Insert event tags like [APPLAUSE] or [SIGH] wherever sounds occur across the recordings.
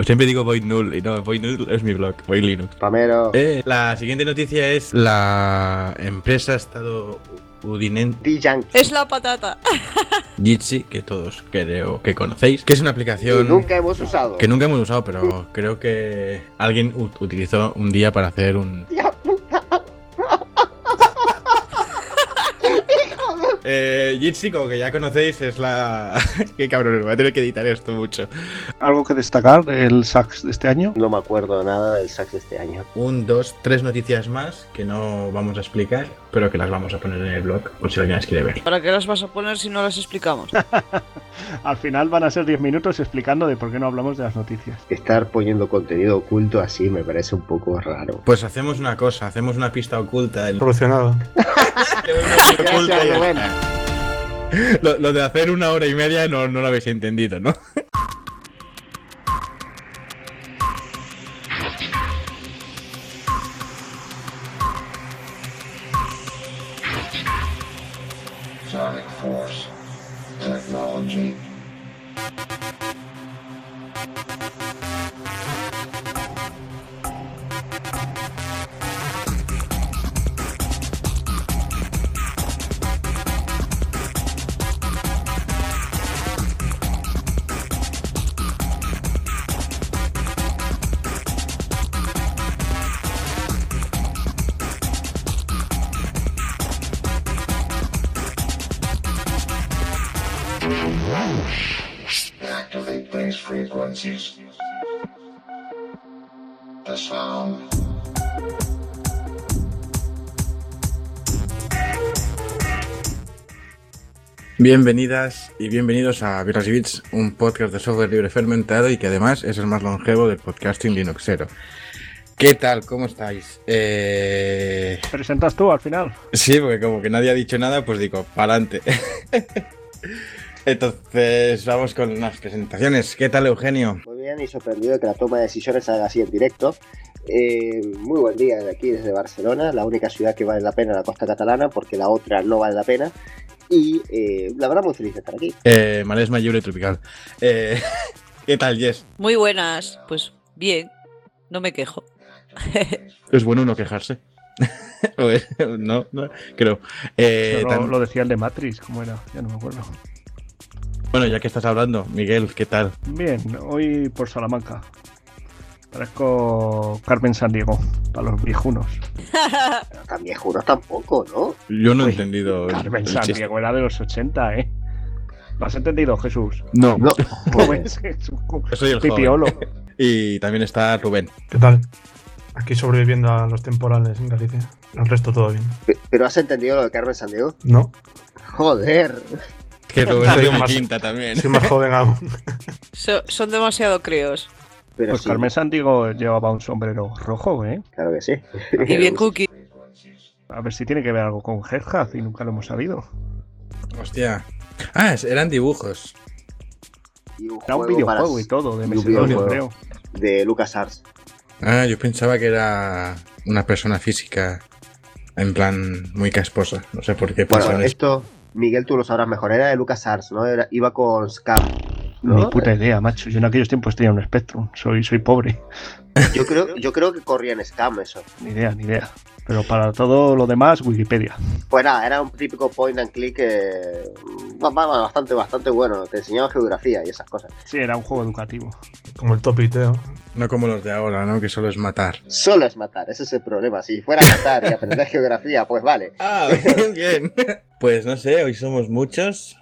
Siempre digo Void Null y no, Void Null es mi blog, Void Linux. Pamero. Eh, la siguiente noticia es la empresa estadounidense D-Junk. Es la patata. [LAUGHS] Jitsi, que todos creo que conocéis, que es una Que aplicación nunca hemos usado. que nunca hemos usado, pero creo que alguien utilizó un día para hacer un... [LAUGHS] Ya, puta. [LAUGHS] Eh, Jitsi, como que ya conocéis, es la... Qué cabrón, voy a tener que editar esto mucho. ¿Algo que destacar del SAX de este año? No me acuerdo nada del sax de este año. Un, dos, tres noticias más que no vamos a explicar, pero que las vamos a poner en el blog por si alguien las quiere ver. ¿Para qué las vas a poner si no las explicamos? [LAUGHS] Al final van a ser 10 minutos explicando de por qué no hablamos de las noticias. Estar poniendo contenido oculto así me parece un poco raro. Pues hacemos una cosa, hacemos una pista oculta. en- Solucionado. [LAUGHS] Gracias. Lo, lo de hacer una hora y media no, no lo habéis entendido, ¿no? [LAUGHS] The sound. Bienvenidas y bienvenidos a Birras y Bits, un podcast de software libre fermentado y que además es el más longevo del podcasting Linuxero. ¿Qué tal? ¿Cómo estáis? Eh... ¿Presentas tú al final? Sí, porque como que nadie ha dicho nada, pues digo, pa'lante. [LAUGHS] Entonces, vamos con las presentaciones. ¿Qué tal, Eugenio? Muy bien y sorprendido de que la toma de decisiones haga así en directo. Eh, muy buen día de aquí desde Barcelona, la única ciudad que vale la pena la costa catalana porque la otra no vale la pena. Y eh, la verdad muy feliz de estar aquí. Eh, Maresma Lliure Tropical. Eh, [LAUGHS] ¿Qué tal, Jess? Muy buenas. Pues bien, no me quejo. [LAUGHS] Es bueno no quejarse. [LAUGHS] No, no, creo. Eh, lo decía el de Matrix, ¿cómo era? Ya no me acuerdo. Bueno, ya que estás hablando, Miguel, ¿qué tal? Bien, hoy por Salamanca. Parezco Carmen Sandiego, para los viejunos. [LAUGHS] Tan viejunos tampoco, ¿no? Yo no he entendido. Carmen el chiste. Sandiego era de los 80, ¿eh? ¿Lo has entendido, Jesús? No, No. ¿Cómo [LAUGHS] es? Jesús? yo soy el joven. Pipiolo. Y también está Rubén. ¿Qué tal? Aquí sobreviviendo a los temporales en Galicia. El resto todo bien. Pe- ¿Pero has entendido lo de Carmen Sandiego? No, Joder. Que Rubén más- quinta también. soy más joven aún. [LAUGHS] So- son demasiado críos. Pero Pues sí, Carmen Sandiego llevaba un sombrero rojo, ¿eh? claro que sí. [LAUGHS] Y bien cookie. A ver si tiene que ver algo con Headhaz y nunca lo hemos sabido. Hostia. Ah, eran dibujos. Y un Era un videojuego y todo, de videojuego. creo. de LucasArts. Ah, yo pensaba que era una persona física. En plan, muy casposa. No sé por qué Bueno, pensaron eso. Miguel, tú lo sabrás mejor. Era de LucasArts, ¿no? Era, iba con Scam. ¿no? Ni puta idea, macho. Yo en aquellos tiempos tenía un Spectrum. Soy, soy pobre. Yo creo, [LAUGHS] yo creo que corría en Scam eso. Ni idea, ni idea. Pero para todo lo demás, Wikipedia. Pues nada, era un típico point and click eh, ba- ba- bastante, bastante bueno. Te enseñaba geografía y esas cosas. Sí, era un juego educativo. Como el topiteo. No como los de ahora, ¿no? Que solo es matar. Solo es matar, ese es el problema. Si fuera a matar y aprender geografía, pues vale. [LAUGHS] Ah, bien, bien. [LAUGHS] Pues no sé, hoy somos muchos.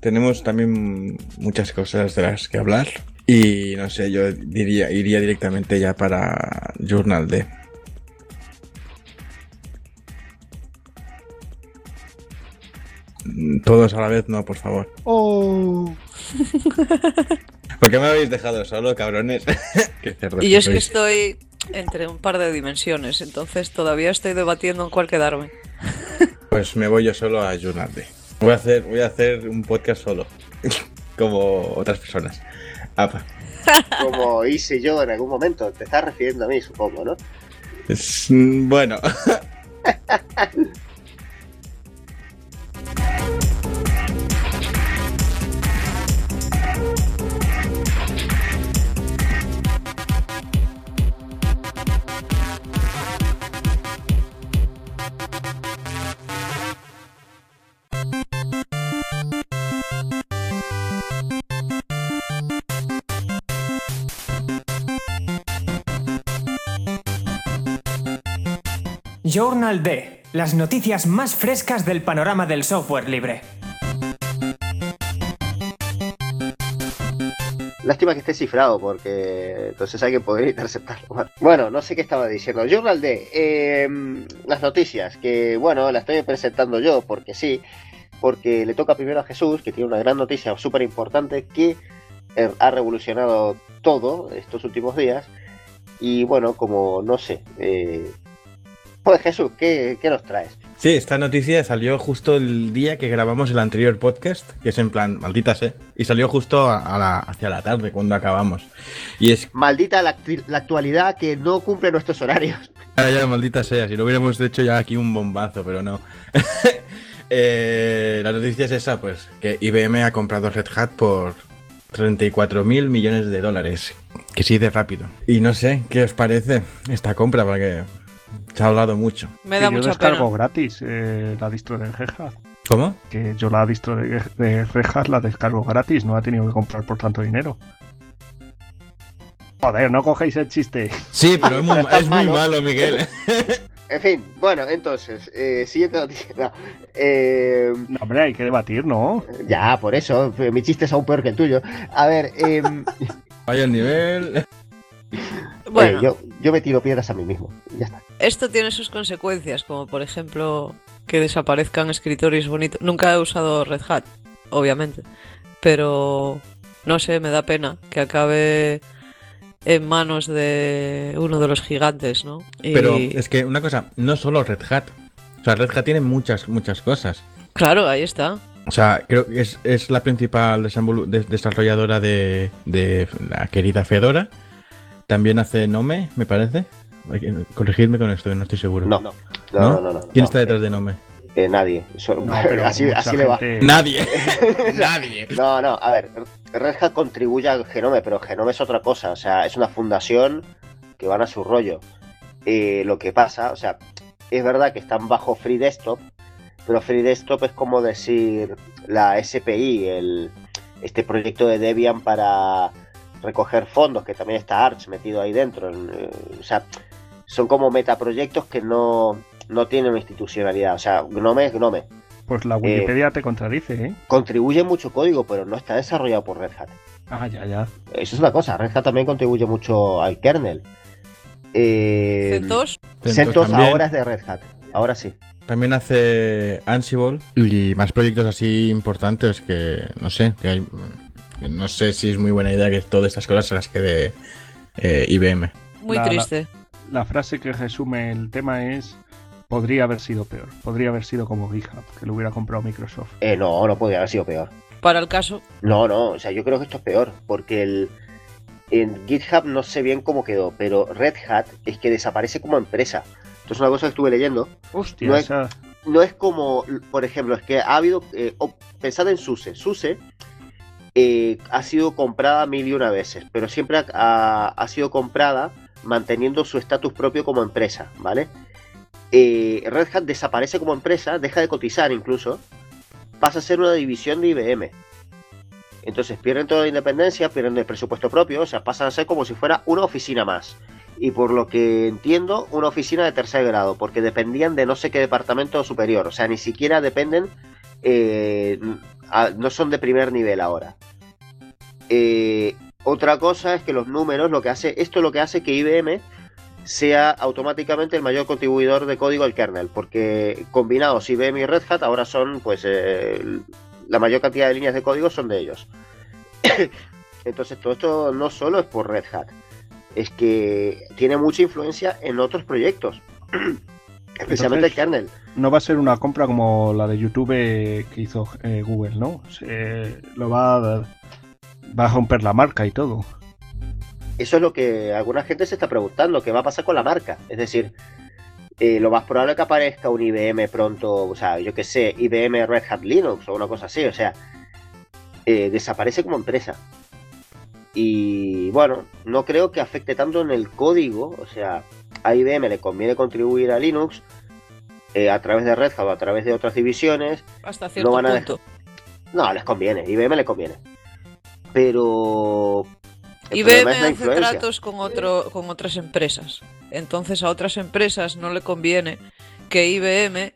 Tenemos también muchas cosas de las que hablar. Y no sé, yo diría, iría directamente ya para Journal D. Todos a la vez, no, por favor. ¡Oh! [LAUGHS] ¿Por qué me habéis dejado solo, cabrones? [LAUGHS] Qué Y yo es que estoy entre un par de dimensiones, entonces todavía estoy debatiendo en cuál quedarme. [LAUGHS] Pues me voy yo solo a D. Voy a hacer, voy a hacer un podcast solo. Como otras personas. Apa. Como hice yo en algún momento. Te estás refiriendo a mí, supongo, ¿no? Es, mm, bueno. Journal D, las noticias más frescas del panorama del software libre. Lástima que esté cifrado porque entonces alguien podría interceptarlo. Bueno, no sé qué estaba diciendo. Journal D, eh, las noticias, que bueno, las estoy presentando yo porque sí, porque le toca primero a Jesús, que tiene una gran noticia súper importante que eh, ha revolucionado todo estos últimos días. Y bueno, como no sé, eh, pues Jesús, ¿qué, qué nos traes? Sí, esta noticia salió justo el día que grabamos el anterior podcast, que es en plan, maldita sea, y salió justo a, la, hacia la tarde cuando acabamos. Y es, Maldita la, actualidad que no cumple nuestros horarios. [LAUGHS] ya, ya, maldita sea, si lo hubiéramos hecho ya aquí un bombazo, pero no. [LAUGHS] Eh, la noticia es esa, pues, que IBM ha comprado Red Hat por 34 mil millones de dólares, que sí de rápido. Y no sé, ¿qué os parece esta compra? Porque se ha hablado mucho. Me da Que yo mucha descargo pena. gratis eh, la distro de Red Hat. ¿Cómo? Que yo la distro de, Hat la descargo gratis, no la he tenido que comprar por tanto dinero. Joder, no cogéis el chiste. Sí, pero es muy, [LAUGHS] es malo. Miguel. En fin, bueno, entonces, eh, siguiente noticia. [LAUGHS] No, eh, No, hombre, hay que debatir, ¿no? ya, por eso, mi chiste es aún peor que el tuyo. A ver, em, Vaya el nivel. [LAUGHS] Bueno, eh, yo, yo me tiro piedras a mí mismo. Ya está. esto tiene sus consecuencias, como por ejemplo que desaparezcan escritorios bonitos. Nunca he usado Red Hat, obviamente, pero no sé, me da pena que acabe en manos de uno de los gigantes, ¿no? Y- Pero es que una cosa, no solo Red Hat. O sea, Red Hat tiene muchas, muchas cosas. Claro, ahí está. O sea, creo que es, es la principal desarrolladora de, de la querida Fedora. También hace Nome, me parece. Hay que corregirme con esto, que no estoy seguro. No, no, no, no. no, ¿Quién no. está detrás de Nome? Eh, nadie. So- No, [LAUGHS] pero así así le va. Nadie. [LAUGHS] Nadie. No, no, a ver, Red Hat contribuye al Genome, pero Genome es otra cosa, o sea, es una fundación que van a su rollo. Eh, lo que pasa, o sea, es verdad que están bajo Free Desktop, pero Free Desktop es como decir la SPI, el, este proyecto de Debian para recoger fondos, que también está Arch metido ahí dentro. en, eh, o sea, son como metaproyectos que no, no tienen una institucionalidad. O sea, Gnome es Gnome. Pues la Wikipedia te contradice, ¿eh? Contribuye mucho código, pero no está desarrollado por Red Hat. Ah, ya, ya. Eso es una cosa, Red Hat también contribuye mucho al kernel. Eh, CentOS, CentOS ahora es de Red Hat, ahora sí. también hace Ansible y más proyectos así importantes que no sé, que hay, no sé si es muy buena idea que todas estas cosas se las quede eh, IBM. muy La- triste. La frase que resume el tema es podría haber sido peor. Podría haber sido como GitHub, que lo hubiera comprado Microsoft. Eh, no, no podría haber sido peor. Para el caso, No, no, o sea, yo creo que esto es peor, porque el, en GitHub no sé bien cómo quedó, pero Red Hat es que desaparece como empresa. Esto es una cosa que estuve leyendo. Hostia, No es- esa- no es como, por ejemplo, es que ha habido, eh, o- pensad en SUSE. SUSE eh, ha sido comprada mil y una veces, pero siempre ha, sido comprada manteniendo su estatus propio como empresa, ¿vale? Eh, Red Hat desaparece como empresa, deja de cotizar incluso, pasa a ser una división de IBM. Entonces pierden toda la independencia, pierden el presupuesto propio, o sea, pasan a ser como si fuera una oficina más. Y por lo que entiendo, una oficina de tercer grado, porque dependían de no sé qué departamento superior, o sea, ni siquiera dependen, eh, no son de primer nivel ahora. Eh, otra cosa es que los números, lo que hace, esto es lo que hace que IBM sea automáticamente el mayor contribuidor de código al kernel, porque combinados IBM y Red Hat ahora son, pues, eh, la mayor cantidad de líneas de código son de ellos. [COUGHS] Entonces todo esto no solo es por Red Hat, es que tiene mucha influencia en otros proyectos, [CLEARS THROAT] especialmente el kernel. no va a ser una compra como la de YouTube eh, que hizo eh, Google, ¿no? Se- lo va a, va a romper la marca y todo. Eso es lo que alguna gente se está preguntando, ¿qué va a pasar con la marca? Es decir, eh, lo más probable es que aparezca un IBM pronto, o sea, yo que sé, IBM Red Hat Linux o una cosa así, o sea, eh, desaparece como empresa. Y bueno, no creo que afecte tanto en el código, o sea, a IBM le conviene contribuir a Linux eh, a través de Red Hat o a través de otras divisiones, hasta cierto van a punto. no, les conviene, IBM le conviene. Pero... el IBM hace influencia. tratos con, otro, con otras empresas. Entonces a otras empresas no le conviene que IBM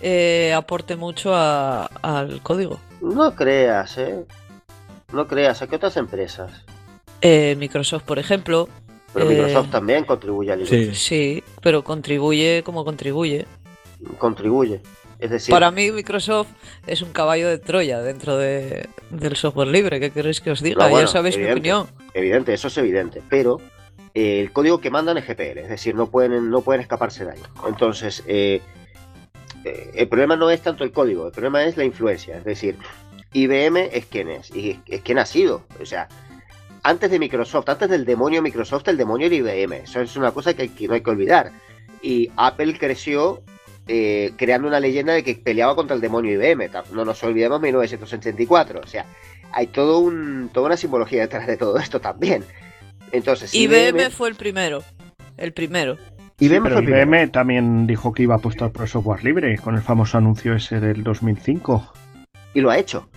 eh, aporte mucho a- al código. No creas, ¿eh? No creas, ¿a qué otras empresas? Eh, Microsoft, por ejemplo, Pero Eh, Microsoft también contribuye al Linux. Sí. sí, pero contribuye como contribuye. Contribuye. Es decir, Para mí Microsoft es un caballo de Troya dentro de, del software libre. ¿Qué queréis que os diga? No, bueno, ya sabéis evidente. mi opinión. evidente, eso es evidente. Pero eh, el código que mandan es GPL, es decir, no pueden, no pueden escaparse de ahí. Entonces, eh, eh, el problema no es tanto el código, el problema es la influencia. Es decir, IBM es quien es, y es quien ha sido. O sea, antes de Microsoft, antes del demonio Microsoft, el demonio era IBM. Eso es una cosa que, no hay que olvidar. Y Apple creció eh, creando una leyenda de que peleaba contra el demonio IBM. No nos olvidemos 1984. O sea, hay todo un, toda una simbología detrás de todo esto también. Entonces, IBM fue el primero. El primero. IBM Pero. IBM también dijo que iba a apostar por el software libre con el famoso anuncio ese del 2005. y lo ha hecho.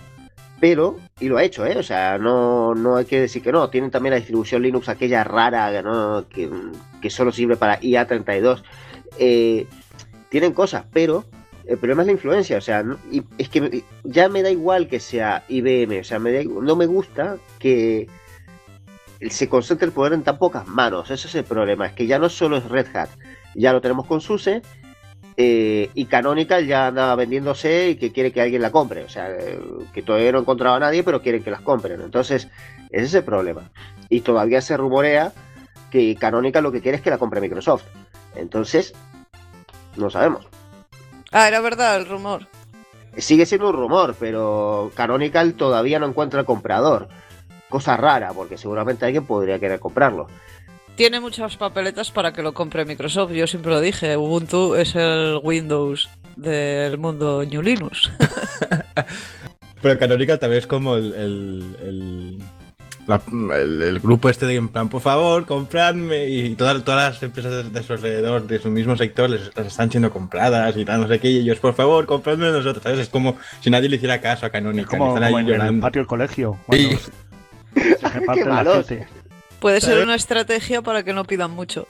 Pero, y lo ha hecho, ¿eh? O sea, no, no hay que decir que no. Tienen también la distribución Linux, aquella rara, que, que solo sirve para IA32. Eh, tienen cosas, pero el problema es la influencia. O sea, es que ya me da igual que sea IBM. O sea, no me gusta que se concentre el poder en tan pocas manos. Ese es el problema. Es que ya no solo es Red Hat. Ya lo tenemos con SUSE. Eh, y Canonical ya anda vendiéndose y que quiere que alguien la compre. O sea, eh, que todavía no he encontrado a nadie, pero quieren que las compren. Entonces, ese es el problema. Y todavía se rumorea que Canonical lo que quiere es que la compre Microsoft. Entonces, no sabemos. Ah, era verdad el rumor. Sigue siendo un rumor, pero Canonical todavía no encuentra el comprador. Cosa rara, porque seguramente alguien podría querer comprarlo. Tiene muchas papeletas para que lo compre Microsoft. Yo siempre lo dije. Ubuntu es el Windows del mundo New Linux. [LAUGHS] Pero Canonical también es como el, el, el, la- el- el grupo este de en plan, por favor, compradme. Y todas, todas las empresas de, de su alrededor, de su mismo sector, les, les están siendo compradas y tal, no sé qué. Y ellos, por favor, compradme a nosotros. ¿sabes? Es como si nadie le hiciera caso a Canonical. Como, están ahí como en el patio del colegio. Cuando Sí. se, reparte [LAUGHS] Qué la gente. Puede ser una estrategia para que no pidan mucho.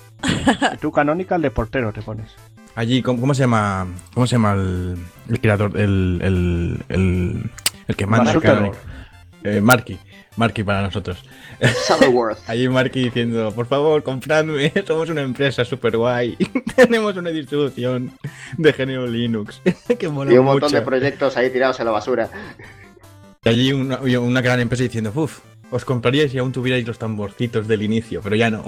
Y [LAUGHS] tú canónica de portero te pones. Allí, ¿cómo, cómo se llama? ¿Cómo se llama el, el creador? El, el, el, el que manda? Zuckerberg. Eh, Marky. Marky para nosotros. Summerworth. [LAUGHS] Allí Marky diciendo, por favor, compradme, [LAUGHS] somos una empresa super guay, tenemos una distribución de género Linux, que mola y un montón mucho. de proyectos ahí tirados en la basura. Y allí una, una gran empresa diciendo, uff, os compraríais si aún tuvierais los tamborcitos del inicio, pero ya no.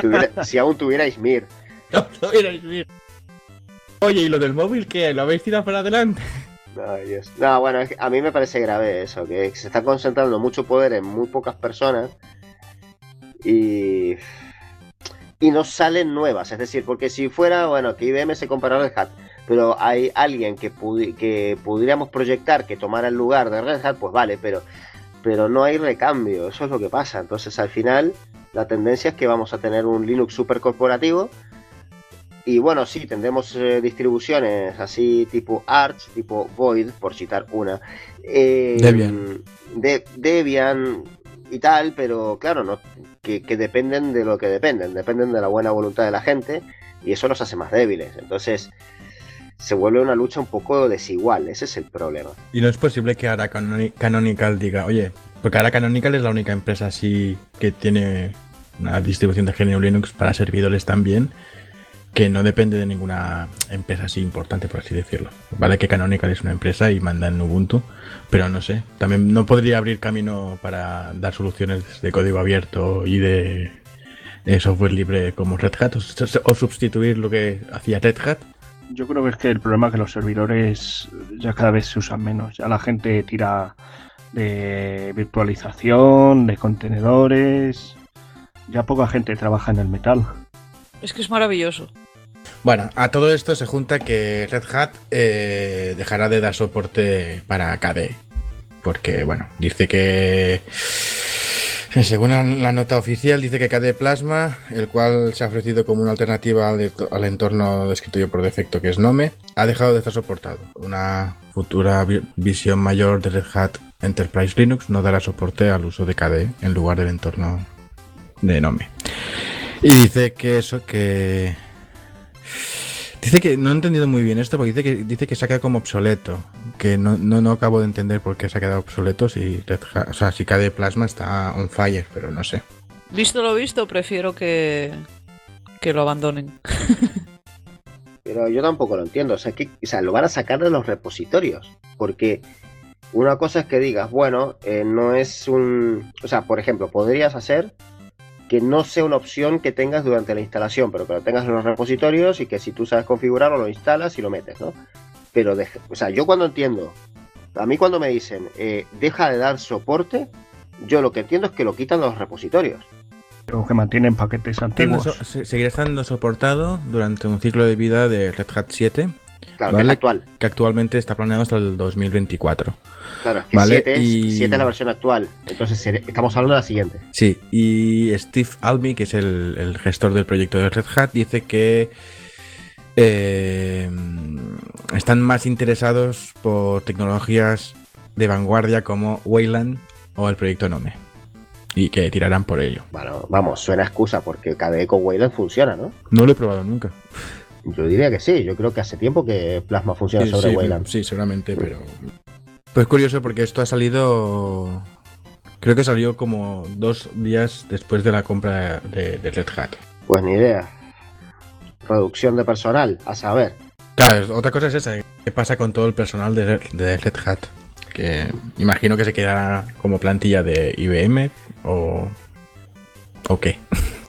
Tuviera- si aún tuvierais Mir. [LAUGHS] No tuvierais bien. Oye, ¿y lo del móvil qué? ¿Lo habéis tirado para adelante? Ay, Dios. No, bueno, es que a mí me parece grave eso, que se está concentrando mucho poder en muy pocas personas y, y no salen nuevas. Es decir, porque si fuera, bueno, que IBM se compara Red Hat, pero hay alguien que, pudi- que pudiéramos proyectar que tomara el lugar de Red Hat, pues vale, pero, pero no hay recambio, eso es lo que pasa. Entonces al final la tendencia es que vamos a tener un Linux super corporativo y bueno, sí, tendremos eh, distribuciones así tipo Arch, tipo Void, por citar una. Eh, Debian. De, Debian y tal, pero claro, no, que, que dependen de lo que dependen, dependen de la buena voluntad de la gente y eso los hace más débiles. Entonces se vuelve una lucha un poco desigual, ese es el problema. Y no es posible que ahora Canoni- Canonical diga, oye, porque ahora Canonical es la única empresa así que tiene una distribución de género Linux para servidores también, que no depende de ninguna empresa así importante, por así decirlo. Vale que Canonical es una empresa y manda en Ubuntu, pero no sé, también no podría abrir camino para dar soluciones de código abierto y de, software libre como Red Hat, o, o sustituir lo que hacía Red Hat. Yo creo que es que el problema es que los servidores ya cada vez se usan menos. Ya la gente tira de virtualización, de contenedores. Ya poca gente trabaja en el metal. Es que es maravilloso. Bueno, a todo esto se junta que Red Hat eh, dejará de dar soporte para KDE. Porque, bueno, dice que. [LAUGHS] Según la- nota oficial, dice que KDE Plasma, el cual se ha ofrecido como una alternativa al, entorno de escritorio por defecto que es Nome, ha dejado de estar soportado. Una futura vi- visión mayor de Red Hat Enterprise Linux no dará soporte al uso de KDE en lugar del entorno de Nome. Y dice que eso, que Dice que no he entendido muy bien esto porque dice que dice que quedado como obsoleto. Que no, no, no acabo de entender por qué se ha quedado obsoleto si Red Hat- o sea, si KDE Plasma está on fire, pero no sé. Visto lo visto, prefiero que, que lo abandonen. [LAUGHS] Pero yo tampoco lo entiendo. O sea, que, o sea, lo van a sacar de los repositorios. Porque una cosa es que digas, bueno, eh, no es un. O sea, por ejemplo, podrías hacer que no sea una opción que tengas durante la instalación, pero que lo tengas en los repositorios y que si tú sabes configurarlo, lo instalas y lo metes, ¿no? Pero, deje- o sea, yo cuando entiendo, a mí cuando me dicen, eh, deja de dar soporte, yo lo que entiendo es que lo quitan los repositorios. O que mantienen paquetes antiguos. So- seguirá estando soportado durante un ciclo de vida de Red Hat 7, Claro, que Vale. actual. que actualmente está planeado hasta el 2024. Claro, es que Vale, 7 es, y- 7 es la versión actual. Entonces, estamos hablando de la siguiente. Sí, y Steve Alby, que es el, el gestor del proyecto de Red Hat, dice que eh, están más interesados por tecnologías de vanguardia como Wayland o el proyecto Nome. Y que tirarán por ello. Bueno, vamos, suena excusa porque KDE con Wayland funciona, ¿no? No lo he probado nunca. Yo diría que sí, yo creo que hace tiempo que Plasma funciona Sí, sobre sí, Wayland. sí, seguramente, pero. Pues curioso porque esto ha salido. Creo que salió como dos días después de la compra de, de Red Hat. Pues ni idea. Reducción de personal, a saber. Claro, otra cosa es esa. ¿Qué pasa con todo el personal de, de Red Hat? Que imagino que se quedará como plantilla de IBM o. ¿O qué?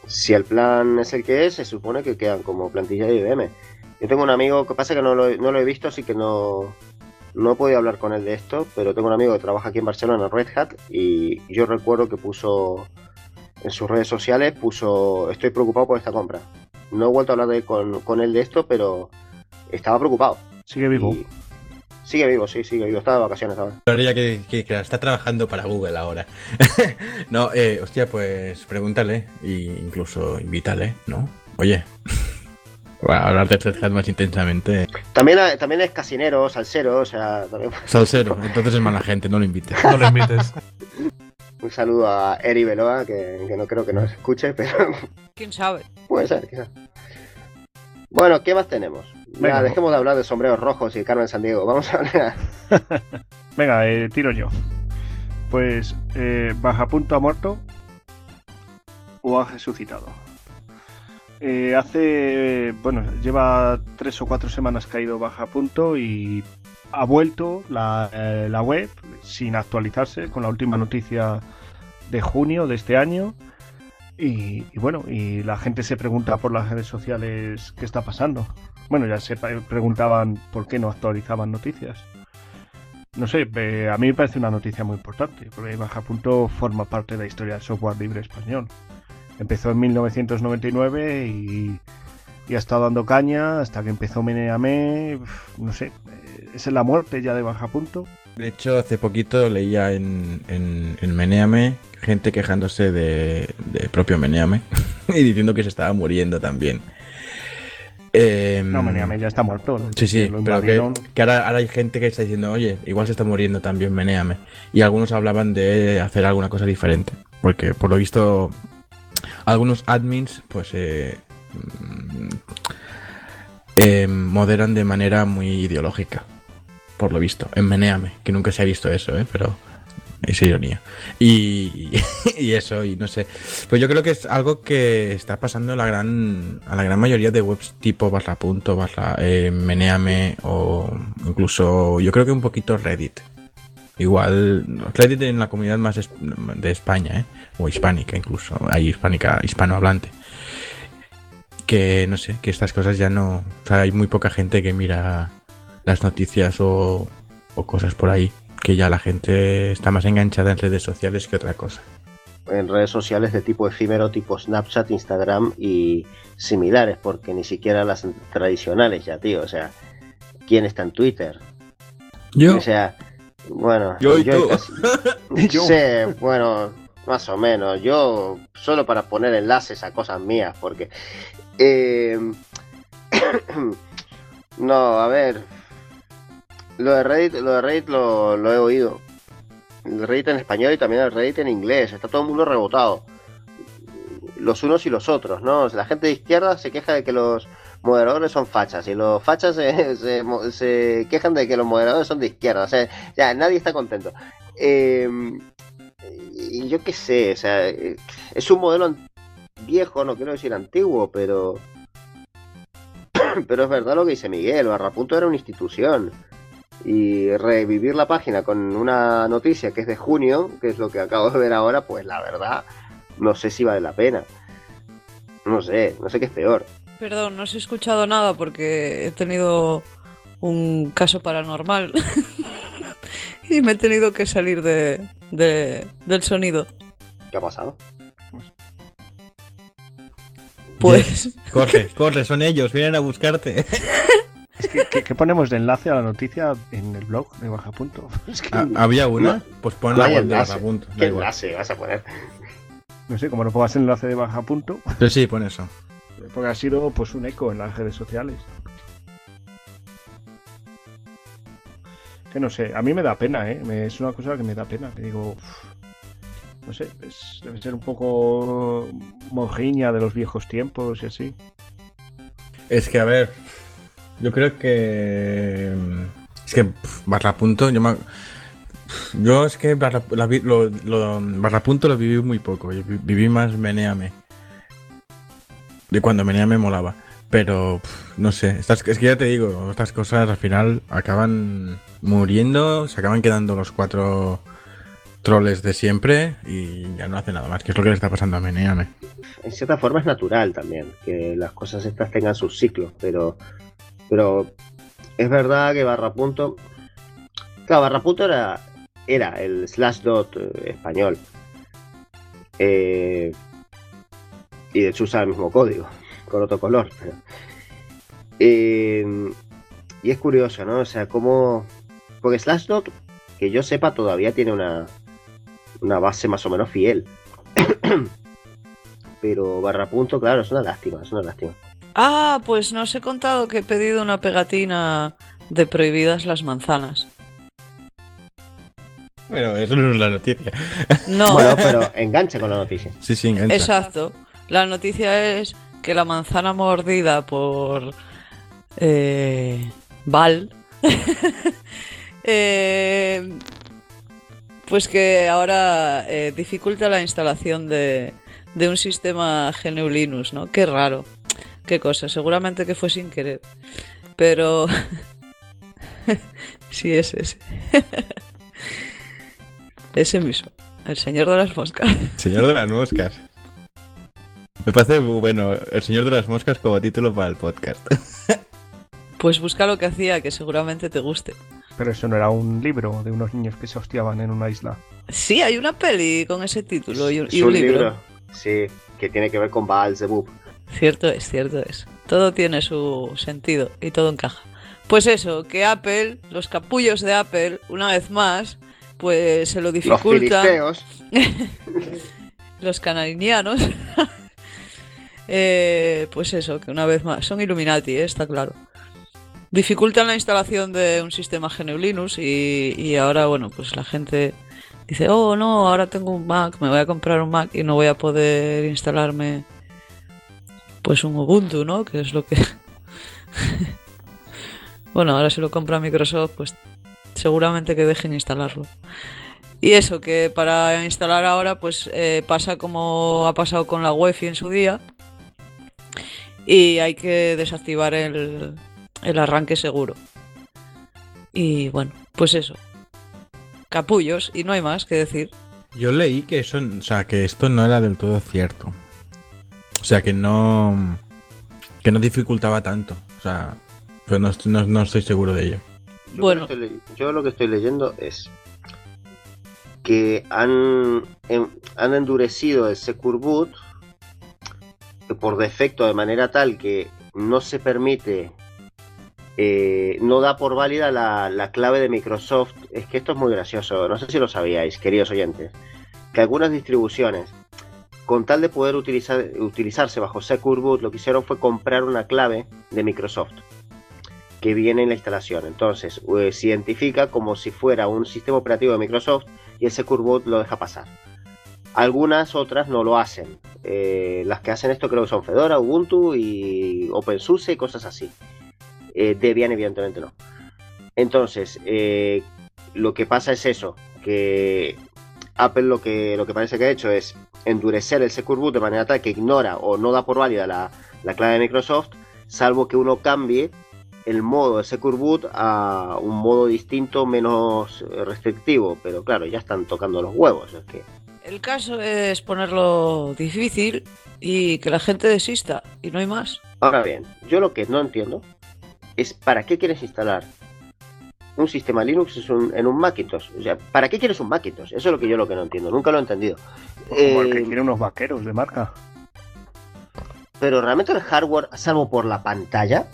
Si el plan es el que es, se supone que quedan como plantilla de IBM. Yo tengo un amigo, que pasa que no lo, he- no lo he visto, así que no, no he podido hablar con él de esto, pero tengo un amigo que trabaja aquí en Barcelona en Red Hat y yo recuerdo que puso en sus redes sociales, puso, estoy preocupado por esta compra. No he vuelto a hablar de- con, con él de esto, pero estaba preocupado. Sigue vivo. Y- Sigue vivo, sí, sigue vivo. Está de vacaciones ahora. Habría que, que, que está trabajando para Google ahora. [LAUGHS] no, eh, hostia, pues pregúntale e incluso invítale, ¿no? Oye, [LAUGHS] para hablar de Red Hat más intensamente. También, también es casinero, salsero, o sea, también- [LAUGHS] Salsero, entonces es mala gente, no lo invites. No lo invites. un saludo a Eri Beloa, que, que no creo que nos escuche, pero ¿Quién sabe? puede ser, quizás. Bueno, ¿qué más tenemos? Venga. Dejemos de hablar de sombreros rojos y Carmen San Diego. Vamos a hablar. [LAUGHS] Venga, eh, tiro yo. Pues, eh, ¿baja punto ha muerto o ha resucitado? Eh, hace, bueno, lleva tres o cuatro semanas caído baja punto y ha vuelto la, eh, la web sin actualizarse con la última noticia de junio de este año. Y, y bueno, y la gente se pregunta por las redes sociales qué está pasando. Bueno, ya se preguntaban por qué no actualizaban noticias. No sé, a mí me parece una noticia muy importante, porque Baja Punto forma parte de la historia del software libre español. Empezó en 1999 y, y ha estado dando caña hasta que empezó Meneame. No sé, eh, ¿es la muerte ya de Baja Punto? De hecho, hace poquito leía en, en, en Meneame gente quejándose de, de propio Meneame [LAUGHS] y diciendo que se estaba muriendo también. Em, No, Meneame ya está muerto. ¿no? Sí, sí, pero que, que ahora, ahora hay gente que está diciendo, oye, igual se está muriendo también Meneame. Y algunos hablaban de hacer alguna cosa diferente. Porque por lo visto, algunos admins, pues, eh, mm, eh, moderan de manera muy ideológica. Por lo visto, en Meneame, que nunca se ha visto eso, ¿eh? Pero es ironía. Y, [LAUGHS] y eso, y no sé. Pues yo creo que es algo que está pasando a la gran, a la gran mayoría de webs tipo barra punto, barra eh, meneame o incluso yo creo que un poquito Reddit. Igual Reddit en la comunidad más de España, ¿eh? o hispánica incluso, hay hispánica, hispanohablante. Que no sé, que estas cosas ya no... O sea, hay muy poca gente que mira las noticias o, o cosas por ahí. Que ya la gente está más enganchada en redes sociales que otra cosa. en redes sociales de tipo efímero, tipo Snapchat, Instagram y similares, porque ni siquiera las tradicionales ya, tío. O sea, ¿quién está en Twitter? Yo, O sea, bueno, Yo y tú. casi- [LAUGHS] Yo. Sí, bueno, más o menos. Yo solo para poner enlaces a cosas mías, porque... eh, [COUGHS] no, a ver. Lo de Reddit, lo, de Reddit lo, he oído. El Reddit en español y también el Reddit en inglés. Está todo el mundo rebotado. Los unos y los otros, ¿no? La gente de izquierda se queja de que los moderadores son fachas y los fachas se, [LAUGHS] quejan de que los moderadores son de izquierda. O sea, ya nadie está contento. Eh, yo qué sé, o sea, es un modelo viejo, no quiero decir antiguo, pero. [CLEARS THROAT] Pero es verdad lo que dice Miguel, Barrapunto era una institución. Y revivir la página con una noticia que es de junio, que es lo que acabo de ver ahora, pues la verdad, no sé si vale la pena. No sé, no sé qué es peor. Perdón, no os he escuchado nada porque he tenido un caso paranormal [LAUGHS] y me he tenido que salir de, de- del sonido. ¿Qué ha pasado? Pues Corre, corre, son ellos, vienen a buscarte. [LAUGHS] Es que, ¿qué, qué ponemos de enlace a la noticia en el blog de Baja Punto? [LAUGHS] Es que Ah, ¿Había una? No. Pues pon No la hay web de enlace. Barrapunto. da ¿Qué igual. enlace vas a poner? no sé, como no pongas el enlace de Baja Punto, Pero sí, pon eso. [LAUGHS] porque ha sido pues un eco en las redes sociales. Que no sé, a mí me da pena, ¿eh? Me- es una cosa que me da pena, que digo, uf, no sé, es- debe ser un poco mojiña de los viejos tiempos y así. Es que, a ver, yo creo que... mm, Es que pf, Barrapunto, yo me... Yo es que Barra- la lo, lo- Barrapunto lo viví muy poco. Viví más Meneame. De cuando Meneame molaba. Pero, no sé, estas, es que ya te digo, estas cosas al final acaban muriendo, se acaban quedando los cuatro troles de siempre y ya no hace nada más, que es lo que le está pasando a Meneame. En cierta forma es natural también que las cosas estas tengan sus ciclos, pero, pero es verdad que Barrapunto. Claro, Barrapunto era, era el slash dot eh, español. Eh, y de hecho usa el mismo código, con otro color. [LAUGHS] Eh, y es curioso, ¿no? O sea, cómo. Porque Slashdot, que yo sepa, todavía tiene una, una base más o menos fiel. [COUGHS] Pero Barrapunto, claro, es una lástima, es una lástima. Ah, pues no os he contado que he pedido una pegatina de prohibidas las manzanas. Bueno, eso no es la noticia. No, Bueno, pero engancha con la noticia. Sí, sí, engancha. exacto. La noticia es que la manzana mordida por eh, Val, [LAUGHS] eh, pues que ahora eh, dificulta la instalación de, de un sistema GNU Linux, ¿no? Qué raro. Qué cosa. Seguramente que fue sin querer. Pero... [LAUGHS] sí, es ese. [LAUGHS] ese mismo. El señor de las moscas. Señor de las moscas. Me parece muy bueno el señor de las moscas como título para el podcast. [LAUGHS] Pues busca lo que hacía, que seguramente te guste. Pero eso no era un libro de unos niños que se hostiaban en una isla. Sí, hay una peli con ese título y un, Es y un libro. Sí, que tiene que ver con Baal Zebub. Cierto es, cierto es. Todo tiene su sentido y todo encaja. Pues eso, que Apple, los capullos de Apple, una vez más, pues se lo Los dificulta. filisteos. [LAUGHS] los canarinianos. [LAUGHS] Eh, pues eso, que una vez más, son Illuminati, eh, está claro. Dificultan la instalación de un sistema GNU Linux y, y ahora, bueno, pues la gente dice, oh no, ahora tengo un Mac, me voy a comprar un Mac y no voy a poder instalarme pues un Ubuntu, ¿no? Que es lo que... [LAUGHS] bueno, ahora si lo compra Microsoft, pues seguramente que dejen instalarlo. Y eso, que para instalar ahora, pues eh, pasa como ha pasado con la UEFI en su día. Y hay que desactivar el, el arranque seguro. Y bueno, pues eso. Capullos, y no hay más que decir. Yo leí que eso, o sea, que esto no era del todo cierto. O sea, que no que no dificultaba tanto. O sea, pero no, no- no estoy seguro de ello. Yo Bueno. lo que estoy le- Yo lo que estoy leyendo es que han, em- han endurecido el Secure Boot por defecto de manera tal que no se permite, eh, no da por válida la, la clave de Microsoft. Es que esto es muy gracioso, no sé si lo sabíais, queridos oyentes, que algunas distribuciones, con tal de poder utilizar, utilizarse bajo Secure Boot, lo que hicieron fue comprar una clave de Microsoft que viene en la instalación. Entonces, eh, se identifica como si fuera un sistema operativo de Microsoft y el Secure Boot lo deja pasar. Algunas otras no lo hacen. Eh, las que hacen esto creo que son Fedora, Ubuntu y OpenSUSE y cosas así. Eh, Debian evidentemente no. Entonces, lo que pasa es eso, que Apple lo que, lo que parece que ha hecho es endurecer el Secure Boot de manera tal que ignora o no da por válida la, la clave de Microsoft, salvo que uno cambie el modo de Secure Boot a un modo distinto, menos eh, restrictivo. Pero claro, ya están tocando los huevos. Es que El caso es ponerlo difícil y que la gente desista, y no hay más. Ahora bien, yo lo que no entiendo es para qué quieres instalar un sistema Linux en un, en un Macintosh. O sea, ¿para qué quieres un Macintosh? Eso es lo que yo lo que no entiendo. Nunca lo he entendido. Como el que Eh, quiere unos vaqueros de marca. pero realmente el hardware, salvo por la pantalla,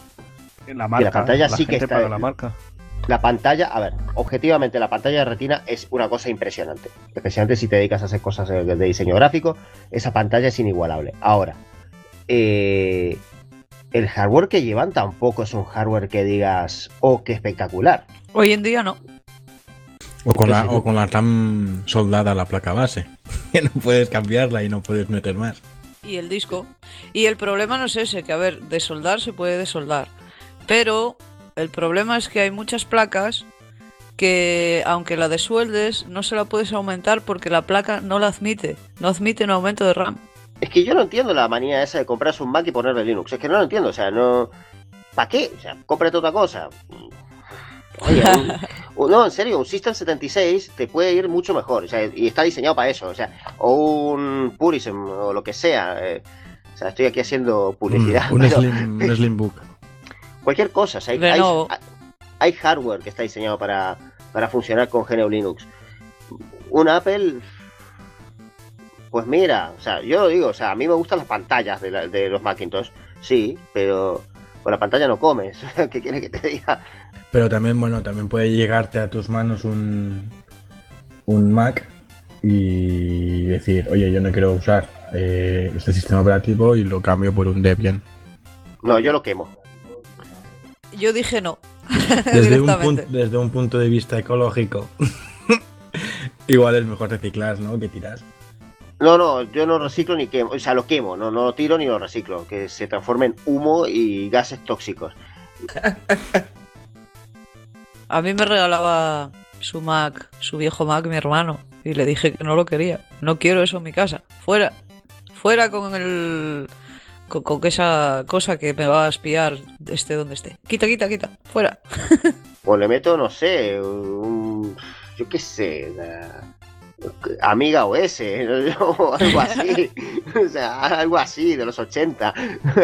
La marca. pantalla sí que está- la marca. la pantalla, a ver, objetivamente la pantalla de retina es una cosa impresionante. Especialmente si te dedicas a hacer cosas de, de diseño gráfico, esa pantalla es inigualable. Ahora, eh, el hardware que llevan tampoco es un hardware que digas, oh, qué espectacular. Hoy en día no. O con, la, o con la tan soldada la placa base. [LAUGHS] Que no puedes cambiarla y no puedes meter más. Y el disco. Y el problema no es ese, que a ver, de soldar se puede desoldar. Pero el problema es que hay muchas placas que aunque la desueldes no se la puedes aumentar porque la placa no la admite. No admite un aumento de RAM. Es que yo no entiendo la manía esa de comprarse un Mac y ponerle Linux. Es que no lo entiendo. O sea, no. ¿Para qué? O sea, cómprate otra cosa. Oye, [LAUGHS] un- un- no, en serio, un System 76 te puede ir mucho mejor. O sea, y está diseñado para eso. O sea, o un Purism o lo que sea. eh, o sea, estoy aquí haciendo publicidad. Un, un pero slim, un [LAUGHS] slim book. cualquier cosa. O sea, hay, Lenovo. hay- hay hardware que está diseñado para, para funcionar con GNU Linux. Un Apple. Pues mira, o sea, yo lo digo, o sea, a mí me gustan las pantallas de, la- de los Macintosh, sí, pero con la pantalla no comes. [LAUGHS] ¿Qué quiere que te diga? Pero también, bueno, también puede llegarte a tus manos un, un Mac y decir, oye, yo no quiero usar eh, este sistema operativo y lo cambio por un Debian. No, yo lo quemo. Yo dije no. [LAUGHS] Desde un, directamente. pun- desde un punto de vista ecológico, [LAUGHS] igual es mejor reciclar, ¿no? Que tirar. No, no, yo no reciclo ni quemo, o sea, lo quemo, no, no lo tiro ni lo reciclo, que se transforme en humo y gases tóxicos. [LAUGHS] A mí me regalaba su Mac, su viejo Mac, mi hermano. Y le dije que no lo quería. No quiero eso en mi casa. Fuera. Fuera con el. Con, con esa cosa que me va a espiar esté donde esté. Quita, quita, quita. Fuera. [LAUGHS] O le meto, no sé, un. Yo qué sé, la- Amiga OS, [LAUGHS] o algo así. o sea, algo así de los 80.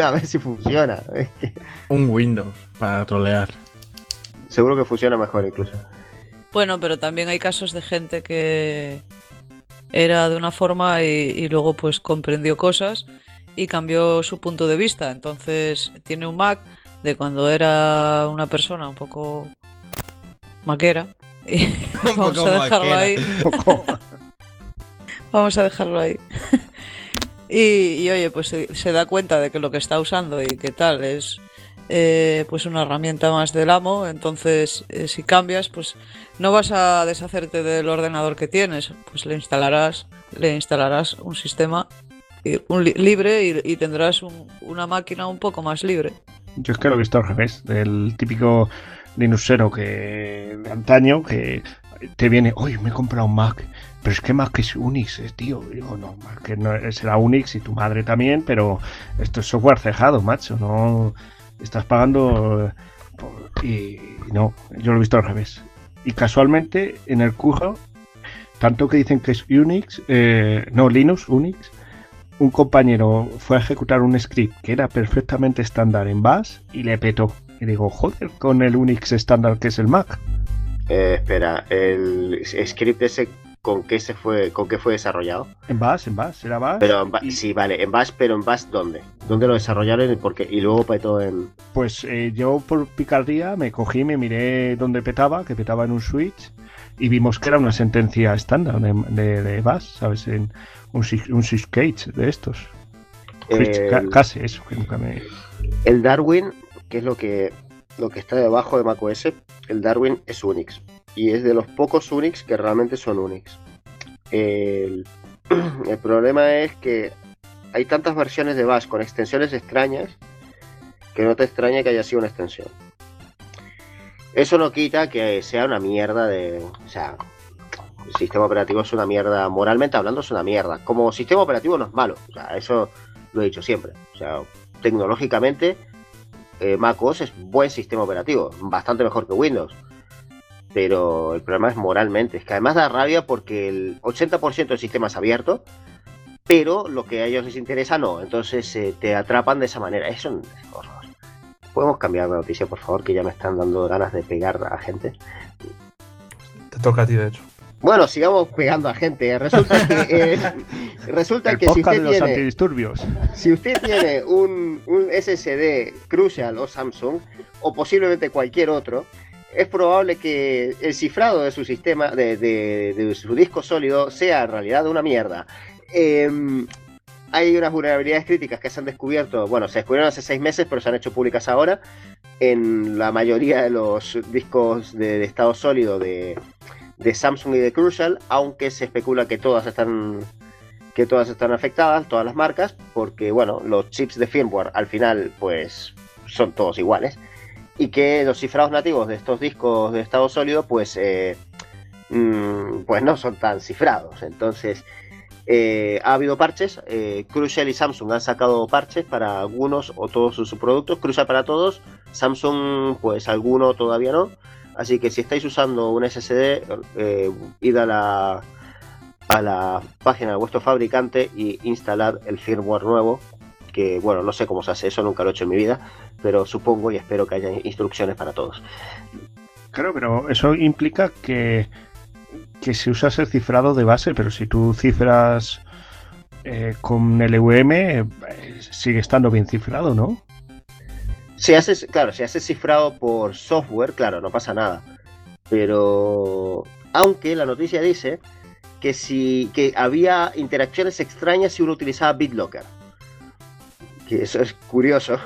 A ver si funciona. Un Windows para trolear. Seguro que funciona mejor incluso. Bueno, pero también hay casos de gente que era de una forma y, y luego pues comprendió cosas y cambió su punto de vista. Entonces tiene un Mac de cuando era una persona un poco maquera. [LAUGHS] Y vamos poco a dejarlo maquera. ahí. Vamos a dejarlo ahí. [LAUGHS] Y, oye, pues se, da cuenta de que lo que está usando y que tal es eh, pues una herramienta más del amo. Entonces, eh, si cambias, pues no vas a deshacerte del ordenador que tienes. Pues le instalarás, le instalarás un sistema un li- libre y, tendrás un- una máquina un poco más libre. Yo es que lo he visto al revés, del típico Linuxero que de antaño que te viene, oye, me he comprado un Mac, pero es que Mac es Unix, eh, tío. Y Digo, no, Mac que no será Unix y tu madre también, pero esto es software cejado, macho, no estás pagando eh, por- y no, yo lo he visto al revés. Y casualmente en el curso, tanto que dicen que es Unix, eh, no Linux, Unix, un compañero fue a ejecutar un script que era perfectamente estándar en Bash y le petó. Y digo, joder, con el Unix estándar que es el Mac. Eh, espera, el script ese con qué se fue, con qué fue desarrollado. En Bash, en Bash, era Bash. Pero en y, sí, vale, en Bash, pero en Bash ¿dónde? ¿Dónde lo desarrollaron y por qué? Y luego petó en. Pues eh, yo por picardía me cogí, me miré dónde petaba, que petaba en un switch, y vimos que era una sentencia estándar de, de, de Bash, ¿sabes? En un, un syscage de estos. Switch, Eh, ca- casi eso, que nunca me... El Darwin, que es lo que, lo que está debajo de macOS, el Darwin es Unix. Y es de los pocos Unix que realmente son Unix. [CLEARS THROAT] El, problema es que hay tantas versiones de Bash con extensiones extrañas que no te extraña que haya sido una extensión. Eso no quita que sea una mierda de. O sea, el sistema operativo es una mierda, moralmente hablando es una mierda. Como sistema operativo no es malo, o sea, eso lo he dicho siempre. O sea, tecnológicamente, eh, MacOS es buen sistema operativo, bastante mejor que Windows. Pero el problema es moralmente, es que además da rabia porque el 80% del sistema es abierto, pero lo que a ellos les interesa no, entonces eh, te atrapan de esa manera. Es un horror. ¿Podemos cambiar de noticia, por favor? Que ya me están dando ganas de pegar a gente. Te toca a ti, de hecho. Bueno, sigamos pegando a gente. Resulta que, eh, [LAUGHS] resulta El que si usted de los tiene, antidisturbios. si usted tiene un, un SSD Crucial o Samsung, o posiblemente cualquier otro, es probable que el cifrado de su sistema, de, de- de su disco sólido, sea en realidad una mierda. Em, hay unas vulnerabilidades críticas que se han descubierto, bueno, se descubrieron hace seis meses, pero se han hecho públicas ahora, en la mayoría de los discos de, estado sólido de, de Samsung y de Crucial, aunque se especula que todas están que todas están afectadas, todas las marcas, porque bueno, los chips de firmware al final pues son todos iguales y que los cifrados nativos de estos discos de estado sólido pues eh, mm, pues no son tan cifrados. Entonces eh, ha habido parches, eh, Crucial y Samsung han sacado parches para algunos o todos sus productos, Crucial para todos, Samsung pues alguno todavía no. Así que si estáis usando un SSD, id a la, a la página de vuestro fabricante y instalad el firmware nuevo. Que bueno, no sé cómo se hace eso, nunca lo he hecho en mi vida, pero supongo y espero que haya instrucciones para todos. Claro, pero eso implica que, que si usas el cifrado de base, pero si tú cifras eh, con LVM, eh, sigue estando bien cifrado, ¿no? Si haces, claro, si haces cifrado por software, claro, no pasa nada. Pero aunque la noticia dice que si que había interacciones extrañas si uno utilizaba BitLocker. Que eso es curioso.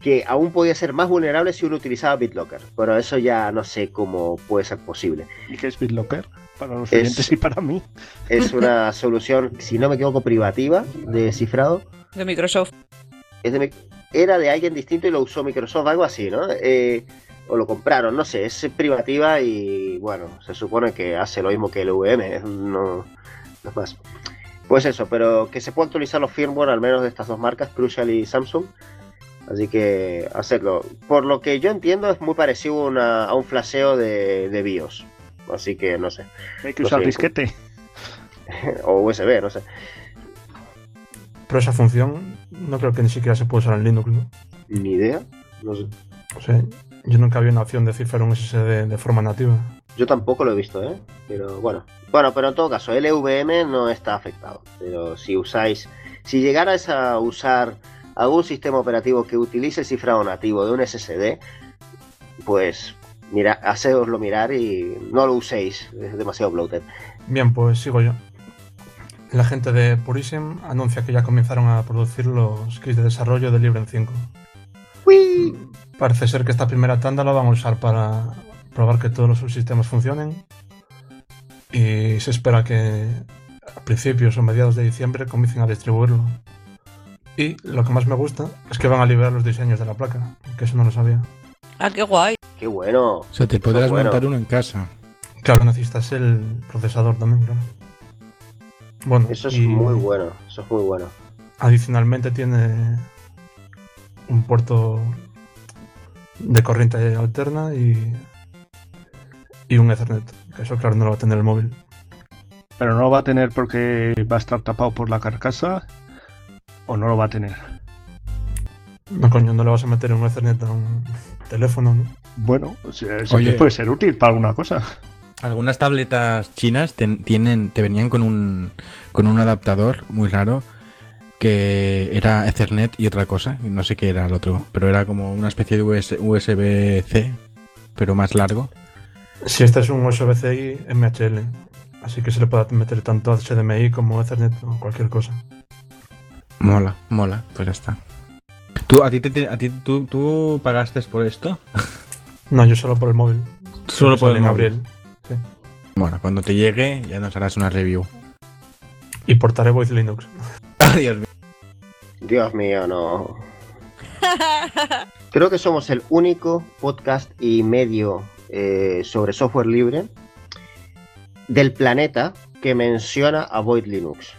Que aún podía ser más vulnerable si uno utilizaba BitLocker. Pero eso ya no sé cómo puede ser posible. ¿Y qué es BitLocker? Para los Es- oyentes y para mí. Es una [LAUGHS] solución, si no me equivoco, privativa de cifrado. De Microsoft. es de mi- era de alguien distinto y lo usó Microsoft, algo así, ¿no? Eh, o lo compraron, no sé, es privativa y bueno, se supone que hace lo mismo que el VM, [LAUGHS] no, no es más. Pues eso, pero que se puede actualizar los firmware al menos de estas dos marcas, Crucial y Samsung. Así que hacerlo. Por lo que yo entiendo es muy parecido a una- a un flasheo de, de BIOS. Así que no sé. Hay que usar sé. disquete. [LAUGHS] O USB, no sé. Pero esa función no creo que ni siquiera se puede usar en Linux, ¿no? Ni idea. No sé. O sea, yo nunca vi una opción de cifrar un SSD de forma nativa. Yo tampoco lo he visto, ¿eh? Pero bueno. Bueno, pero en todo caso, LVM no está afectado. Pero si usáis, si llegarais a usar algún sistema operativo que utilice el cifrado nativo de un SSD, pues mira, hacedoslo mirar y no lo uséis, es demasiado bloated. Bien, pues sigo yo. La gente de Purism anuncia que ya comenzaron a producir los kits de desarrollo de Librem 5. Parece ser que esta primera tanda la van a usar para probar que todos los subsistemas funcionen. Y se espera que a principios o mediados de diciembre comiencen a distribuirlo. Y lo que más me gusta es que van a liberar los diseños de la placa, que eso no lo sabía. Ah, qué guay. Qué bueno. O sea, te podrás bueno. montar uno en casa. Claro, necesitas el procesador también, claro. Bueno, Eso es y muy bueno. Eso es muy bueno. Adicionalmente tiene un puerto de corriente alterna y, y un Ethernet. Que eso, claro, no lo va a tener el móvil. Pero no lo va a tener porque va a estar tapado por la carcasa. O no lo va a tener. No, coño, no le vas a meter un Ethernet a un teléfono, ¿no? Bueno, sea, eso Oye. puede ser útil para alguna cosa. Algunas tabletas chinas ten- tienen, te venían con un, con un adaptador muy raro que era Ethernet y otra cosa, y no sé qué era el otro, pero era como una especie de US USB-C, pero más largo. Si este es un USB-C MHL, así que se le puede meter tanto HDMI como Ethernet o cualquier cosa. Mola, mola, pues ya está. ¿Tú, a ti, te- a ti tú, tú pagaste por esto? [LAUGHS] No, yo solo por el móvil. Solo por el en móvil. abril. Sí. Bueno, cuando te llegue ya nos harás una review. Y portaré Voice Linux. [LAUGHS] Adiós. Dios mío, no. [LAUGHS] Creo que somos el único podcast y medio eh, sobre software libre del planeta que menciona a Void Linux.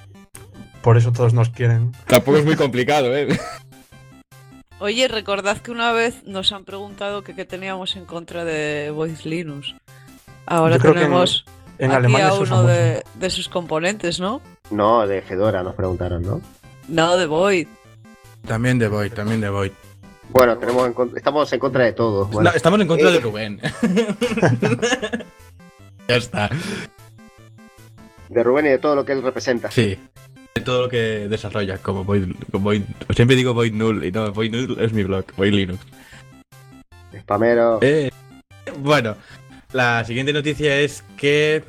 Por eso todos nos quieren. Tampoco es muy complicado, ¿eh? [LAUGHS] Oye, recordad que una vez nos han preguntado que qué teníamos en contra de Voice Linux. Ahora en- tenemos En aquí Alemania a uno de, de sus componentes, ¿no? No, de Fedora nos preguntaron, ¿no? No, de Void. También de Void, también de Void. Bueno, tenemos en estamos en contra de todos. Bueno, No, estamos en contra Eh. de Rubén. [LAUGHS] ya está. de Rubén y de todo lo que él representa. Sí. De todo lo que desarrolla como Void, como Void- Siempre digo Void Null y no, Void Null es mi blog, Void Linux. Spamero. Eh, bueno, la siguiente noticia es que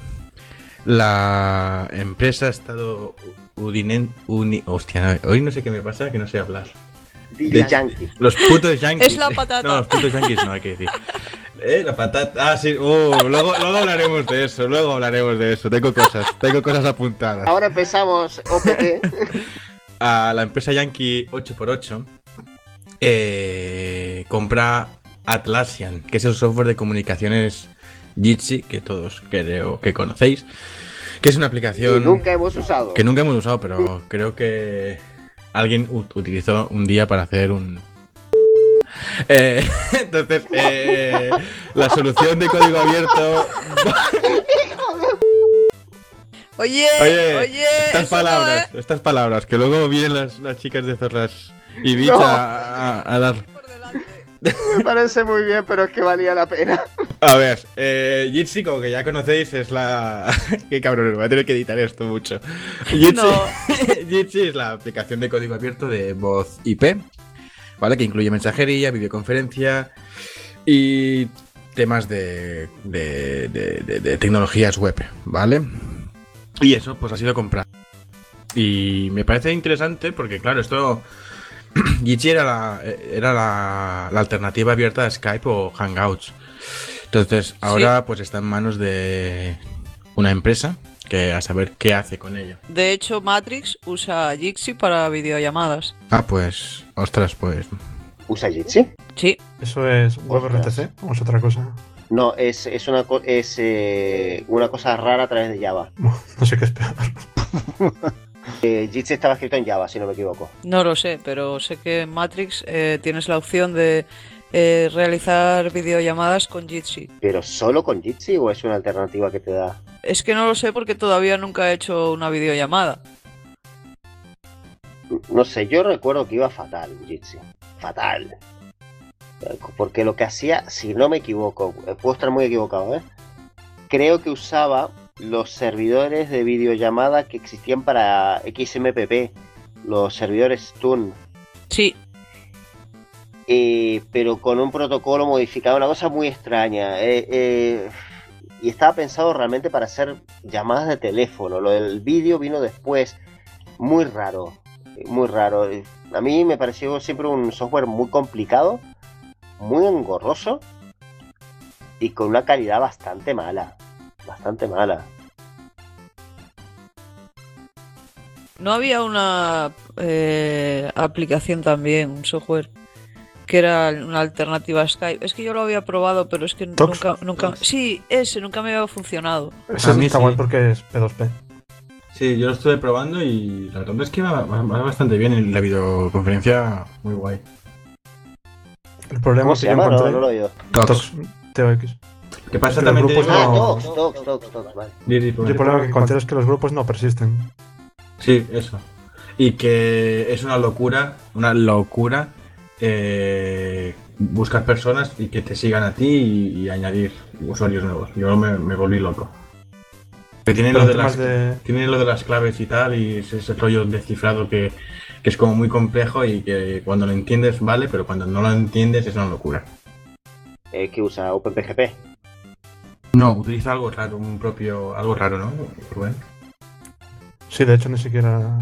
la empresa ha estado Udinen, uni, hostia, hoy no sé qué me pasa, que no sé hablar. De- Yankee. Los putos yankees. Es la patata. [LAUGHS] No, los putos yankees no hay que decir. Eh, la patata. Ah, sí. Uh, luego, luego hablaremos de eso. Luego hablaremos de eso. Tengo cosas. Tengo cosas apuntadas. Ahora empezamos OPT. [LAUGHS] A la empresa Yankee 8x8 eh, compra Atlassian, que es el software de comunicaciones Jitsi, que todos creo que conocéis. Que es una aplicación nunca hemos usado. que nunca hemos usado, pero creo que alguien utilizó un día para hacer un. [LAUGHS] Eh, entonces, eh, la solución de código abierto. [LAUGHS] Oye, Oye, oye, estas no, palabras, ¿eh? estas palabras, que luego vienen las, las chicas de Zorras y Beach No. a, a- a dar. Me parece muy bien, pero es que valía la pena. A ver, eh, Jitsi, como que ya conocéis, es la. [LAUGHS] Qué cabrón, voy a tener que editar esto mucho. Jitsi, No. [LAUGHS] Jitsi es la aplicación de código abierto de voz IP, ¿vale? Que incluye mensajería, videoconferencia y temas de, de, de- de- de tecnologías web, ¿vale? Y eso, pues ha sido comprado. Y me parece interesante porque, claro, esto. [CLEARS THROAT] Jitsi era, la, era la, la alternativa abierta a Skype o Hangouts. Entonces, ahora pues está en manos de una empresa que a saber qué hace con ella. De hecho, Matrix usa Jitsi para videollamadas. Ah, pues, ostras, pues. ¿Usa Jitsi? Sí, ¿Eso es. WebRTC o es otra cosa? No, es, es, una, co- es eh, una cosa rara a través de Java. [LAUGHS] No sé qué es peor. [LAUGHS] Eh, Jitsi estaba escrito en Java, si no me equivoco. no lo sé, pero sé que en Matrix eh, tienes la opción de eh, realizar videollamadas con Jitsi. ¿Pero solo con Jitsi o es una alternativa que te da? Es que no lo sé porque todavía nunca he hecho una videollamada. No sé, yo recuerdo que iba fatal Jitsi. Fatal. Porque lo que hacía, si no me equivoco, puedo estar muy equivocado, ¿eh? Creo que usaba los servidores de videollamada que existían para XMPP, los servidores TUN, Sí, eh, pero con un protocolo modificado, una cosa muy extraña. eh, eh, y estaba pensado realmente para hacer llamadas de teléfono. Lo del vídeo vino después. Muy raro, muy raro. A mí me pareció siempre un software muy complicado, muy engorroso y con una calidad bastante mala. Bastante mala. no había una eh, aplicación también, un software que era una alternativa a Skype. Es que yo lo había probado, pero es que Tox. nunca, nunca. Sí, ese nunca me había funcionado. Ese A mí está sí. guay porque es P2P. Sí, yo lo estuve probando y la verdad es que va, va- va bastante bien en la videoconferencia, muy guay. El problema ¿Cómo es que yo llama? No, no lo he oído. Tox TOX. ¿Qué pasa que también? los grupos te- Ah, no- Tox, Tox, vale. El problema que encontré es que los grupos no persisten. Sí, eso. Y que es una locura, una locura eh, buscar personas y que te sigan a ti y, y añadir usuarios nuevos. Yo me, me volví loco. Que tienen lo, de las, de... tienen lo de las claves y tal, y ese, ese rollo descifrado que, que es como muy complejo y que cuando lo entiendes vale, pero cuando no lo entiendes es una locura. Eh, que usa OpenPGP. No, utiliza algo raro, un propio, algo raro, ¿no, Rubén? Sí, de hecho ni siquiera...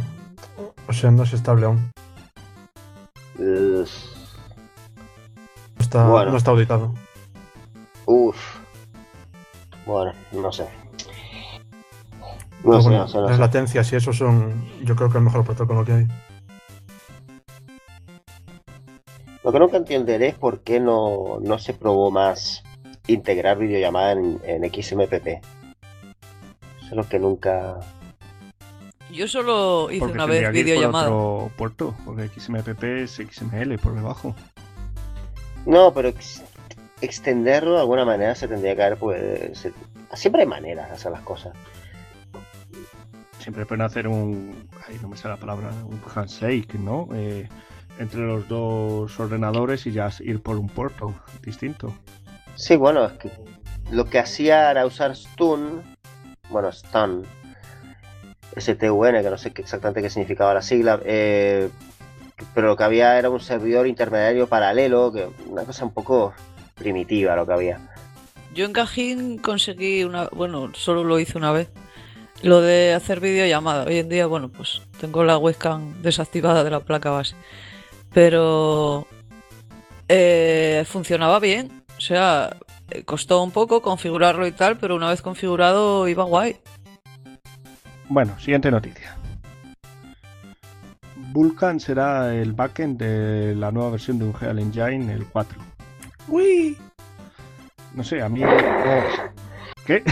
O sea, no es estable aún. Uh, No está, Bueno. no está auditado. Uf. Bueno, no sé. No Pero sé, bueno, no sé, no las sé. latencias y eso son, yo creo que el mejor protocolo que hay. Lo que nunca entenderé es por qué no, no se probó más integrar videollamada en, en XMPP. Eso es lo que nunca... Yo solo hice Porque una vez que ir por videollamada. otro puerto, porque XMPP es XML por debajo. No, pero ex- extenderlo de alguna manera se tendría que haber, pues... se- Siempre hay maneras de hacer las cosas. Siempre pueden hacer un. Ahí no me sale la palabra, un handshake, ¿no? Eh, entre los dos ordenadores y ya ir por un puerto distinto. Sí, bueno, es que lo que hacía era usar Stun, bueno, Stun, S-T-U-N, que no sé exactamente qué significaba la sigla, eh, pero lo que había era un servidor intermediario paralelo, que una cosa un poco primitiva lo que había. Yo en Cajín conseguí una, bueno, solo lo hice una vez, lo de hacer videollamada. Hoy en día, bueno, pues tengo la webcam desactivada de la placa base, pero eh, funcionaba bien. O sea, eh, costó un poco configurarlo y tal, pero una vez configurado iba guay. Bueno, siguiente noticia. Vulkan será el backend de la nueva versión de Unreal Engine, el 4. Uy. No sé, a mí. ¿Qué?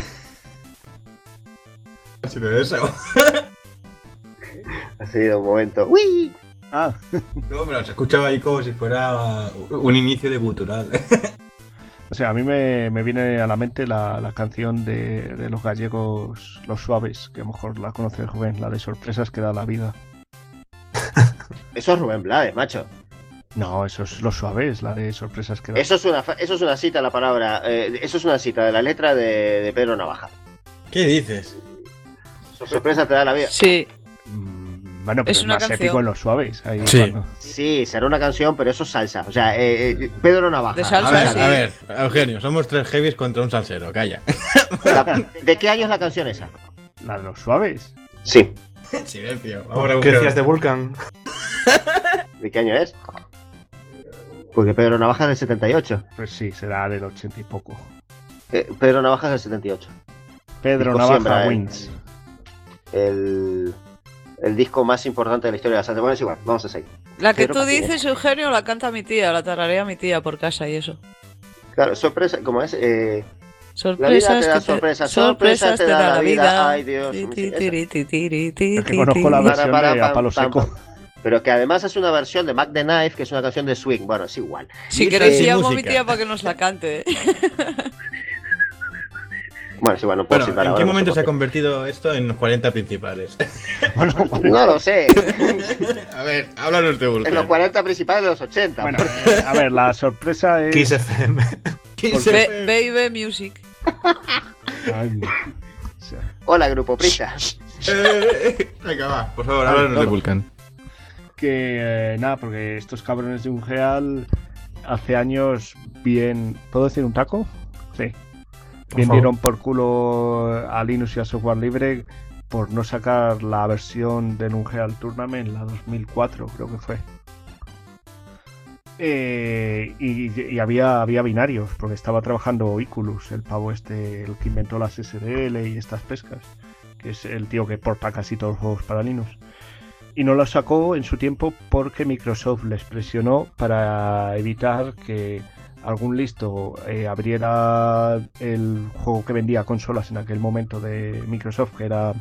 Ha sido eso. [LAUGHS] Ha sido un momento. ¡Uy! Ah, No, pero se escuchaba ahí como si fuera un inicio de cultural. [LAUGHS] o sea, a mí me, me viene a la mente la, la canción de, de los gallegos, Los Suaves, que a lo mejor la conoce Rubén, la de sorpresas que da la vida. [LAUGHS] Eso es Rubén Blades, macho. No, eso es Los Suaves, la de sorpresas que da. Eso es una, fa- eso es una cita, la palabra. eh, eso es una cita de la letra de, de Pedro Navaja. ¿Qué dices? Sorpresa te da la vida. Sí, Bueno, pero Es es, una más canción. épico en Los Suaves. ahí Sí. cuando- Sí, será una canción, pero eso es salsa. O sea, eh, eh, Pedro Navaja. De salsa, A ver, sí. a ver, Eugenio, somos tres heavies contra un salsero, calla. La- [LAUGHS] ¿De qué año es la canción esa? La de Los Suaves. Sí. [LAUGHS] Silencio. ¿Qué decías de Vulcan? [LAUGHS] ¿De qué año es? Porque Pedro Navaja es del 78. Pues sí, será del 80 y poco. Eh, Pedro Navaja es del 78. Pedro Navaja siembra, eh. Wins. El, el disco más importante de la historia de la salsa. Bueno, es igual, vamos a seguir. la que Pedro tú dices, Eugenio, la canta mi tía, la tararea mi tía por casa y eso. Claro, sorpresa, ¿cómo es? Eh, Sorpresas te da que sorpresas, sorpresas te da la vida. Ay, Dios. Conozco la ti. versión Para, de para, A Palo pam, Seco. pam, pero que además es una versión de Mac the Knife, que es una canción de swing. Bueno, es igual. Si queréis llamo a mi tía para que nos la cante. [LAUGHS] Bueno, es igual, no puedo Bueno, ¿en ahora, qué no momento se ha convertido esto en los 40 principales? [LAUGHS] Bueno, No lo sé. [LAUGHS] A ver, háblanos de en los Vulcan. 40 principales de los 80. bueno, eh, a ver, la sorpresa es. Kiss FM. [LAUGHS] ¿Qué es Be- Baby Music. Ay, o sea, Hola, Grupo Prisa. Eh, Venga, va, por favor, háblanos de Vulcan. que eh, nada, porque estos cabrones de un Real hace años bien. ¿Puedo decir un taco? Sí. Bien favor. dieron por culo a Linux y a software libre por no sacar la versión del Unreal Tournament, la 2004 creo que fue. Eh, y y había, había binarios, porque estaba trabajando Iculus, el pavo este, el que inventó las SDL y estas pescas, que es el tío que porta casi todos los juegos para Linux. Y no lo sacó en su tiempo porque Microsoft les presionó para evitar que algún listo eh, abriera el juego que vendía consolas en aquel momento de Microsoft, que era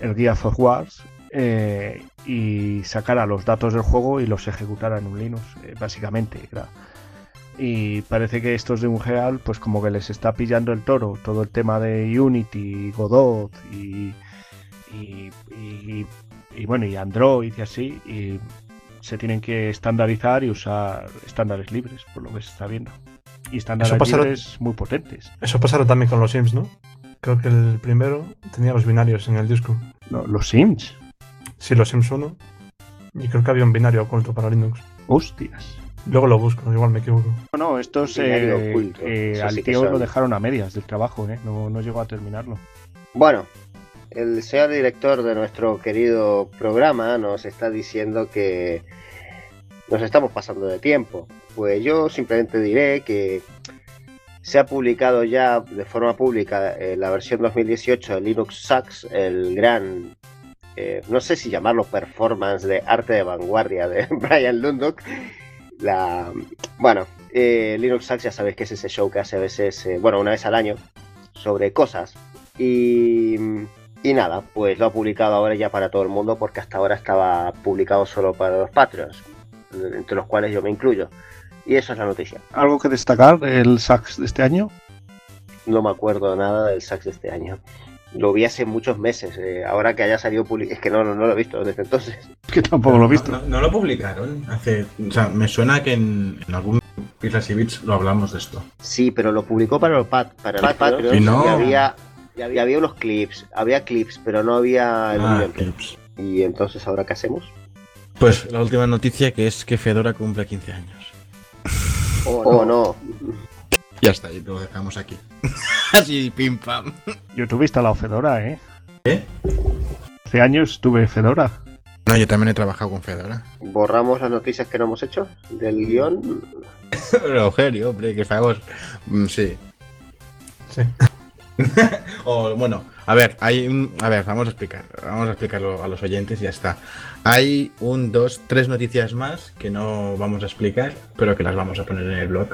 el Gears of Wars, eh, y sacara los datos del juego y los ejecutara en un Linux, eh, básicamente. Y parece que estos de Unreal, pues como que les está pillando el toro, todo el tema de Unity, Godot y, y, y- y, bueno, y Android y así, y se tienen que estandarizar y usar estándares libres, por lo que se está viendo. Y estándares libres muy potentes. Eso pasaron también con los Sims, ¿no? Creo que el primero tenía los binarios en el disco. Lo- Los Sims, Sí, los Sims 1. Y creo que había un binario oculto para Linux. hostias. Luego lo busco, igual me equivoco. No, estos Binario eh, eh, al sí que tío lo dejaron a medias del trabajo, ¿eh? no, no llegó a terminarlo. Bueno, el señor director de nuestro querido programa nos está diciendo que nos estamos pasando de tiempo. Pues yo simplemente diré que se ha publicado ya de forma pública eh, la versión 2018 de Linux Sucks, el gran, eh, no sé si llamarlo performance de arte de vanguardia de [LAUGHS] Brian Lundok. La, bueno, eh, Linux Hacks ya sabéis que es ese show que hace a veces, bueno, una vez al año, sobre cosas. Y, y nada, pues lo ha publicado ahora ya para todo el mundo porque hasta ahora estaba publicado solo para los Patreons, entre los cuales yo me incluyo. Y eso es la noticia. ¿Algo que destacar el sax de este año? No me acuerdo nada del sax de este año. Lo vi hace muchos meses. eh, ahora que haya salido publicado, es que no, no, no lo he visto desde entonces. [LAUGHS] Que tampoco lo he visto. No, no lo publicaron hace. O sea, me suena que en, en algún Islas y Bits lo hablamos de esto. Sí, pero lo publicó para los, pat para los Patreons Y no. y había, y había, había unos clips, había clips, pero no había el Ah, clips. Y entonces, ¿ahora qué hacemos? Pues la última noticia que es que Fedora cumple 15 años. Oh, no. Ya está, y lo dejamos aquí. [LAUGHS] Así, pim pam. Yo tuve instalado Fedora, ¿eh? ¿Eh? Hace años tuve Fedora. No, yo también he trabajado con Fedora. Borramos las noticias que no hemos hecho del guion. [LAUGHS] Rogerio, hombre, que favor. Mm, Sí. Sí. [LAUGHS] O bueno, a ver, hay un. A ver, vamos a explicar. Vamos a explicarlo a los oyentes y ya está. Hay un, dos, tres noticias más que no vamos a explicar, pero que las vamos a poner en el blog.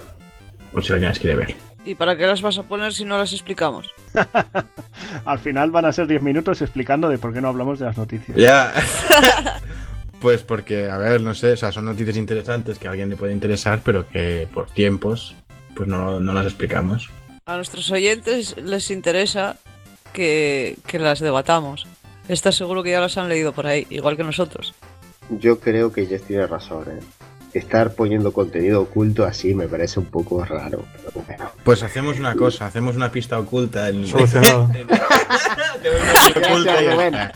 Por si alguien las quiere ver. ¿Y para qué las vas a poner si no las explicamos? [LAUGHS] Al final van a ser 10 minutos explicando de por qué no hablamos de las noticias. Ya. [LAUGHS] pues porque, a ver, no sé, o sea, son noticias interesantes que a alguien le puede interesar, pero que por tiempos, pues no, no las explicamos. A nuestros oyentes les interesa que, que las debatamos. Estás seguro que ya las han leído por ahí, igual que nosotros. Yo creo que Jess tiene razón. ¿eh? Estar poniendo contenido oculto así me parece un poco raro. Pero bueno. Pues hacemos una cosa, hacemos una pista oculta en. Solucionado. [LAUGHS] [LAUGHS] Hacemos una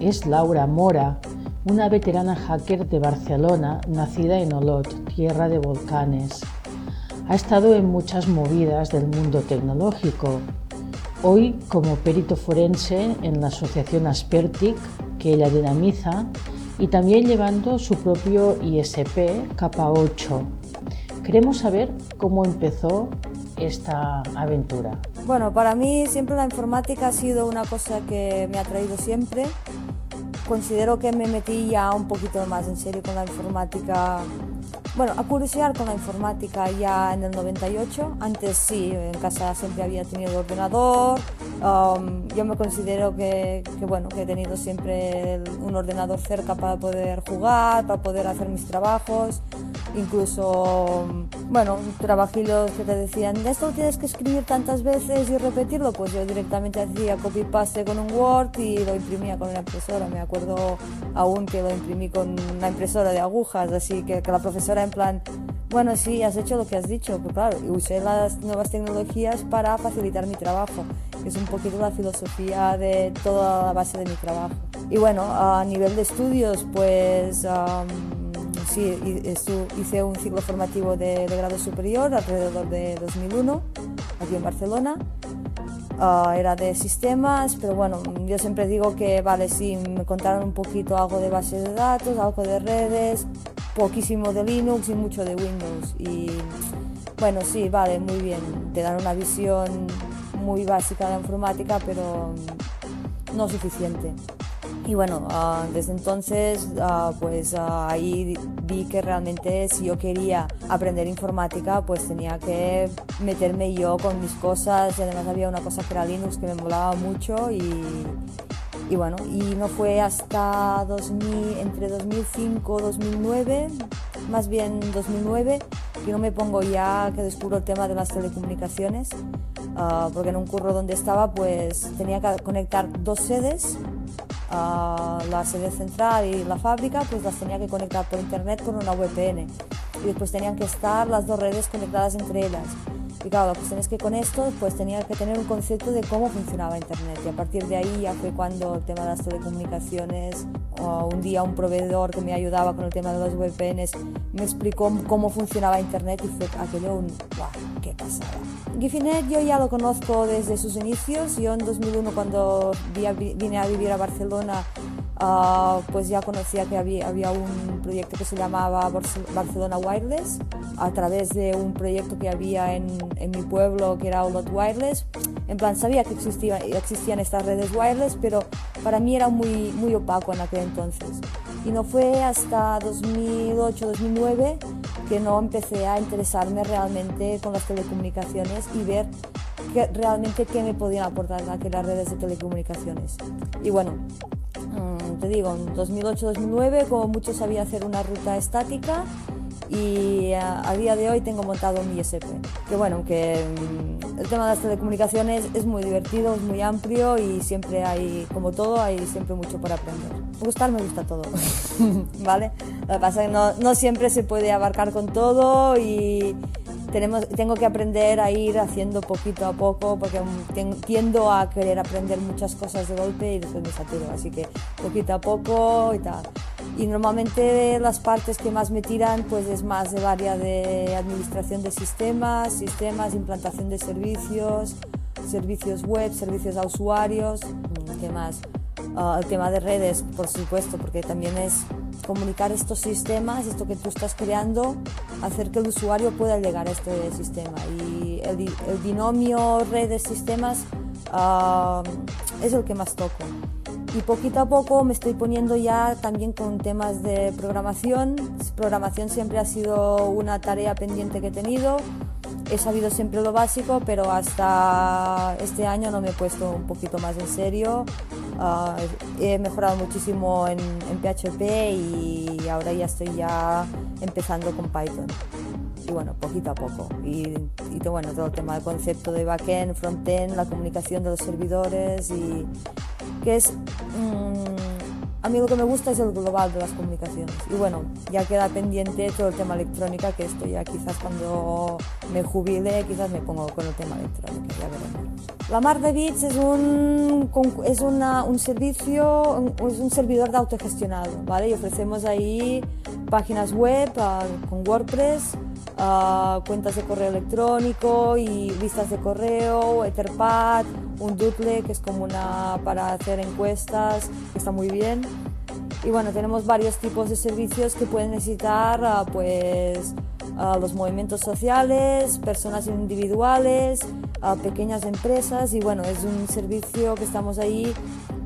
Es Laura Mora, una veterana hacker de Barcelona nacida en Olot, tierra de volcanes. Ha estado en muchas movidas del mundo tecnológico. Hoy como perito forense en la asociación Aspertic, que ella dinamiza, y también llevando su propio ISP K8. Queremos saber cómo empezó esta aventura. Bueno, para mí siempre la informática ha sido una cosa que me ha traído siempre. Considero que me metí ya un poquito más en serio con la informática, bueno, a curiosear con la informática ya en el 98. Antes sí, en casa siempre había tenido ordenador. Um, yo me considero que, que, bueno, que he tenido siempre el- un ordenador cerca para poder jugar, para poder hacer mis trabajos. Incluso, bueno, trabajillos que te decían, esto tienes que escribir tantas veces y repetirlo, pues yo directamente hacía copy-paste con un Word y lo imprimía con una impresora. Me acuerdo aún que lo imprimí con una impresora de agujas, así que, que la profesora en plan, bueno, sí, has hecho lo que has dicho, pero claro, usé las nuevas tecnologías para facilitar mi trabajo, que es un poquito la filosofía de toda la base de mi trabajo. Y bueno, a nivel de estudios, pues... sí, hice un ciclo formativo de, de grado superior alrededor de 2001, aquí en Barcelona. Ah, era de sistemas, pero bueno, yo siempre digo que, vale, sí, me contaron un poquito algo de bases de datos, algo de redes, poquísimo de Linux y mucho de Windows. Y bueno, sí, vale, muy bien, te dan una visión muy básica la informática, pero no suficiente. Y bueno, ah, desde entonces, ah, pues ah, ahí vi que realmente si yo quería aprender informática, pues tenía que meterme yo con mis cosas. Y además había una cosa que era Linux que me molaba mucho y, y bueno, y no fue hasta 2000, entre 2005 y 2009, más bien 2009, que no me pongo ya que descubro el tema de las telecomunicaciones, ah, porque en un curro donde estaba pues tenía que conectar dos sedes, ah, la sede central y la fábrica, pues las tenía que conectar por internet con una VPN y después tenían que estar las dos redes conectadas entre ellas. Y claro, la cuestión es que con esto pues tenía que tener un concepto de cómo funcionaba Internet y a partir de ahí ya fue cuando el tema de las telecomunicaciones, o un día un proveedor que me ayudaba con el tema de los VPNs me explicó cómo funcionaba Internet y fue aquello un ¡guau! ¡Qué pasada! Gifinet yo ya lo conozco desde sus inicios, yo en 2001 cuando vi- vine a vivir a Barcelona Ah, pues ya conocía que había, había un proyecto que se llamaba Barce- Barcelona Wireless a través de un proyecto que había en, en mi pueblo que era Olot Wireless. En plan, sabía que existía, existían estas redes wireless, pero para mí era muy, muy opaco en aquel entonces. Y no fue hasta 2008-2009 que no empecé a interesarme realmente con las telecomunicaciones y ver realmente qué me podían aportar aquellas redes de telecomunicaciones. Y bueno, te digo, en 2008-2009 como mucho sabía hacer una ruta estática y a, a día de hoy tengo montado un ISP. Que bueno, que mm, el tema de las telecomunicaciones es muy divertido, es muy amplio y siempre hay, como todo, hay siempre mucho para aprender. Gustar me gusta todo, [LAUGHS] ¿vale? Lo que pasa es que no, no siempre se puede abarcar con todo y tengo que aprender a ir haciendo poquito a poco porque tiendo a querer aprender muchas cosas de golpe y después me saturo, así que poquito a poco y tal. Y normalmente las partes que más me tiran pues es más del área de administración de sistemas, sistemas, implantación de servicios, servicios web, servicios a usuarios, ¿qué más? Ah, el tema de redes, por supuesto, porque también es comunicar estos sistemas, esto que tú estás creando, hacer que el usuario pueda llegar a este sistema. Y el, el binomio redes-sistemas ah, es el que más toco. Y poquito a poco me estoy poniendo ya también con temas de programación. Programación siempre ha sido una tarea pendiente que he tenido. He sabido siempre lo básico, pero hasta este año no me he puesto un poquito más en serio. Ah, he mejorado muchísimo en, en PHP y ahora ya estoy ya empezando con Python. Y bueno, poquito a poco. Y, y bueno, todo el tema del concepto de backend, frontend, la comunicación de los servidores y que es... mm, a mí lo que me gusta es el global de las comunicaciones. Y bueno, ya queda pendiente todo el tema electrónica, que esto ya quizás cuando me jubile, quizás me pongo con el tema electrónica, ya. La Mar de Bits es un, es una- un servicio, es un servidor de autogestionado, ¿vale? Y ofrecemos ahí páginas web ah, con WordPress, ah, cuentas de correo electrónico y listas de correo, Etherpad, un Doodle que es como una para hacer encuestas, que está muy bien. Y bueno, tenemos varios tipos de servicios que pueden necesitar ah, pues ah, los movimientos sociales, personas individuales, ah, pequeñas empresas y bueno, es un servicio que estamos ahí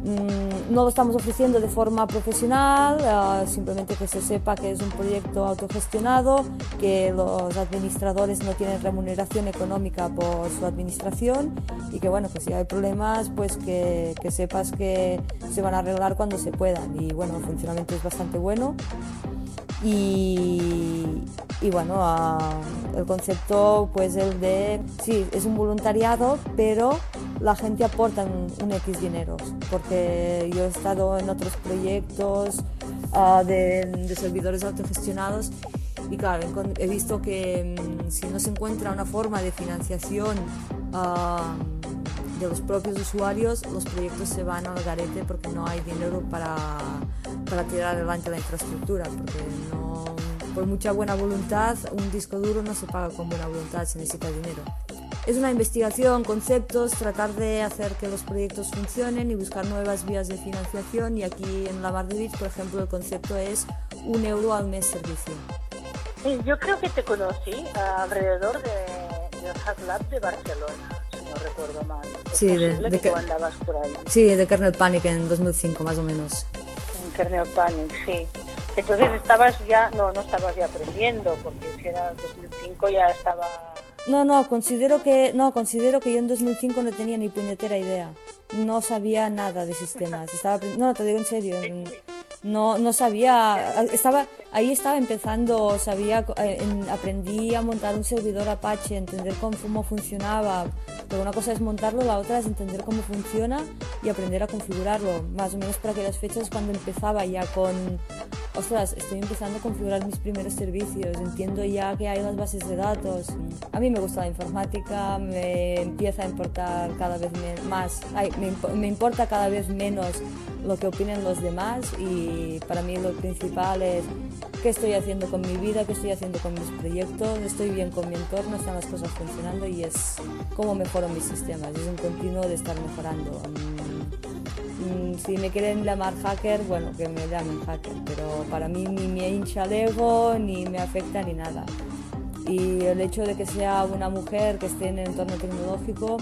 no lo estamos ofreciendo de forma profesional, ah, simplemente que se sepa que es un proyecto autogestionado, que los administradores no tienen remuneración económica por su administración y que bueno, si hay problemas, pues que, que sepas que se van a arreglar cuando se puedan. Y bueno, el funcionamiento es bastante bueno. Y, y bueno, ah, el concepto pues el de, sí, es un voluntariado, pero la gente aporta un, un X dineros, porque yo he estado en otros proyectos ah, de, de servidores autogestionados y claro, he visto que mm, si no se encuentra una forma de financiación ah, de los propios usuarios, los proyectos se van al garete porque no hay dinero para, para tirar adelante la infraestructura, porque no, por mucha buena voluntad, un disco duro no se paga con buena voluntad, se necesita dinero. Es una investigación, conceptos, tratar de hacer que los proyectos funcionen y buscar nuevas vías de financiación y aquí en la Mar de Bits, por ejemplo, el concepto es un euro al mes servicio. Sí, yo creo que te conocí alrededor de, del Hack Lab de Barcelona, señor recuerdo mal. Es Sí, de- de que tú andabas por ahí. Sí, de Kernel Panic en 2005 más o menos. En Kernel Panic, sí. Entonces estabas ya, no, no estabas ya aprendiendo, porque si era 2005 ya estaba... No, no, considero que no, considero que yo en 2005 no tenía ni puñetera idea. No sabía nada de sistemas. Estaba no, te digo en serio. No, no sabía, estaba ahí estaba empezando, sabía, eh, en- aprendí a montar un servidor Apache, entender cómo, funcionaba. Pero una cosa es montarlo, la otra es entender cómo funciona y aprender a configurarlo. Más o menos para aquellas fechas cuando empezaba ya con, ostras, estoy empezando a configurar mis primeros servicios, entiendo ya que hay las bases de datos. A mí me gusta la informática, me empieza a importar cada vez más, ay, me, impo- me importa cada vez menos lo que opinen los demás y para mí lo principal es qué estoy haciendo con mi vida, qué estoy haciendo con mis proyectos, estoy bien con mi entorno, están las cosas funcionando y es cómo mejoro mis sistemas, es un continuo de estar mejorando. Mm, Si me quieren llamar hacker, bueno, que me llamen hacker, pero para mí ni me hincha el ego, ni me afecta, ni nada. Y el hecho de que sea una mujer que esté en el entorno tecnológico,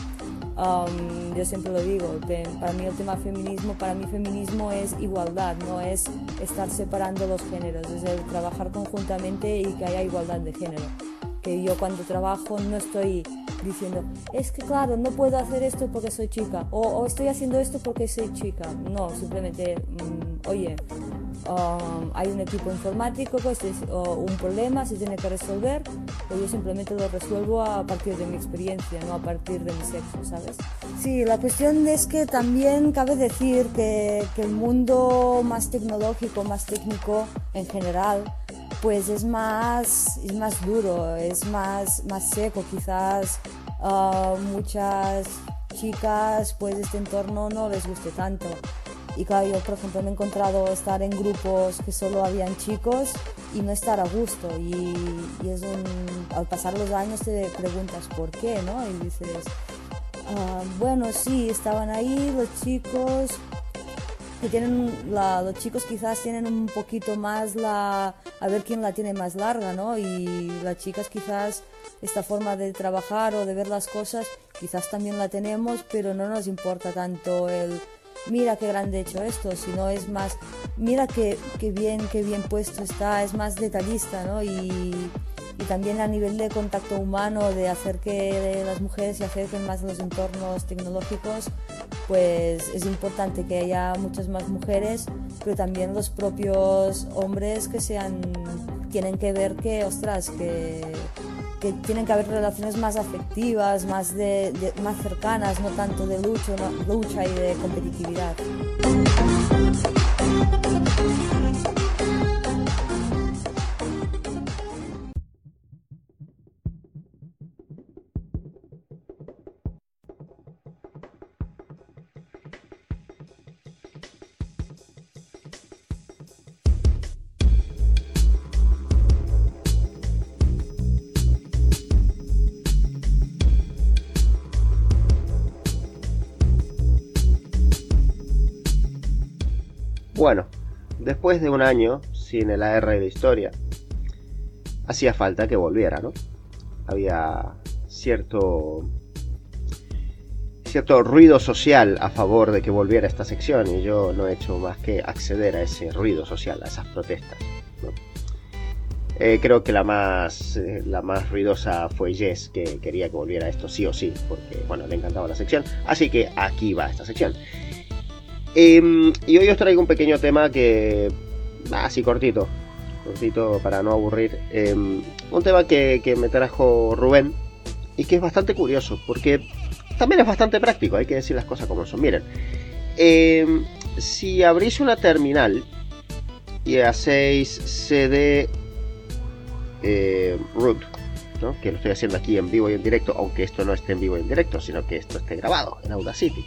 um, yo siempre lo digo, para mí el tema feminismo, para mí feminismo es igualdad, no es estar separando los géneros, es el trabajar conjuntamente y que haya igualdad de género. Que yo cuando trabajo no estoy diciendo, es que claro, no puedo hacer esto porque soy chica, o, o estoy haciendo esto porque soy chica. No, simplemente, mm, oye, um, hay un equipo informático, pues es un problema, se tiene que resolver, pues yo simplemente lo resuelvo a partir de mi experiencia, no a partir de mi sexo, ¿sabes? Sí, la cuestión es que también cabe decir que, que el mundo más tecnológico, más técnico en general, pues es más, es más duro, es más, más seco, quizás ah, muchas chicas pues este entorno no les guste tanto. Y claro, yo por ejemplo me he encontrado estar en grupos que solo habían chicos y no estar a gusto. Y, y al pasar los años te preguntas por qué, ¿no? Y dices, ah, bueno, sí, estaban ahí los chicos, que tienen la- los chicos quizás tienen un poquito más la a ver quién la tiene más larga no y las chicas quizás esta forma de trabajar o de ver las cosas quizás también la tenemos pero no nos importa tanto el mira qué grande he hecho esto sino es más mira qué, qué bien qué bien puesto está es más detallista no y y también a nivel de contacto humano, de hacer que las mujeres se acerquen más a los entornos tecnológicos, pues es importante que haya muchas más mujeres, pero también los propios hombres que sean, tienen que ver que, ostras, que, que tienen que haber relaciones más afectivas, más, de, de- más cercanas, no tanto de lucha, lucha y de competitividad. Después de un año sin el AR de historia, hacía falta que volviera, ¿no? Había cierto cierto ruido social a favor de que volviera esta sección y yo no he hecho más que acceder a ese ruido social, a esas protestas. Eh, creo que la más eh, la más ruidosa fue Jess que quería que volviera esto sí o sí porque bueno le encantaba la sección así que aquí va esta sección Em, y hoy os traigo un pequeño tema que. así cortito. Cortito para no aburrir. Em, un tema que, me trajo Rubén. Y que es bastante curioso. Porque también es bastante práctico. Hay que decir las cosas como son. Miren. em, si abrís una terminal. Y hacéis cd eh, root. Que lo estoy haciendo aquí en vivo y en directo. Aunque esto no esté en vivo y en directo. Sino que esto esté grabado en Audacity.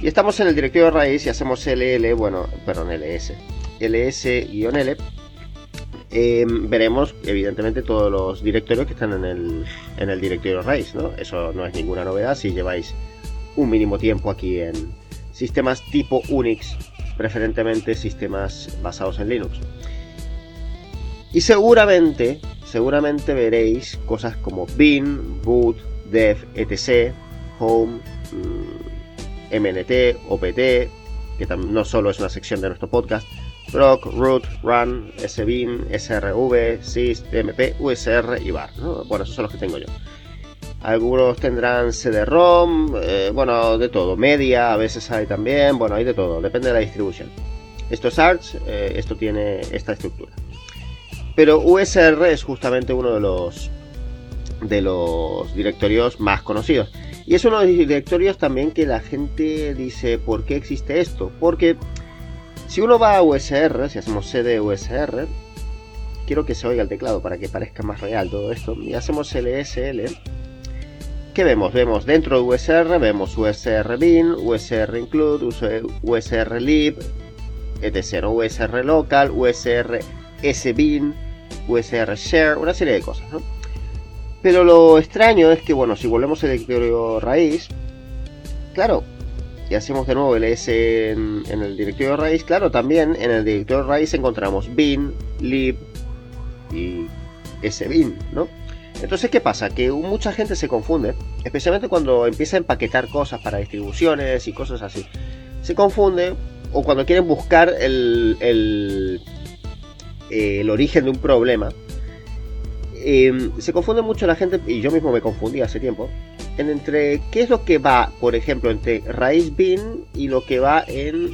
Y estamos en el directorio raíz y hacemos ll, bueno, perdón, ls, ls-l. eh, veremos, evidentemente, todos los directorios que están en el, en el directorio raíz, ¿no? Eso no es ninguna novedad si lleváis un mínimo tiempo aquí en sistemas tipo Unix, preferentemente sistemas basados en Linux. Y seguramente, seguramente veréis cosas como bin, boot, dev, etc. home, mm, MNT, OPT, que no solo es una sección de nuestro podcast, proc, root, run, sbin, srv, sys, tmp, usr y var. ¿no? Bueno, esos son los que tengo yo. Algunos tendrán CD-ROM, eh, bueno, de todo. Media, a veces hay también, bueno, hay de todo, depende de la distribución. Esto es Arch, eh, esto tiene esta estructura. Pero USR es justamente uno de los de los directorios más conocidos. Y es uno de los directorios también que la gente dice, ¿por qué existe esto? Porque si uno va a USR, si hacemos CD USR, quiero que se oiga el teclado para que parezca más real todo esto, y hacemos LSL, ¿qué vemos? Vemos dentro de USR, vemos USR bin, USR include, USR lib, etc. USR local, USR sbin, USR share, una serie de cosas, ¿no? Pero lo extraño es que, bueno, si volvemos al directorio raíz, claro, y hacemos de nuevo el S en, el directorio raíz, claro, también en el directorio raíz encontramos bin, lib y sbin, ¿no? Entonces, ¿qué pasa? Que mucha gente se confunde, especialmente cuando empieza a empaquetar cosas para distribuciones y cosas así. Se confunde, o cuando quieren buscar el, el, el origen de un problema, eh, se confunde mucho la gente, y yo mismo me confundí hace tiempo, en entre qué es lo que va, por ejemplo, entre raíz bin y lo que va en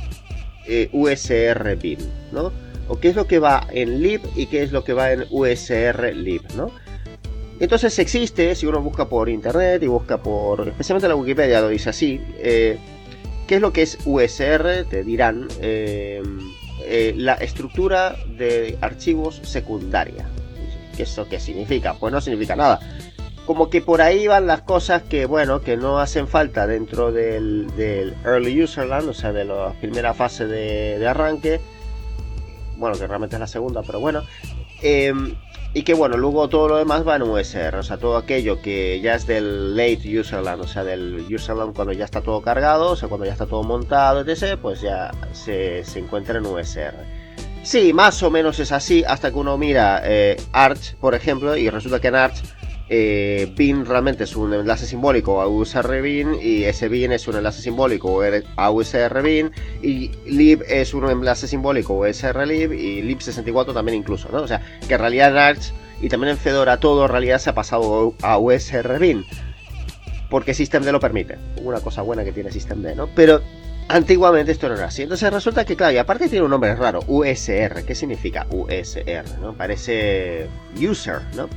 eh, USR bin, ¿no? O qué es lo que va en lib y qué es lo que va en USR lib, ¿no? Entonces existe, si uno busca por internet y busca por, especialmente la Wikipedia lo dice así, eh, ¿qué es lo que es USR? Te dirán, eh, la estructura de archivos secundaria. ¿Qué ¿Eso qué significa? Pues no significa nada. Como que por ahí van las cosas que, bueno, que no hacen falta dentro del, del Early Userland, o sea, de la primera fase de, arranque. Bueno, que realmente es la segunda, pero bueno. Eh, y que bueno, luego todo lo demás va en USR, o sea, todo aquello que ya es del late userland, o sea, del userland cuando ya está todo cargado, o sea, cuando ya está todo montado, etc., pues ya se, se encuentra en USR. Sí, más o menos es así, hasta que uno mira eh, Arch, por ejemplo, y resulta que en Arch eh, bin realmente es un enlace simbólico a USR bin y ese bin es un enlace simbólico a USR bin y lib es un enlace simbólico a USR lib y lib64 también incluso, ¿no? O sea, que en realidad en Arch y también en Fedora todo en realidad se ha pasado a USR bin porque Systemd lo permite. Una cosa buena que tiene Systemd, ¿no? Pero antiguamente esto no era así. Entonces resulta que, claro, y aparte tiene un nombre raro, USR. ¿Qué significa USR? ¿no? Parece user, ¿no?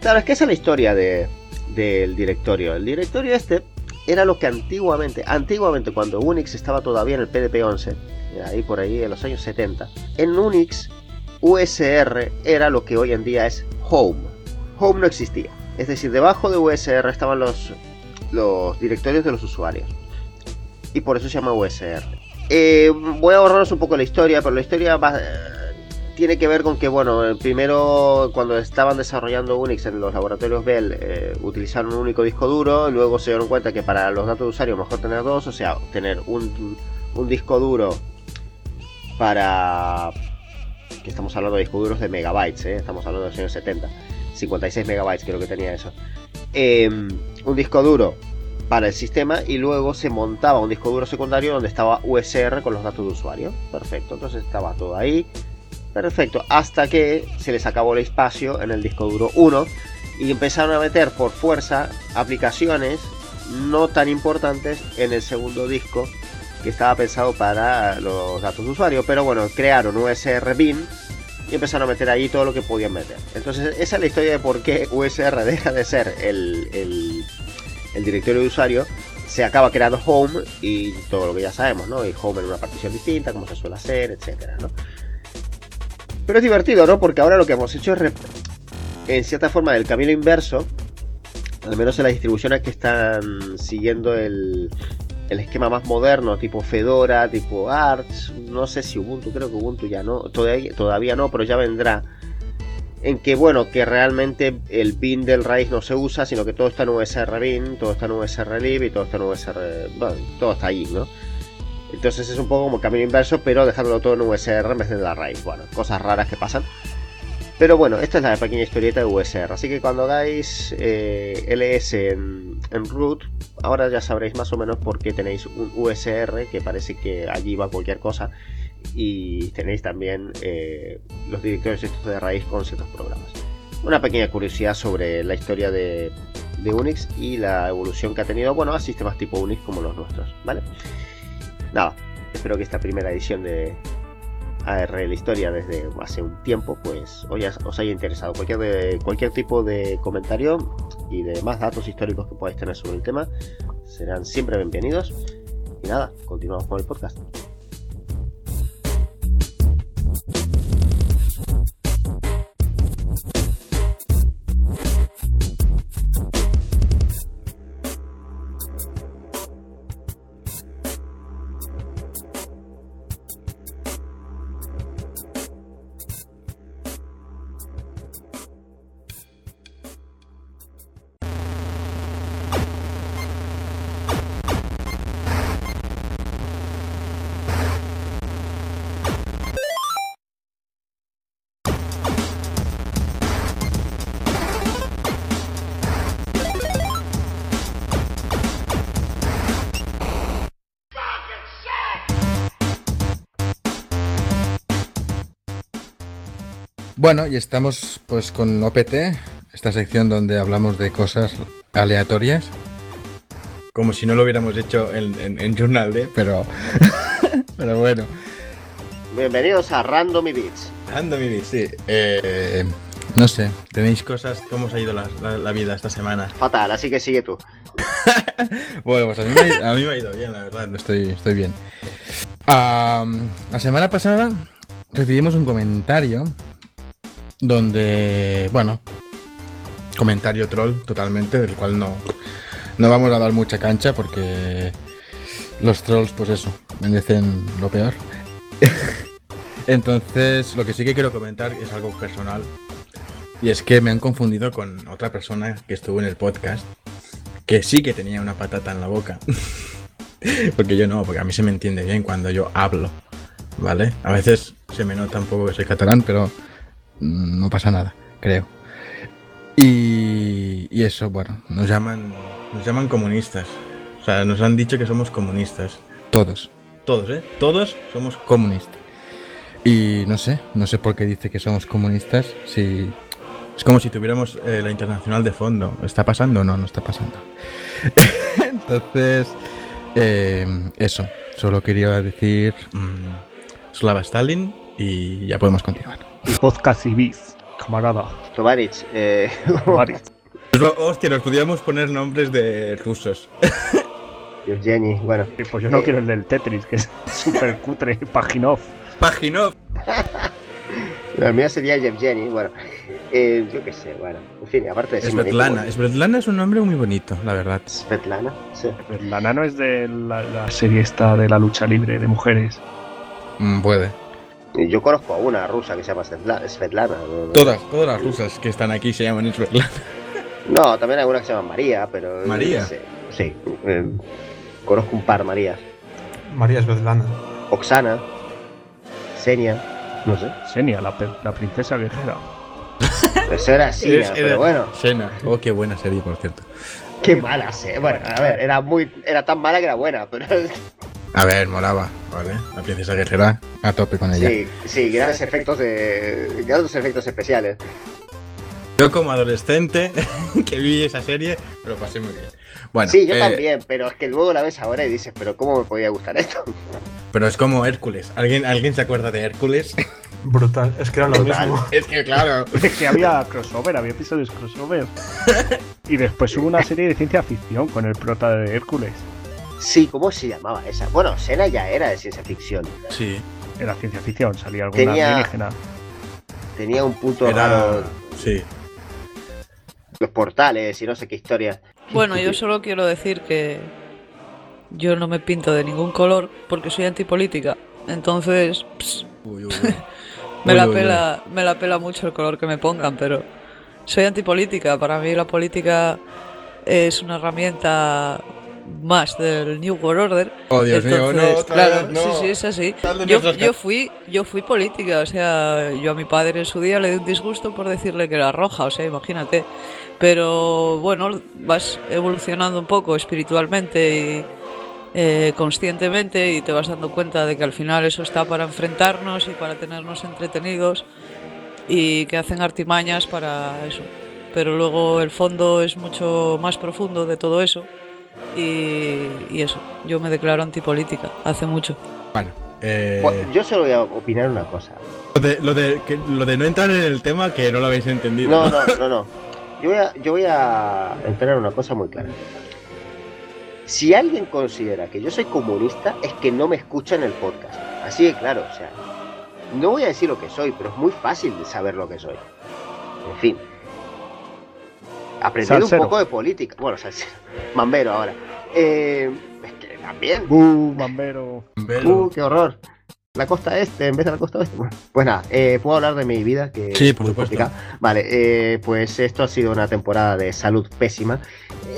Claro, es que esa es la historia de, del directorio. El directorio este era lo que antiguamente, antiguamente cuando Unix estaba todavía en el PDP-11, ahí por ahí en los años 70, en Unix USR era lo que hoy en día es Home. Home no existía. Es decir, debajo de USR estaban los directorios de los usuarios. Y por eso se llama USR. Eh, voy a ahorraros un poco la historia, pero la historia va, tiene que ver con que, bueno, primero cuando estaban desarrollando Unix en los laboratorios Bell, eh, utilizaron un único disco duro, luego se dieron cuenta que para los datos de usuario mejor tener dos, o sea, tener un, un disco duro para... que estamos hablando de discos duros de megabytes, ¿eh? estamos hablando de los años 70, 56 megabytes creo que tenía eso. Eh, un disco duro para el sistema y luego se montaba un disco duro secundario donde estaba USR con los datos de usuario. Perfecto, entonces estaba todo ahí. Perfecto, hasta que se les acabó el espacio en el disco duro 1 y empezaron a meter por fuerza aplicaciones no tan importantes en el segundo disco que estaba pensado para los datos de usuario. Pero bueno, crearon USR bin y empezaron a meter ahí todo lo que podían meter. Entonces, esa es la historia de por qué USR [LAUGHS] deja de ser el, el, el directorio de usuario. Se acaba creando Home y todo lo que ya sabemos, ¿no? Y Home en una partición distinta, como se suele hacer, etcétera, ¿no? Pero es divertido, ¿no? Porque ahora lo que hemos hecho es, en cierta forma, el camino inverso. Al menos en las distribuciones que están siguiendo el, el esquema más moderno, tipo Fedora, tipo Arch. No sé si Ubuntu, creo que Ubuntu ya no. Todavía, todavía no, pero ya vendrá. En que, bueno, que realmente el bin del raíz no se usa, sino que todo está en USR bin, todo está en USR lib y todo está en USR. Bueno, todo está allí, ¿no? Entonces es un poco como camino inverso, pero dejándolo todo en USR en vez de la raíz. Bueno, cosas raras que pasan. Pero bueno, esta es la pequeña historieta de USR. Así que cuando hagáis eh, LS en root, ahora ya sabréis más o menos por qué tenéis un USR, que parece que allí va cualquier cosa. Y tenéis también eh, los directorios estos de raíz con ciertos programas. Una pequeña curiosidad sobre la historia de, Unix y la evolución que ha tenido, bueno, a sistemas tipo Unix como los nuestros, ¿vale? Nada, espero que esta primera edición de AR la historia desde hace un tiempo, pues os haya interesado. Cualquier, cualquier tipo de comentario y de más datos históricos que podáis tener sobre el tema serán siempre bienvenidos. Y nada, continuamos con el podcast. Bueno, y estamos pues con OPT, esta sección donde hablamos de cosas aleatorias. Como si no lo hubiéramos hecho en, en, en Journal D, pero, [LAUGHS] pero bueno. Bienvenidos a Random Beats. Random Beats, sí. Eh, no sé, ¿tenéis cosas? ¿Cómo os ha ido la, la, la vida esta semana? Fatal, así que sigue tú. [LAUGHS] bueno, pues a mí, me, a mí, me, ha ido bien, la verdad, estoy, estoy bien. Um, la semana pasada recibimos un comentario donde, bueno, comentario troll totalmente, del cual no, no vamos a dar mucha cancha porque los trolls, pues eso, merecen lo peor. [LAUGHS] Entonces, lo que sí que quiero comentar es algo personal. Y es que me han confundido con otra persona que estuvo en el podcast, que sí que tenía una patata en la boca. [LAUGHS] porque yo no, porque a mí se me entiende bien cuando yo hablo, ¿vale? A veces se me nota un poco que soy catalán, pero no pasa nada, creo. Y, y, eso, bueno, nos llaman, nos llaman comunistas. O sea, nos han dicho que somos comunistas. Todos. Todos, ¿eh? Todos somos comunistas. Y no sé, no sé por qué dice que somos comunistas. Si es como si tuviéramos eh, la internacional de fondo. ¿Está pasando? No, no está pasando. [LAUGHS] Entonces, eh, eso. Solo quería decir mmm, Slava Stalin y ya podemos continuar. Podcast y bis, camarada. Tovarich, eh... [LAUGHS] Tovarich. Hostia, nos podíamos poner nombres de rusos. [LAUGHS] Evgeny, bueno. Pues yo no quiero el del Tetris, que es [LAUGHS] súper cutre. Paginov. Paginov. La mía sería Yevgeny, bueno. Eh, yo qué sé, bueno. En fin, aparte de Svetlana. Svetlana es un nombre muy bonito, la verdad. Svetlana, sí. Svetlana no es de la, la serie esta de la lucha libre de mujeres. Mm, puede. Yo conozco a una rusa que se llama Svetlana. Todas, todas las rusas que están aquí se llaman Svetlana. No, también hay una que se llama María, pero. ¿María? Sí, sí eh, conozco un par Marías. María Svetlana. Oksana. Senia. No sé. Senia, la, la princesa guerrera. Eso era Senia, Es- pero bueno. Sena. Oh, qué buena serie, por cierto. Qué mala serie. Bueno, a ver, era muy. Era tan mala que era buena, pero. [LAUGHS] A ver, molaba, ¿vale? La princesa guerrera, a tope con ella. Sí, sí, grandes efectos de. grandes efectos especiales. Yo como adolescente [LAUGHS] que vi esa serie, me lo pasé muy bien. Bueno, sí, yo eh, también, pero es que luego la ves ahora y dices, pero ¿cómo me podía gustar esto? [LAUGHS] pero es como Hércules. ¿Alguien, ¿Alguien se acuerda de Hércules? Brutal, es que era lo Brutal. mismo. es que claro. [LAUGHS] Es que había crossover, había episodios crossover. Y después hubo una serie de ciencia ficción con el prota de Hércules. Sí, ¿cómo se llamaba esa? Bueno, Sena ya era de ciencia ficción. Sí. Era ciencia ficción, salía alguna Tenía- alienígena. Tenía un punto Era. raro, Sí. los portales y no sé qué historia. Bueno, yo solo quiero decir que yo no me pinto de ningún color porque soy antipolítica. Entonces, ps, Uy, uy, uy. [LAUGHS] me, Uy, la uy, uy. pela, me la pela mucho el color que me pongan, pero soy antipolítica. Para mí la política es una herramienta más del New World Order. Oh, Dios mío, no, claro, vez, no. sí, sí, es así. Yo, yo fui, yo fui política, o sea, yo a mi padre en su día le di un disgusto por decirle que era roja, o sea, imagínate. Pero bueno, vas evolucionando un poco espiritualmente y eh, conscientemente y te vas dando cuenta de que al final eso está para enfrentarnos y para tenernos entretenidos y que hacen artimañas para eso. Pero luego el fondo es mucho más profundo de todo eso y, y eso, yo me declaro antipolítica hace mucho. Bueno, eh, Bueno, yo solo voy a opinar una cosa. lo, de, lo, de, que- lo de no entrar en el tema que no lo habéis entendido. No, no, no, no. [LAUGHS] Yo voy a, yo voy a entrar en una cosa muy clara. Si alguien considera que yo soy comunista, es que no me escucha en el podcast. Así de claro, o sea, no voy a decir lo que soy, pero es muy fácil de saber lo que soy. En fin. Aprender un poco de política. Bueno, salsero. [LAUGHS] Mambero ahora. Eh, es que también. ¡Uh, bombero! Uh, qué horror. La costa este en vez de la costa oeste. Bueno, pues nada, eh, puedo hablar de mi vida, que Sí, es por muy supuesto. complicada. Vale, eh, pues esto ha sido una temporada de salud pésima.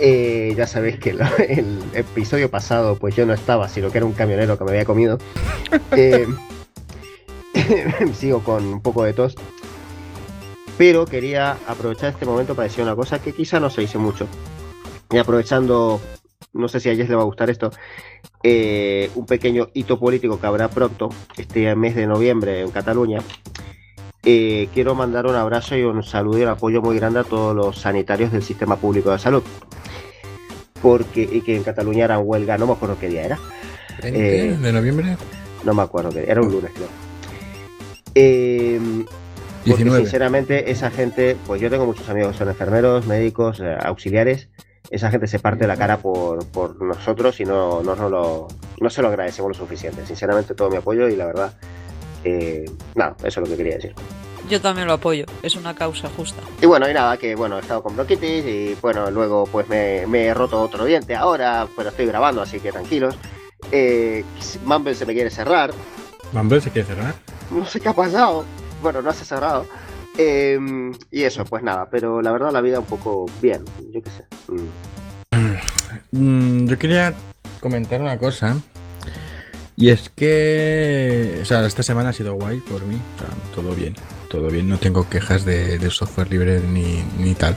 Eh, ya sabéis que lo- [LAUGHS] el episodio pasado, pues yo no estaba, sino que era un camionero que me había comido. [LAUGHS] Eh, sigo con un poco de tos. Pero quería aprovechar este momento para decir una cosa que quizá no se dice mucho. Y aprovechando, no sé si a Jess le va a gustar esto, eh, un pequeño hito político que habrá pronto, este mes de noviembre en Cataluña. Eh, quiero mandar un abrazo y un saludo y un apoyo muy grande a todos los sanitarios del sistema público de salud. Porque, y que en Cataluña eran huelga, no me acuerdo qué día era. ¿En Eh? ¿De noviembre? No me acuerdo qué día, era un lunes creo. Eh, porque 19. sinceramente esa gente, pues yo tengo muchos amigos que son enfermeros, médicos, eh, auxiliares. Esa gente se parte la cara por, por nosotros y no, no, no lo, no se lo agradecemos lo suficiente. Sinceramente todo mi apoyo y la verdad, eh, nada, eso es lo que quería decir. Yo también lo apoyo, es una causa justa. Y bueno, y nada, que bueno, he estado con bronquitis y bueno, luego pues me, me he roto otro diente ahora, pero estoy grabando, así que tranquilos. Eh, Mumble se me quiere cerrar, ¿Mumble se quiere cerrar? no sé qué ha pasado. Bueno, no se ha cerrado. Eh, y eso, pues nada, pero la verdad la vida un poco bien, yo qué sé. Mm. Mm, yo quería comentar una cosa. Y es que. O sea, esta semana ha sido guay por mí. O sea, todo bien. Todo bien. No tengo quejas de, de software libre ni, ni tal.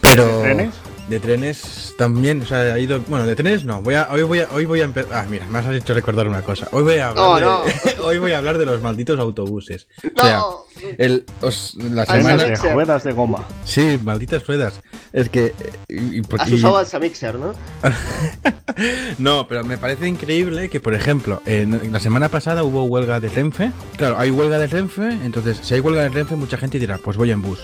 Pero. ¿De trenes? De trenes también. O sea, ha ido. Bueno, de trenes no. Voy a, hoy voy a, hoy voy a empezar. Ah, mira, me has hecho recordar una cosa. Hoy voy a hablar, Oh, de, no. [LAUGHS] hoy voy a hablar de los malditos autobuses. O sea, No, el, os- la Esas semana. de ruedas de goma. Sí, malditas ruedas. Es que. y- y- has y- usado el Mixer, ¿no? [LAUGHS] no, pero me parece increíble que, por ejemplo, en la semana pasada hubo huelga de Renfe. Claro, hay huelga de Renfe, entonces si hay huelga de Renfe, mucha gente dirá, pues voy en bus.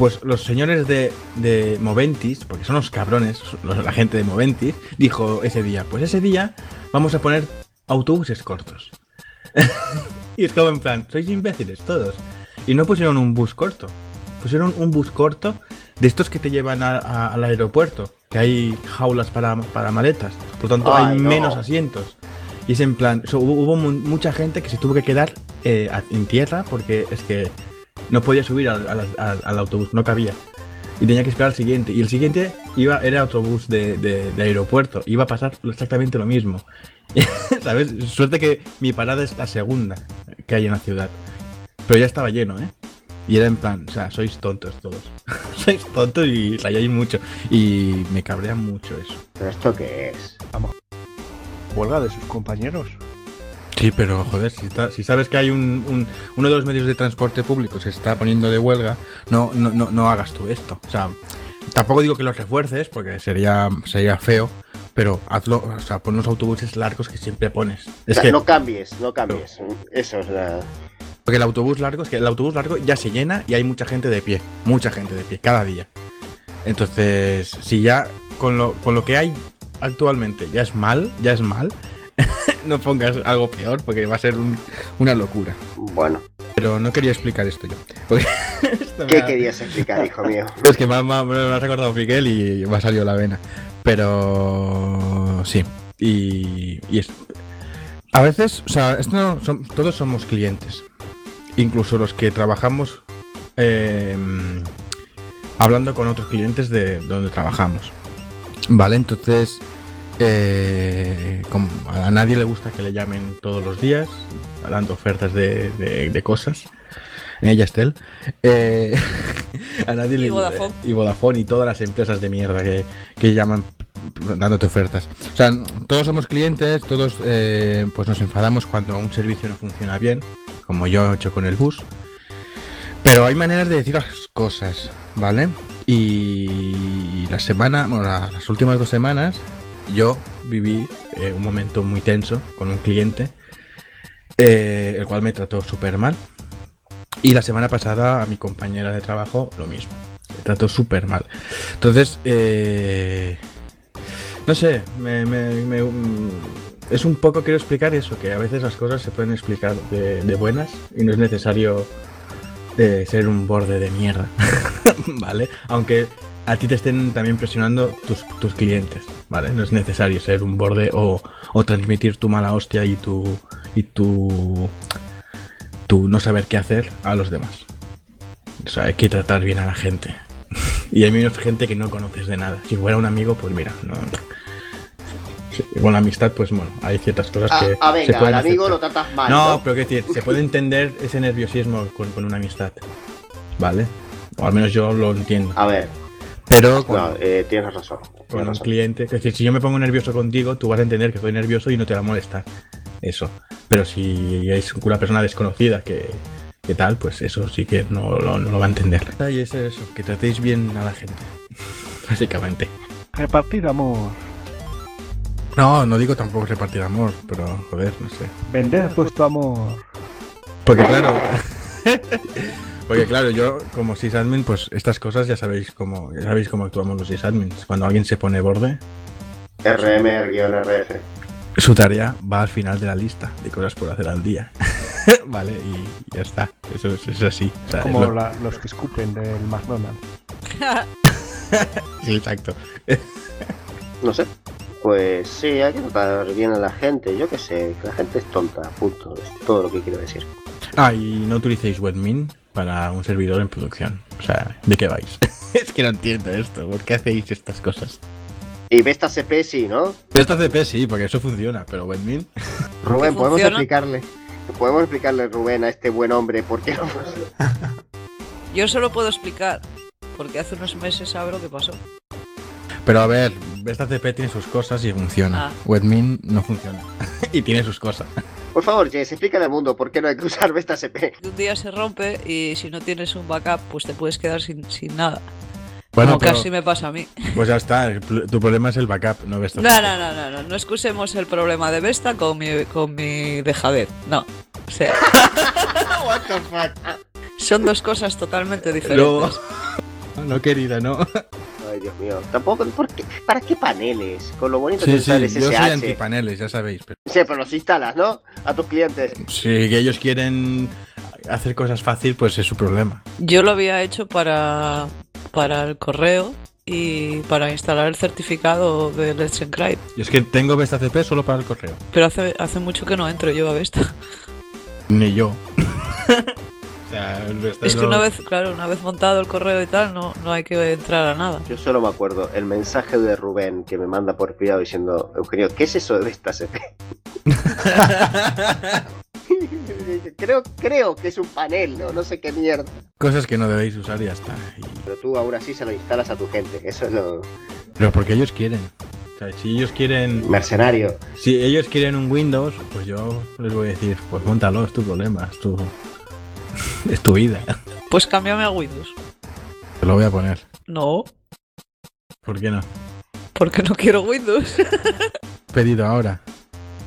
Pues los señores de, de Moventis, porque son los cabrones, los- la gente de Moventis, dijo ese día, pues ese día vamos a poner autobuses cortos. [LAUGHS] y es como en plan, sois imbéciles todos. Y no pusieron un bus corto, pusieron un bus corto de estos que te llevan a- a- al aeropuerto, que hay jaulas para, para maletas, por lo tanto Ay, hay no. menos asientos. Y es en plan, so, hubo, hubo mu- mucha gente que se tuvo que quedar eh, en tierra porque es que no podía subir al, al- al- al autobús, no cabía. Y tenía que esperar al siguiente. Y el siguiente iba, era autobús de, de- de aeropuerto. Iba a pasar exactamente lo mismo. [LAUGHS] ¿Sabes? Suerte que mi parada es la segunda que hay en la ciudad. Pero ya estaba lleno, ¿eh? Y era en plan, o sea, sois tontos todos. [LAUGHS] sois tontos y rayáis mucho. Y me cabrea mucho eso. ¿Pero esto qué es? Huelga de sus compañeros. Sí, pero joder, si, está- si sabes que hay un, un- uno de los medios de transporte público se está poniendo de huelga, no, no, no, no hagas tú esto. O sea, tampoco digo que los refuerces, porque sería, sería feo, pero hazlo, o sea, pon los autobuses largos que siempre pones. O Es sea, que, no cambies, no cambies. Eso es la... porque el autobús largo, es que el autobús largo ya se llena y hay mucha gente de pie, mucha gente de pie, cada día. Entonces, si ya con lo, con lo que hay actualmente ya es mal, ya es mal, [LAUGHS] no pongas algo peor porque va a ser un- una locura. Bueno, Pero no quería explicar esto yo. [LAUGHS] Esto ¿qué ha- querías explicar, hijo mío? [LAUGHS] Es que me ha, me ha- recordado Miguel y me ha salido la vena. Pero sí. Y, y es. A veces, o sea, esto no son- todos somos clientes. Incluso los que trabajamos eh, hablando con otros clientes de donde trabajamos. Vale, entonces eh, como a nadie le gusta que le llamen todos los días, dando ofertas de, de- de cosas. Ella Estel. Eh, [LAUGHS] a nadie Y le Vodafone. y Vodafone y todas las empresas de mierda que, que llaman dándote ofertas. O sea, todos somos clientes, todos eh, pues nos enfadamos cuando un servicio no funciona bien, como yo he hecho con el bus. Pero hay maneras de decir las cosas, ¿vale? Y la semana, bueno, la- las últimas dos semanas, yo viví eh, un momento muy tenso con un cliente, eh, el cual me trató súper mal. Y la semana pasada a mi compañera de trabajo lo mismo. Me trató súper mal. Entonces, eh, no sé, me, me- mm, es un poco, quiero explicar eso, que a veces las cosas se pueden explicar de, de buenas y no es necesario eh, ser un borde de mierda, [LAUGHS] ¿vale? Aunque a ti te estén también presionando tus, tus clientes, ¿vale? No es necesario ser un borde o, o transmitir tu mala hostia y tu, y tu, tu no saber qué hacer a los demás. O sea, hay que tratar bien a la gente. [LAUGHS] Y hay menos gente que no conoces de nada. Si fuera un amigo, pues mira, no. Sí, Con la amistad, pues bueno, hay ciertas cosas Ah, que. ah, se venga, pueden al amigo aceptar. lo tratas mal. No, No, pero qué decir, se puede entender ese nerviosismo con, con una amistad. ¿Vale? O al menos yo lo entiendo. A ver, Pero con, no, eh, tienes razón. con tienes un razón. cliente, es decir, si yo me pongo nervioso contigo, tú vas a entender que estoy nervioso y no te va a molestar. Eso. Pero si es una persona desconocida que, que tal, pues eso sí que no, lo- no lo va a entender. Y es eso, que tratéis bien a la gente. [LAUGHS] Básicamente. Repartir amor. No, no digo tampoco repartir amor, pero joder, no sé. Vender vuestro amor. Porque claro. [LAUGHS] Porque claro, yo como sysadmin, pues estas cosas ya sabéis cómo, ya sabéis cómo actuamos los sysadmins. Cuando alguien se pone borde, RMR-RF. su tarea va al final de la lista de cosas por hacer al día. [LAUGHS] vale, y ya está. Eso es, es así. O sea, es Como lo- la- los que escupen del McDonald's. [LAUGHS] Sí, exacto. No sé. Pues sí, hay que tratar bien a la gente. Yo qué sé, que la gente es tonta, punto. Es todo lo que quiero decir. Ah, y no utilicéis webmin para un servidor en producción. O sea, ¿de qué vais? [LAUGHS] es que no entiendo esto. ¿Por qué hacéis estas cosas? Y Vesta CP sí, ¿no? Esta CP sí, porque eso funciona, pero webmin... [LAUGHS] Rubén, podemos funciona? explicarle. Podemos explicarle, Rubén, a este buen hombre por qué no. Yo solo puedo explicar, porque hace unos meses sabe lo que pasó. Pero a ver, esta CP tiene sus cosas y funciona. Ah. Webmin no funciona. [LAUGHS] y tiene sus cosas. Por favor, Jess, explícale al mundo por qué no hay que usar Vesta CP. Un día se rompe y si no tienes un backup, pues te puedes quedar sin, sin nada. Bueno, Como pero- casi me pasa a mí. Pues ya está, tu problema es el backup, no ves No, no, no, no, no, no excusemos el problema de Vesta con mi, con mi dejadez. No. O sea, [LAUGHS] What the fuck? son dos cosas totalmente diferentes. No, no querida, no. Dios mío. Tampoco, ¿por qué? ¿para qué paneles? Con lo bonito Sí, que sí, usar yo soy antipaneles, ya sabéis. Pero Sí, pero los instalas, ¿no? A tus clientes. si que ellos quieren hacer cosas fácil, pues es su problema. Yo lo había hecho para, para el correo y para instalar el certificado de Let's Encrypt. Y es que tengo Vesta CP solo para el correo. Pero hace, hace mucho que no entro yo a Vesta. Ni yo. [LAUGHS] sea, Es que no- una vez, claro, una vez montado el correo y tal, no, no hay que entrar a nada. Yo solo me acuerdo el mensaje de Rubén que me manda por privado diciendo, Eugenio, ¿qué es eso de Vesta CP? [LAUGHS] creo, creo que es un panel, ¿no? No sé qué mierda. Cosas que no debéis usar y ya está. Y- Pero tú aún así se lo instalas a tu gente. Eso es lo Pero porque ellos quieren. O sea, si ellos quieren. mercenario. Si ellos quieren un Windows, pues yo les voy a decir, pues montalo, es tu problema, es tu. [LAUGHS] es tu vida. Pues cámbiame a Windows. Te lo voy a poner. No, ¿Por qué no? porque no quiero Windows. [LAUGHS] Pedido ahora.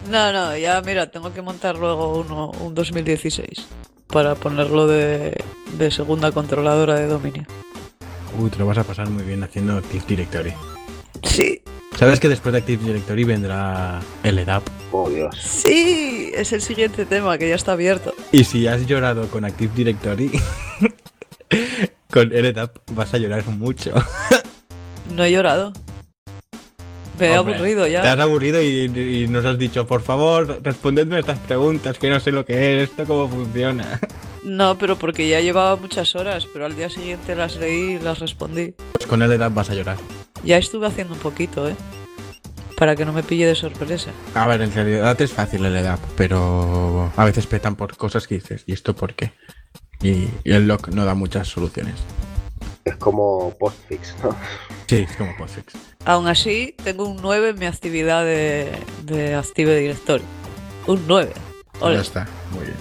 No, no, ya mira, tengo que montar luego uno, un 2016 para ponerlo de, de segunda controladora de dominio. Uy, te lo vas a pasar muy bien haciendo Active Directory. Sí, ¿Sabes que después de Active Directory vendrá LDAP? Oh, Dios. sí, es el siguiente tema que ya está abierto. Y si has llorado con Active Directory, [LAUGHS] con LDAP vas a llorar mucho. No he llorado. Me he Hombre, aburrido Te ya. has aburrido y, y nos has dicho, por favor, respondedme estas preguntas, que no sé lo que es, esto cómo funciona. [LAUGHS] No, pero porque ya llevaba muchas horas, pero al día siguiente las leí y las respondí. Pues con LDAP vas a llorar. Ya estuve haciendo un poquito, ¿eh? para que no me pille de sorpresa. A ver, en realidad es fácil el EDAP, pero a veces petan por cosas que dices, ¿y esto por qué? Y, y el lock no da muchas soluciones. Es como postfix, ¿no? Sí, es como postfix. Aún así, tengo un 9 en mi actividad de, de Active Directory. Un 9. Ole. Ya está, muy bien.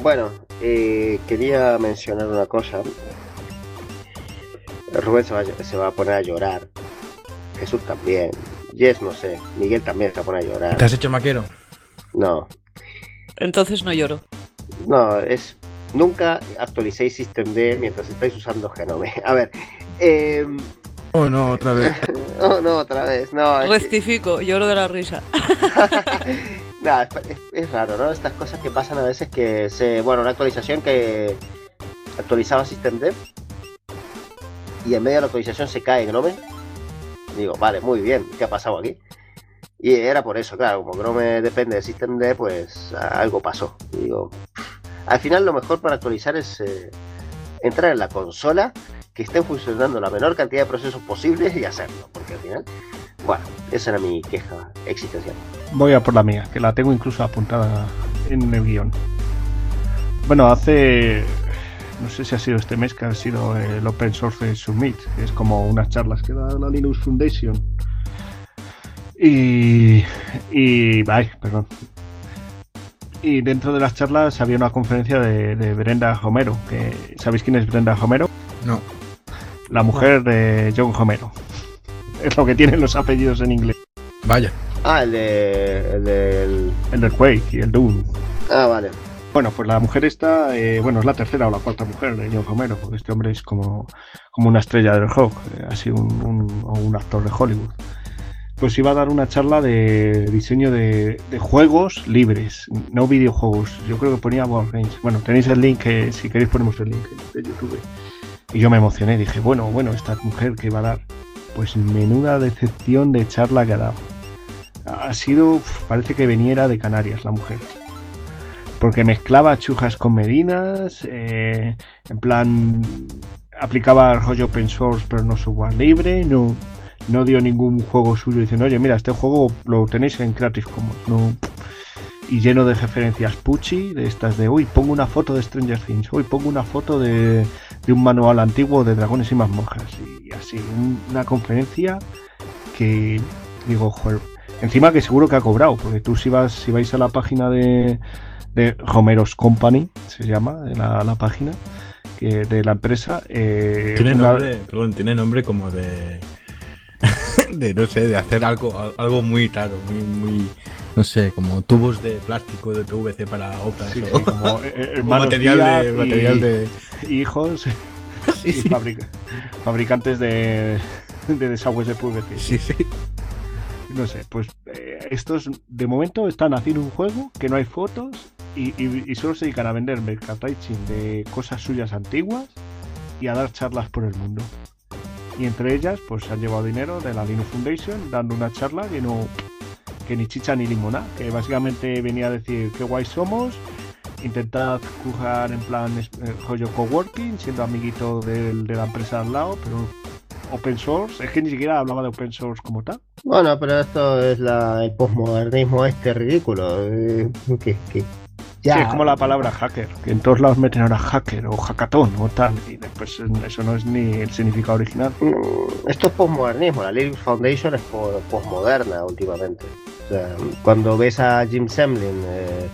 Bueno, eh, quería mencionar una cosa. Rubén se va, a- se va a poner a llorar. Jesús también. Jess, no sé. Miguel también se va a llorar. ¿Te has hecho maquero? No, Entonces no lloro. no, es. Nunca actualicéis Systemd mientras estáis usando Genome. [LAUGHS] A ver. Eh, Oh, no, otra vez. no, [LAUGHS] no, otra vez. No, es que- Rectifico, lloro de la risa. [LAUGHS] Nada, es, es- es raro, ¿no? Estas cosas que pasan a veces que se. Bueno, una actualización que actualizaba Systemd y en medio de la actualización se cae Gnome. Digo, vale, muy bien, ¿qué ha pasado aquí? Y era por eso, claro, como Gnome depende de Systemd, pues algo pasó. Digo, al final lo mejor para actualizar es eh, entrar en la consola, que estén funcionando la menor cantidad de procesos posibles y hacerlo, porque al final, bueno, esa era mi queja existencial. Voy a por la mía, que la tengo incluso apuntada en el guion. Bueno, hace. No sé si ha sido este mes que ha sido el Open Source Summit, que es como unas charlas que da la Linux Foundation. Y. Y. Ay, perdón. Y dentro de las charlas había una conferencia de, de Brenda Homero. Que, ¿Sabéis quién es Brenda Homero? No. La mujer de John Homero. Es lo que tienen los apellidos en inglés. Vaya. Ah, el de. El del. El del Quake y el Doom. Ah, vale. Bueno, pues la mujer esta, eh, bueno, es la tercera o la cuarta mujer de John Romero, porque este hombre es como, como una estrella del rock, eh, así un, un- actor de Hollywood. Pues iba a dar una charla de diseño de, juegos libres, no videojuegos. Yo creo que ponía Board Games. Bueno, tenéis el link, eh, si queréis ponemos el link de YouTube. Y yo me emocioné, dije, bueno, bueno, esta mujer que va a dar, pues menuda decepción de charla que ha dado. Ha sido, parece que veniera de Canarias la mujer porque mezclaba chujas con medinas, eh, en plan aplicaba rollo open source pero no software libre, no, no dio ningún juego suyo diciendo, oye, mira, este juego lo tenéis en Creative Commons, no, y lleno de referencias puchi, de estas de, uy, pongo una foto de Stranger Things, uy, pongo una foto de, de un manual antiguo de dragones y mazmorras, y así, un- una conferencia que digo, joder, encima que seguro que ha cobrado, porque tú si vas, si vais a la página de, de Homeros Company, se llama la, la página que, de la empresa. eh, Tiene una- nombre, perdón, tiene nombre como de. [LAUGHS] de no sé, de hacer algo, algo muy raro, muy, muy. No sé, como tubos de plástico de PVC para obras. Sí, o- sí, como, [LAUGHS] eh, hermanos material, de, y- material de. hijos [LAUGHS] y fabrica- fabricantes de, de desagües de PVC. Sí, sí. No sé, pues eh, estos de momento están haciendo un juego que no hay fotos y, y- solo se dedican a vender merchandising de cosas suyas antiguas y a dar charlas por el mundo. Y entre ellas, pues se han llevado dinero de la Linux Foundation dando una charla que no que ni chicha ni limona, que básicamente venía a decir qué guay somos, intentad jugar en plan eh, rollo coworking, siendo amiguito de la empresa al lado, pero open source, es que ni siquiera hablaba de open source como tal. Bueno, pero esto es la, el posmodernismo este ridículo. eh, que, que ya. Sí, es como la palabra hacker, que en todos lados meten ahora hacker o hackatón o tal, y después eh, eso no es ni el significado original. Mm, Esto es posmodernismo. La Linux Foundation es po- posmoderna últimamente. O sea, cuando ves a Jim Semlin, eh,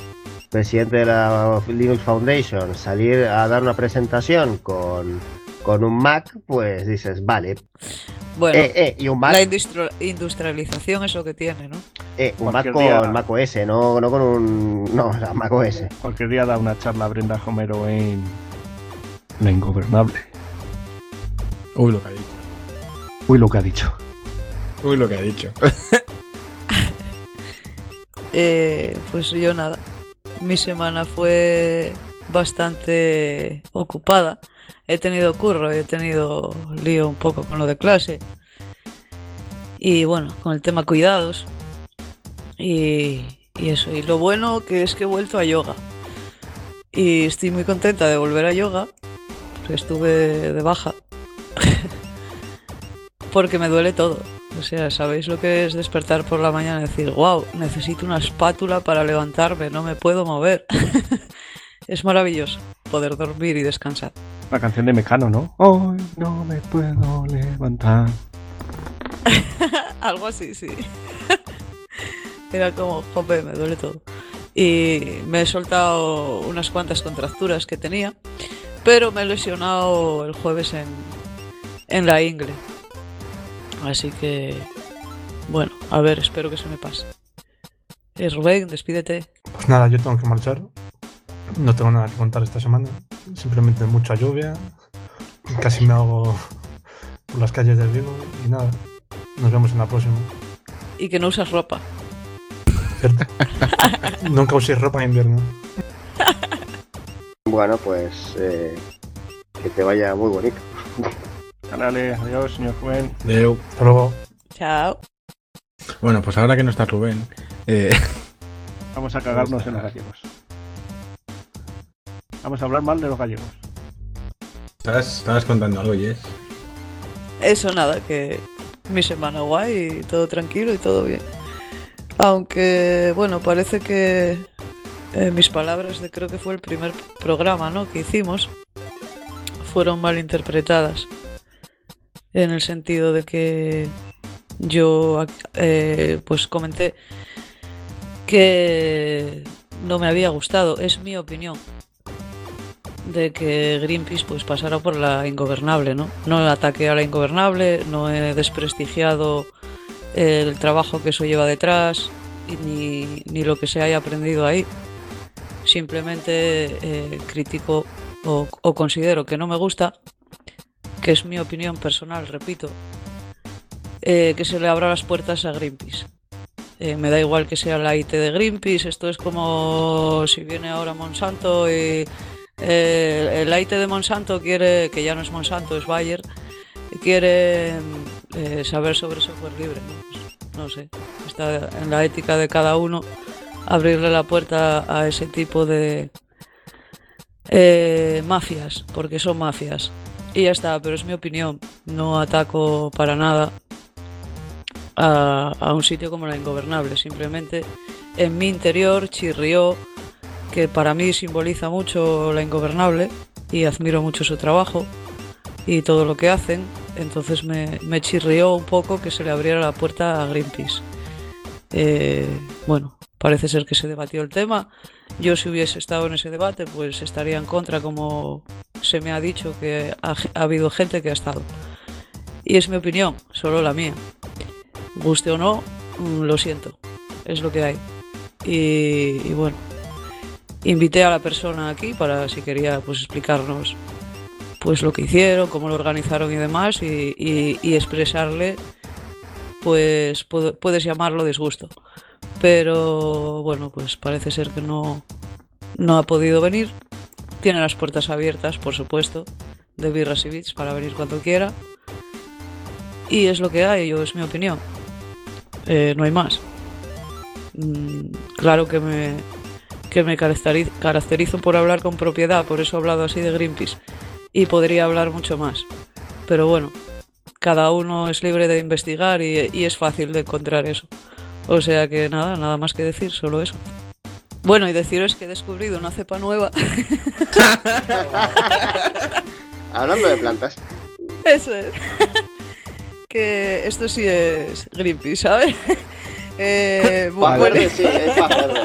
presidente de la Linux Foundation, salir a dar una presentación con, con un Mac, pues dices, vale. Bueno, Eh, eh, y un Mac, la industri- industrialización es lo que tiene, ¿no? eh, un Mac con día- Mac OS, no, no con un. No, o sea, Mac OS. Cualquier día da una charla a Brenda Homero en La Ingobernable. Uy, lo que ha dicho. Uy, lo que ha dicho. Uy, lo que ha dicho. [LAUGHS] Eh, pues yo nada. Mi semana fue bastante ocupada. He tenido curro, he tenido lío un poco con lo de clase. Y bueno, con el tema cuidados. Y, y eso. Y lo bueno que es que he vuelto a yoga. Y estoy muy contenta de volver a yoga. Estuve de baja. [LAUGHS] porque me duele todo. O sea, ¿sabéis lo que es despertar por la mañana y decir, wow, necesito una espátula para levantarme, no me puedo mover? [LAUGHS] es maravilloso poder dormir y descansar. La canción de Mecano, ¿no? Hoy no me puedo levantar. [LAUGHS] Algo así, sí. [LAUGHS] Era como, jope, me duele todo. Y me he soltado unas cuantas contracturas que tenía, pero me he lesionado el jueves en, en la ingle. Así que, bueno, a ver, espero que se me pase. Eh, Rubén, despídete. Pues nada, yo tengo que marchar. No tengo nada que contar esta semana. Simplemente mucha lluvia. Casi me hago por las calles del Vigo. Y nada, nos vemos en la próxima. Y que no usas ropa. ¿Cierto? [LAUGHS] Nunca usé ropa en invierno. Bueno, pues eh, que te vaya muy bonito. Canales, adiós, señor Rubén. Deu. Hasta luego. Chao. Bueno, pues ahora que no está Rubén, eh, Vamos a cagarnos en los gallegos. Vamos a hablar mal de los gallegos. estabas, estabas contando algo, Jess. Eso nada, que mi semana guay, y todo tranquilo y todo bien. Aunque, bueno, parece que eh, mis palabras de creo que fue el primer programa ¿no? que hicimos fueron mal interpretadas. En el sentido de que yo eh, pues comenté que no me había gustado, es mi opinión, de que Greenpeace pues pasara por la ingobernable, ¿no? No ataqué a la ingobernable, no he desprestigiado el trabajo que eso lleva detrás y ni, ni lo que se haya aprendido ahí. Simplemente eh, critico o, o considero que no me gusta, que es mi opinión personal, repito, eh, que se le abra las puertas a Greenpeace. Eh, me da igual que sea la IT de Greenpeace, esto es como si viene ahora Monsanto y eh, el IT de Monsanto quiere, que ya no es Monsanto, es Bayer, quiere eh, saber sobre software libre. no sé, está en la ética de cada uno abrirle la puerta a ese tipo de eh, mafias, porque son mafias. Y ya está, pero es mi opinión. No ataco para nada a, a un sitio como la Ingobernable. Simplemente en mi interior chirrió que para mí simboliza mucho la Ingobernable y admiro mucho su trabajo y todo lo que hacen. Entonces me, me chirrió un poco que se le abriera la puerta a Greenpeace. Eh, bueno, parece ser que se debatió el tema. Yo si hubiese estado en ese debate, pues estaría en contra, como se me ha dicho que ha, ha habido gente que ha estado. Y es mi opinión, solo la mía. Guste o no, mm, lo siento, es lo que hay. Y, y bueno, invité a la persona aquí para si quería pues explicarnos pues lo que hicieron, cómo lo organizaron y demás y, y- expresarle pues pu- puedes llamarlo disgusto. Pero bueno, pues parece ser que no, no ha podido venir. Tiene las puertas abiertas, por supuesto, de Birras y Bits para venir cuando quiera. Y es lo que hay, yo es mi opinión. Eh, no hay más. Mm, claro que me, que me caracteri- caracterizo por hablar con propiedad, por eso he hablado así de Greenpeace. Y podría hablar mucho más. Pero bueno, cada uno es libre de investigar y, y es fácil de encontrar eso. O sea que nada, nada más que decir, solo eso. Bueno, y deciros que he descubrido una cepa nueva. [LAUGHS] Hablando de plantas, Eso es. [LAUGHS] que esto sí es Greenpeace, ¿sabes? [LAUGHS] Eh, bueno, sí, es pa' verde.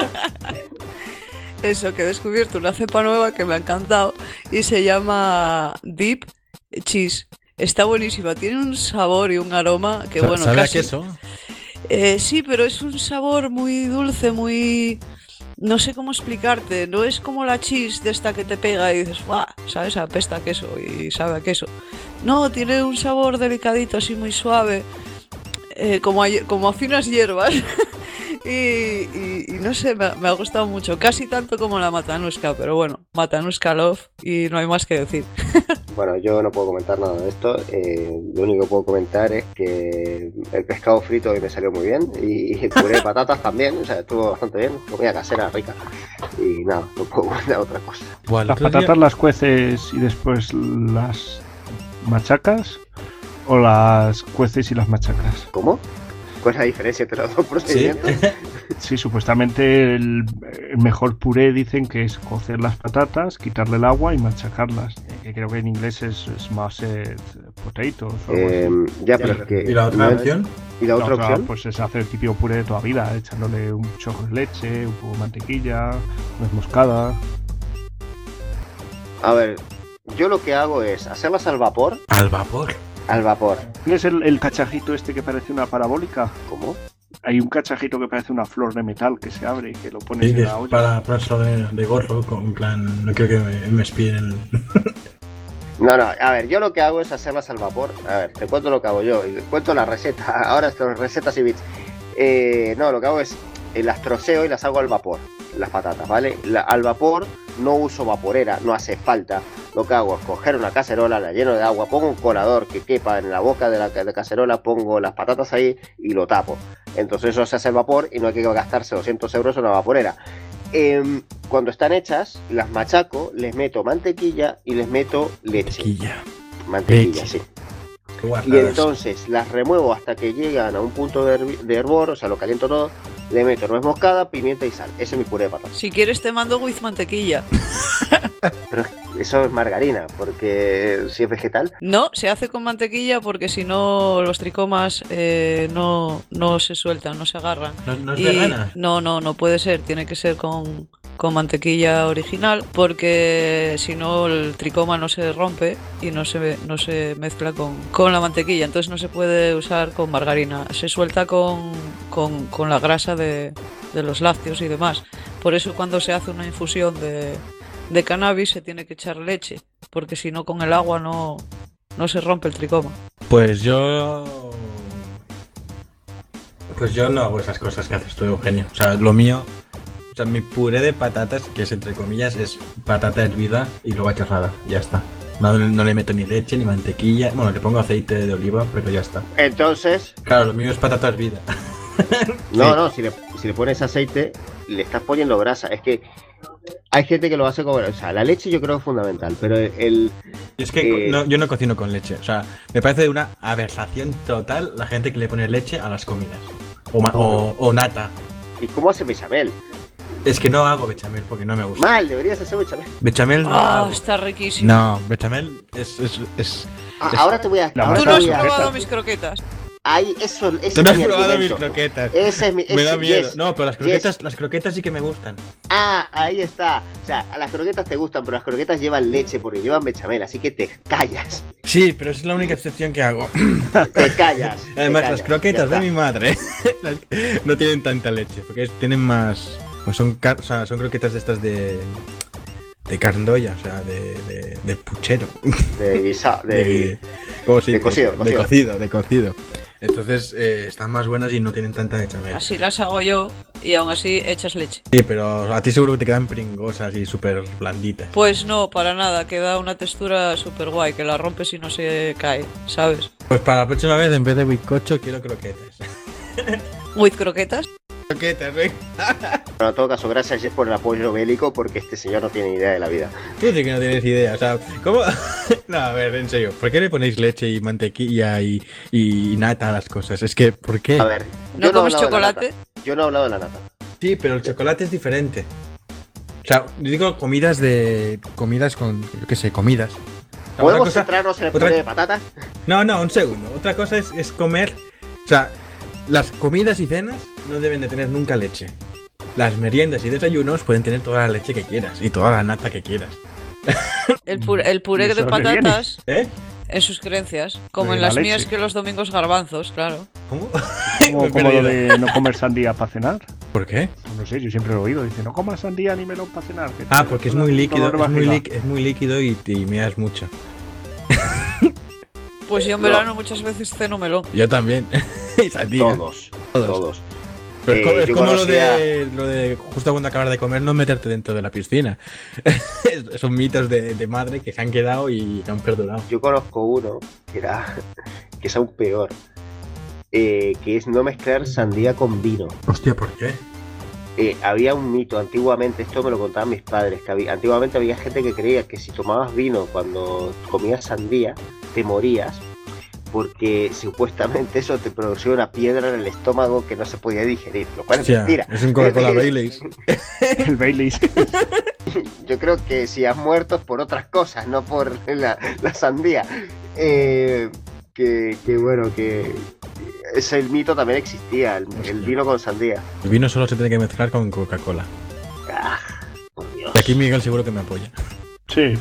Eso, que he descubierto una cepa nueva que me ha encantado y se llama Deep Cheese. Está buenísima, tiene un sabor y un aroma que bueno, ¿Sabe casi- a queso? Eh, sí, pero es un sabor muy dulce, muy... No sé cómo explicarte, no es como la cheese de esta que te pega y dices, ¡guau! ¿Sabes? Apesta a queso y sabe a queso. No, tiene un sabor delicadito, así muy suave, eh, como, a, como a finas hierbas. [LAUGHS] y, y- y no sé, me, ha- me ha gustado mucho, casi tanto como la matanuska, pero bueno, matanuska love y no hay más que decir. [LAUGHS] Bueno, yo no puedo comentar nada de esto. eh, lo único que puedo comentar es que el pescado frito hoy me salió muy bien y, y el puré de [LAUGHS] patatas también, o sea, estuvo bastante bien. Comida casera, rica. Y nada, no puedo comentar otra cosa. Las día- patatas las cueces y después las machacas o las cueces y las machacas. ¿Cómo? ¿Cuál es la diferencia entre los dos procedimientos? [LAUGHS] Sí, supuestamente el, el mejor puré dicen que es cocer las patatas, quitarle el agua y machacarlas. eh, Que creo que en inglés es smashed potatoes. o algo así. Eh, ya, pero es que. ¿Y la otra no- opción? ¿Y la otra opción? Pues es hacer el típico puré de toda vida, echándole un chorro de leche, un poco de mantequilla, nuez moscada. A ver, yo lo que hago es hacerlas al vapor. Al vapor. Al vapor. ¿Tienes el, el cachajito este que parece una parabólica? ¿Cómo? Hay un cachajito que parece una flor de metal que se abre y que lo pones Sí, en la olla. para ponerlo de, de gorro, con en plan, no quiero que me, me espien. [LAUGHS] No, no, a ver, yo lo que hago es hacerlas al vapor. A ver, te cuento lo que hago yo. y te cuento la receta. [LAUGHS] Ahora son recetas y bits. Eh, no, lo que hago es eh, las troceo y las hago al vapor. Las patatas, ¿vale? La- al vapor no uso vaporera, no hace falta. Lo que hago es coger una cacerola, la lleno de agua, pongo un colador que quepa en la boca de la cacerola, pongo las patatas ahí y lo tapo. Entonces eso se hace al vapor y no hay que gastarse 200 euros en una vaporera. Em, cuando están hechas, las machaco, les meto mantequilla y les meto leche. Mantequilla. Mantequilla, Leche. sí. Y entonces las remuevo hasta que llegan a un punto de, de hervor, o sea, lo caliento todo, le meto nuez moscada, pimienta y sal. Ese es mi puré de patatas. Si quieres te mando with mantequilla. [LAUGHS] Pero eso es margarina, porque si es vegetal. No, se hace con mantequilla porque si no los tricomas eh, no, no se sueltan, no se agarran. ¿No, no es Y- vegana? No, no, no puede ser, tiene que ser con, con mantequilla original porque si no el tricoma no se rompe y no se, no se mezcla con, con la mantequilla, entonces no se puede usar con margarina, se suelta con, con, con la grasa de, de los lácteos y demás. Por eso cuando se hace una infusión de, de cannabis se tiene que echar leche, porque si no con el agua no, no se rompe el tricoma. Pues yo. Pues yo no hago esas cosas que haces tú, Eugenio. O sea, lo mío. O sea, mi puré de patatas, que es entre comillas, es patata hervida y luego achorrada. Ya está. No, no le meto ni leche ni mantequilla. Bueno, le pongo aceite de oliva, pero ya está. Entonces, Claro, lo mío es patata hervida. [LAUGHS] no, Sí. no, si le, si le pones aceite, le estás poniendo grasa. Es que hay gente que lo hace con. O sea, la leche yo creo es fundamental, pero el. Es que Eh, no- yo no cocino con leche. O sea, me parece de una aberración total la gente que le pone leche a las comidas. O, o nata. ¿Y cómo hace bechamel? Es que no hago bechamel porque no me gusta. Mal, deberías hacer bechamel. Bechamel no Ah, hago. está riquísimo. No, bechamel es. es, es- Ah, es- ahora te voy a. Ahora Tú no has probado mis croquetas. Ay, eso, ese Tú no es has mi probado mis croquetas. Ese es mi. [LAUGHS] Me da ese- miedo. yes. No, pero las Yes. croquetas, las croquetas sí que me gustan. Ah, ahí está. O sea, a las croquetas te gustan, pero las croquetas llevan leche porque llevan bechamel, así que te callas. Sí, pero es la única excepción que hago. [LAUGHS] Te callas. te Además, callas, las croquetas de mi madre [LAUGHS] no tienen tanta leche, porque tienen más. Pues son, o sea, son croquetas de estas de. de carndoya, o sea, de, de, de puchero. De guisa, [LAUGHS] de, De, ¿cómo se de dice? cocido, De cocido. cocido, de cocido. Entonces eh, están más buenas y no tienen tanta bechamel. Así las hago yo y aún así echas leche. Sí, pero a ti seguro que te quedan pringosas y súper blanditas. Pues no, para nada, queda una textura súper guay, que la rompes y no se cae, ¿sabes? Pues para la próxima vez, en vez de bizcocho, quiero croquetas. [LAUGHS] With croquetas. Croquetas, [LAUGHS] ¿eh? Pero en todo caso, gracias Jess por el apoyo bélico porque este señor no tiene idea de la vida. Tú sí que no tienes idea, o sea, ¿cómo? [LAUGHS] no, a ver, en serio, ¿por qué le ponéis leche y mantequilla y, y nata a las cosas? Es que, ¿por qué? A ver, ¿No yo no he comes chocolate? Yo no he hablado de la nata. Sí, pero el chocolate es diferente. O sea, yo digo comidas de. comidas con. yo qué sé, comidas. O sea, otra ¿Podemos cosa- centrarnos en el otra- puré de patatas? No, no, un segundo. Otra cosa es, es comer. O sea, las comidas y cenas no deben de tener nunca leche. Las meriendas y desayunos pueden tener toda la leche que quieras y toda la nata que quieras. [LAUGHS] El, puré, el puré ¿Y de patatas, ¿Eh? en sus creencias, como De en la las leche. mías que los domingos garbanzos, claro. ¿Cómo? Como, [LAUGHS] lo de no comer sandía para cenar. ¿Por qué? No sé, yo siempre lo he oído. Dice, no comas sandía ni melón para cenar. que Ah, porque es muy líquido, es muy, barriga". líqui- es muy líquido y te y meas mucho. [LAUGHS] Pues yo en No. verano muchas veces ceno melón. Yo también. [LAUGHS] Todos. Todos. Todos. Pero es Eh, es como lo de, lo de justo cuando acabas de comer no meterte dentro de la piscina. [LAUGHS] Son mitos de, de madre que se han quedado y han perdurado. Yo conozco uno que era [LAUGHS] que es aún peor. eh, que es no mezclar sandía con vino. Hostia, ¿por qué? Eh, había un mito antiguamente, esto me lo contaban mis padres, que había, antiguamente había gente que creía que si tomabas vino cuando comías sandía, te morías, porque supuestamente eso te producía una piedra en el estómago que no se podía digerir, lo cual es mentira. es un Coca-Cola Baileys. [LAUGHS] El Baileys. [LAUGHS] Yo creo que si has muerto es por otras cosas, no por la, la sandía. Eh, que, que bueno, que ese mito también existía, el, el vino con sandía. El vino solo se tiene que mezclar con Coca-Cola. Ah, Dios. Y aquí Miguel seguro que me apoya. Sí.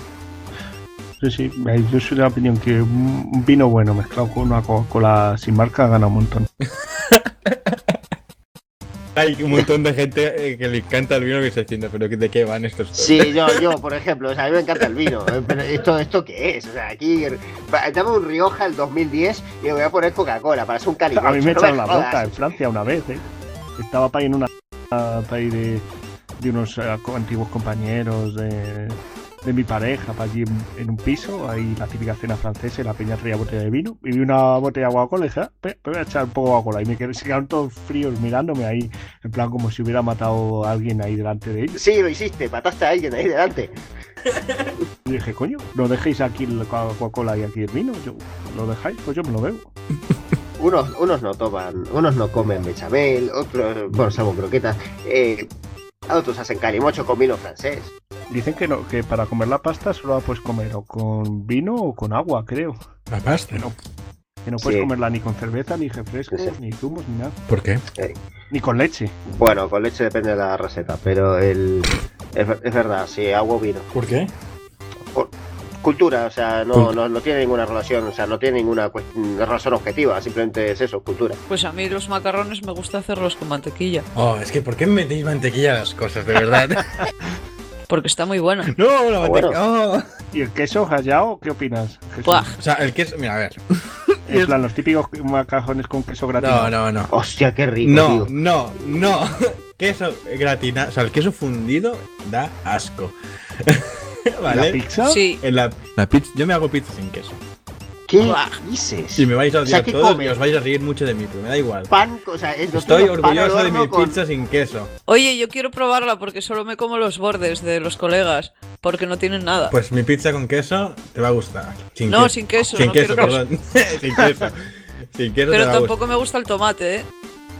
Sí, sí. Yo soy de la opinión que un vino bueno mezclado con una Coca-Cola sin marca gana un montón. [LAUGHS] Hay un montón de gente eh, que le encanta el vino que se diciendo, pero ¿de qué van estos? Sí, yo, yo, por ejemplo, o sea, a mí me encanta el vino. eh, Pero ¿esto, ¿esto qué es? O sea, aquí. Dame un Rioja el 2010 y le voy a poner Coca-Cola para hacer un calibre. A mí me no echaron la boca en Francia una vez, ¿eh? Estaba para ahí en una para de, de unos eh, antiguos compañeros de, de mi pareja, para allí en, en un piso, ahí la típica cena francesa y la peña traía botella de vino. Y vi una botella de Coca-Cola y dije, ah, voy a echar un poco de Coca-Cola. Y me quedé, se quedaron todos fríos mirándome ahí, en plan como si hubiera matado a alguien ahí delante de ellos. Sí, lo hiciste, mataste a alguien ahí delante. Y dije, coño, no dejéis aquí la Coca-Cola y aquí el vino. Yo, ¿Lo dejáis? Pues yo me lo bebo. Unos, unos no toman, unos no comen bechamel, otros, bueno, salvo croquetas. Eh, otros hacen calimocho con vino francés. Dicen que no, que para comer la pasta solo la puedes comer o con vino o con agua, creo. La pasta. No. Que no puedes Sí. comerla ni con cerveza, ni refrescos, Sí. ni zumos, ni nada. ¿Por qué? Ni con leche. Bueno, con leche depende de la receta, pero el, es, es verdad, sí, agua o vino. ¿Por qué? Cultura, o sea, no, no, no tiene ninguna relación, o sea, no tiene ninguna razón objetiva, simplemente es eso, cultura. Pues a mí los macarrones me gusta hacerlos con mantequilla, Oh, es que ¿por qué metéis mantequilla a las cosas, de verdad? [LAUGHS] porque está muy buena. no, la Ah, bueno. mantequilla. oh. ¿Y el queso rallado? ¿Qué opinas? Buah, O sea, el queso. Mira, a ver. En plan, los típicos macarrones con queso gratinado. No, no, no. Hostia, qué rico, No, tío. no, no. [LAUGHS] Queso gratinado. O sea, el queso fundido da asco. [LAUGHS] [LAUGHS] ¿La pizza? sí. En la, la pizza, yo me hago pizza sin queso. ¿Qué Buah. dices? Y me vais a O sea, odiar ¿qué todos comes? y os vais a reír mucho de mí, pero me da igual. Pan, o sea, es Estoy pan orgulloso de mi con- pizza sin queso. Oye, yo quiero probarla porque solo me como los bordes de los colegas, porque no tienen nada. Pues mi pizza con queso te va a gustar. Sin no, queso. sin queso, Sin no queso, quiero queso. perdón. [LAUGHS] sin queso. Sin queso Pero te va a tampoco gustar. me gusta el tomate, ¿eh?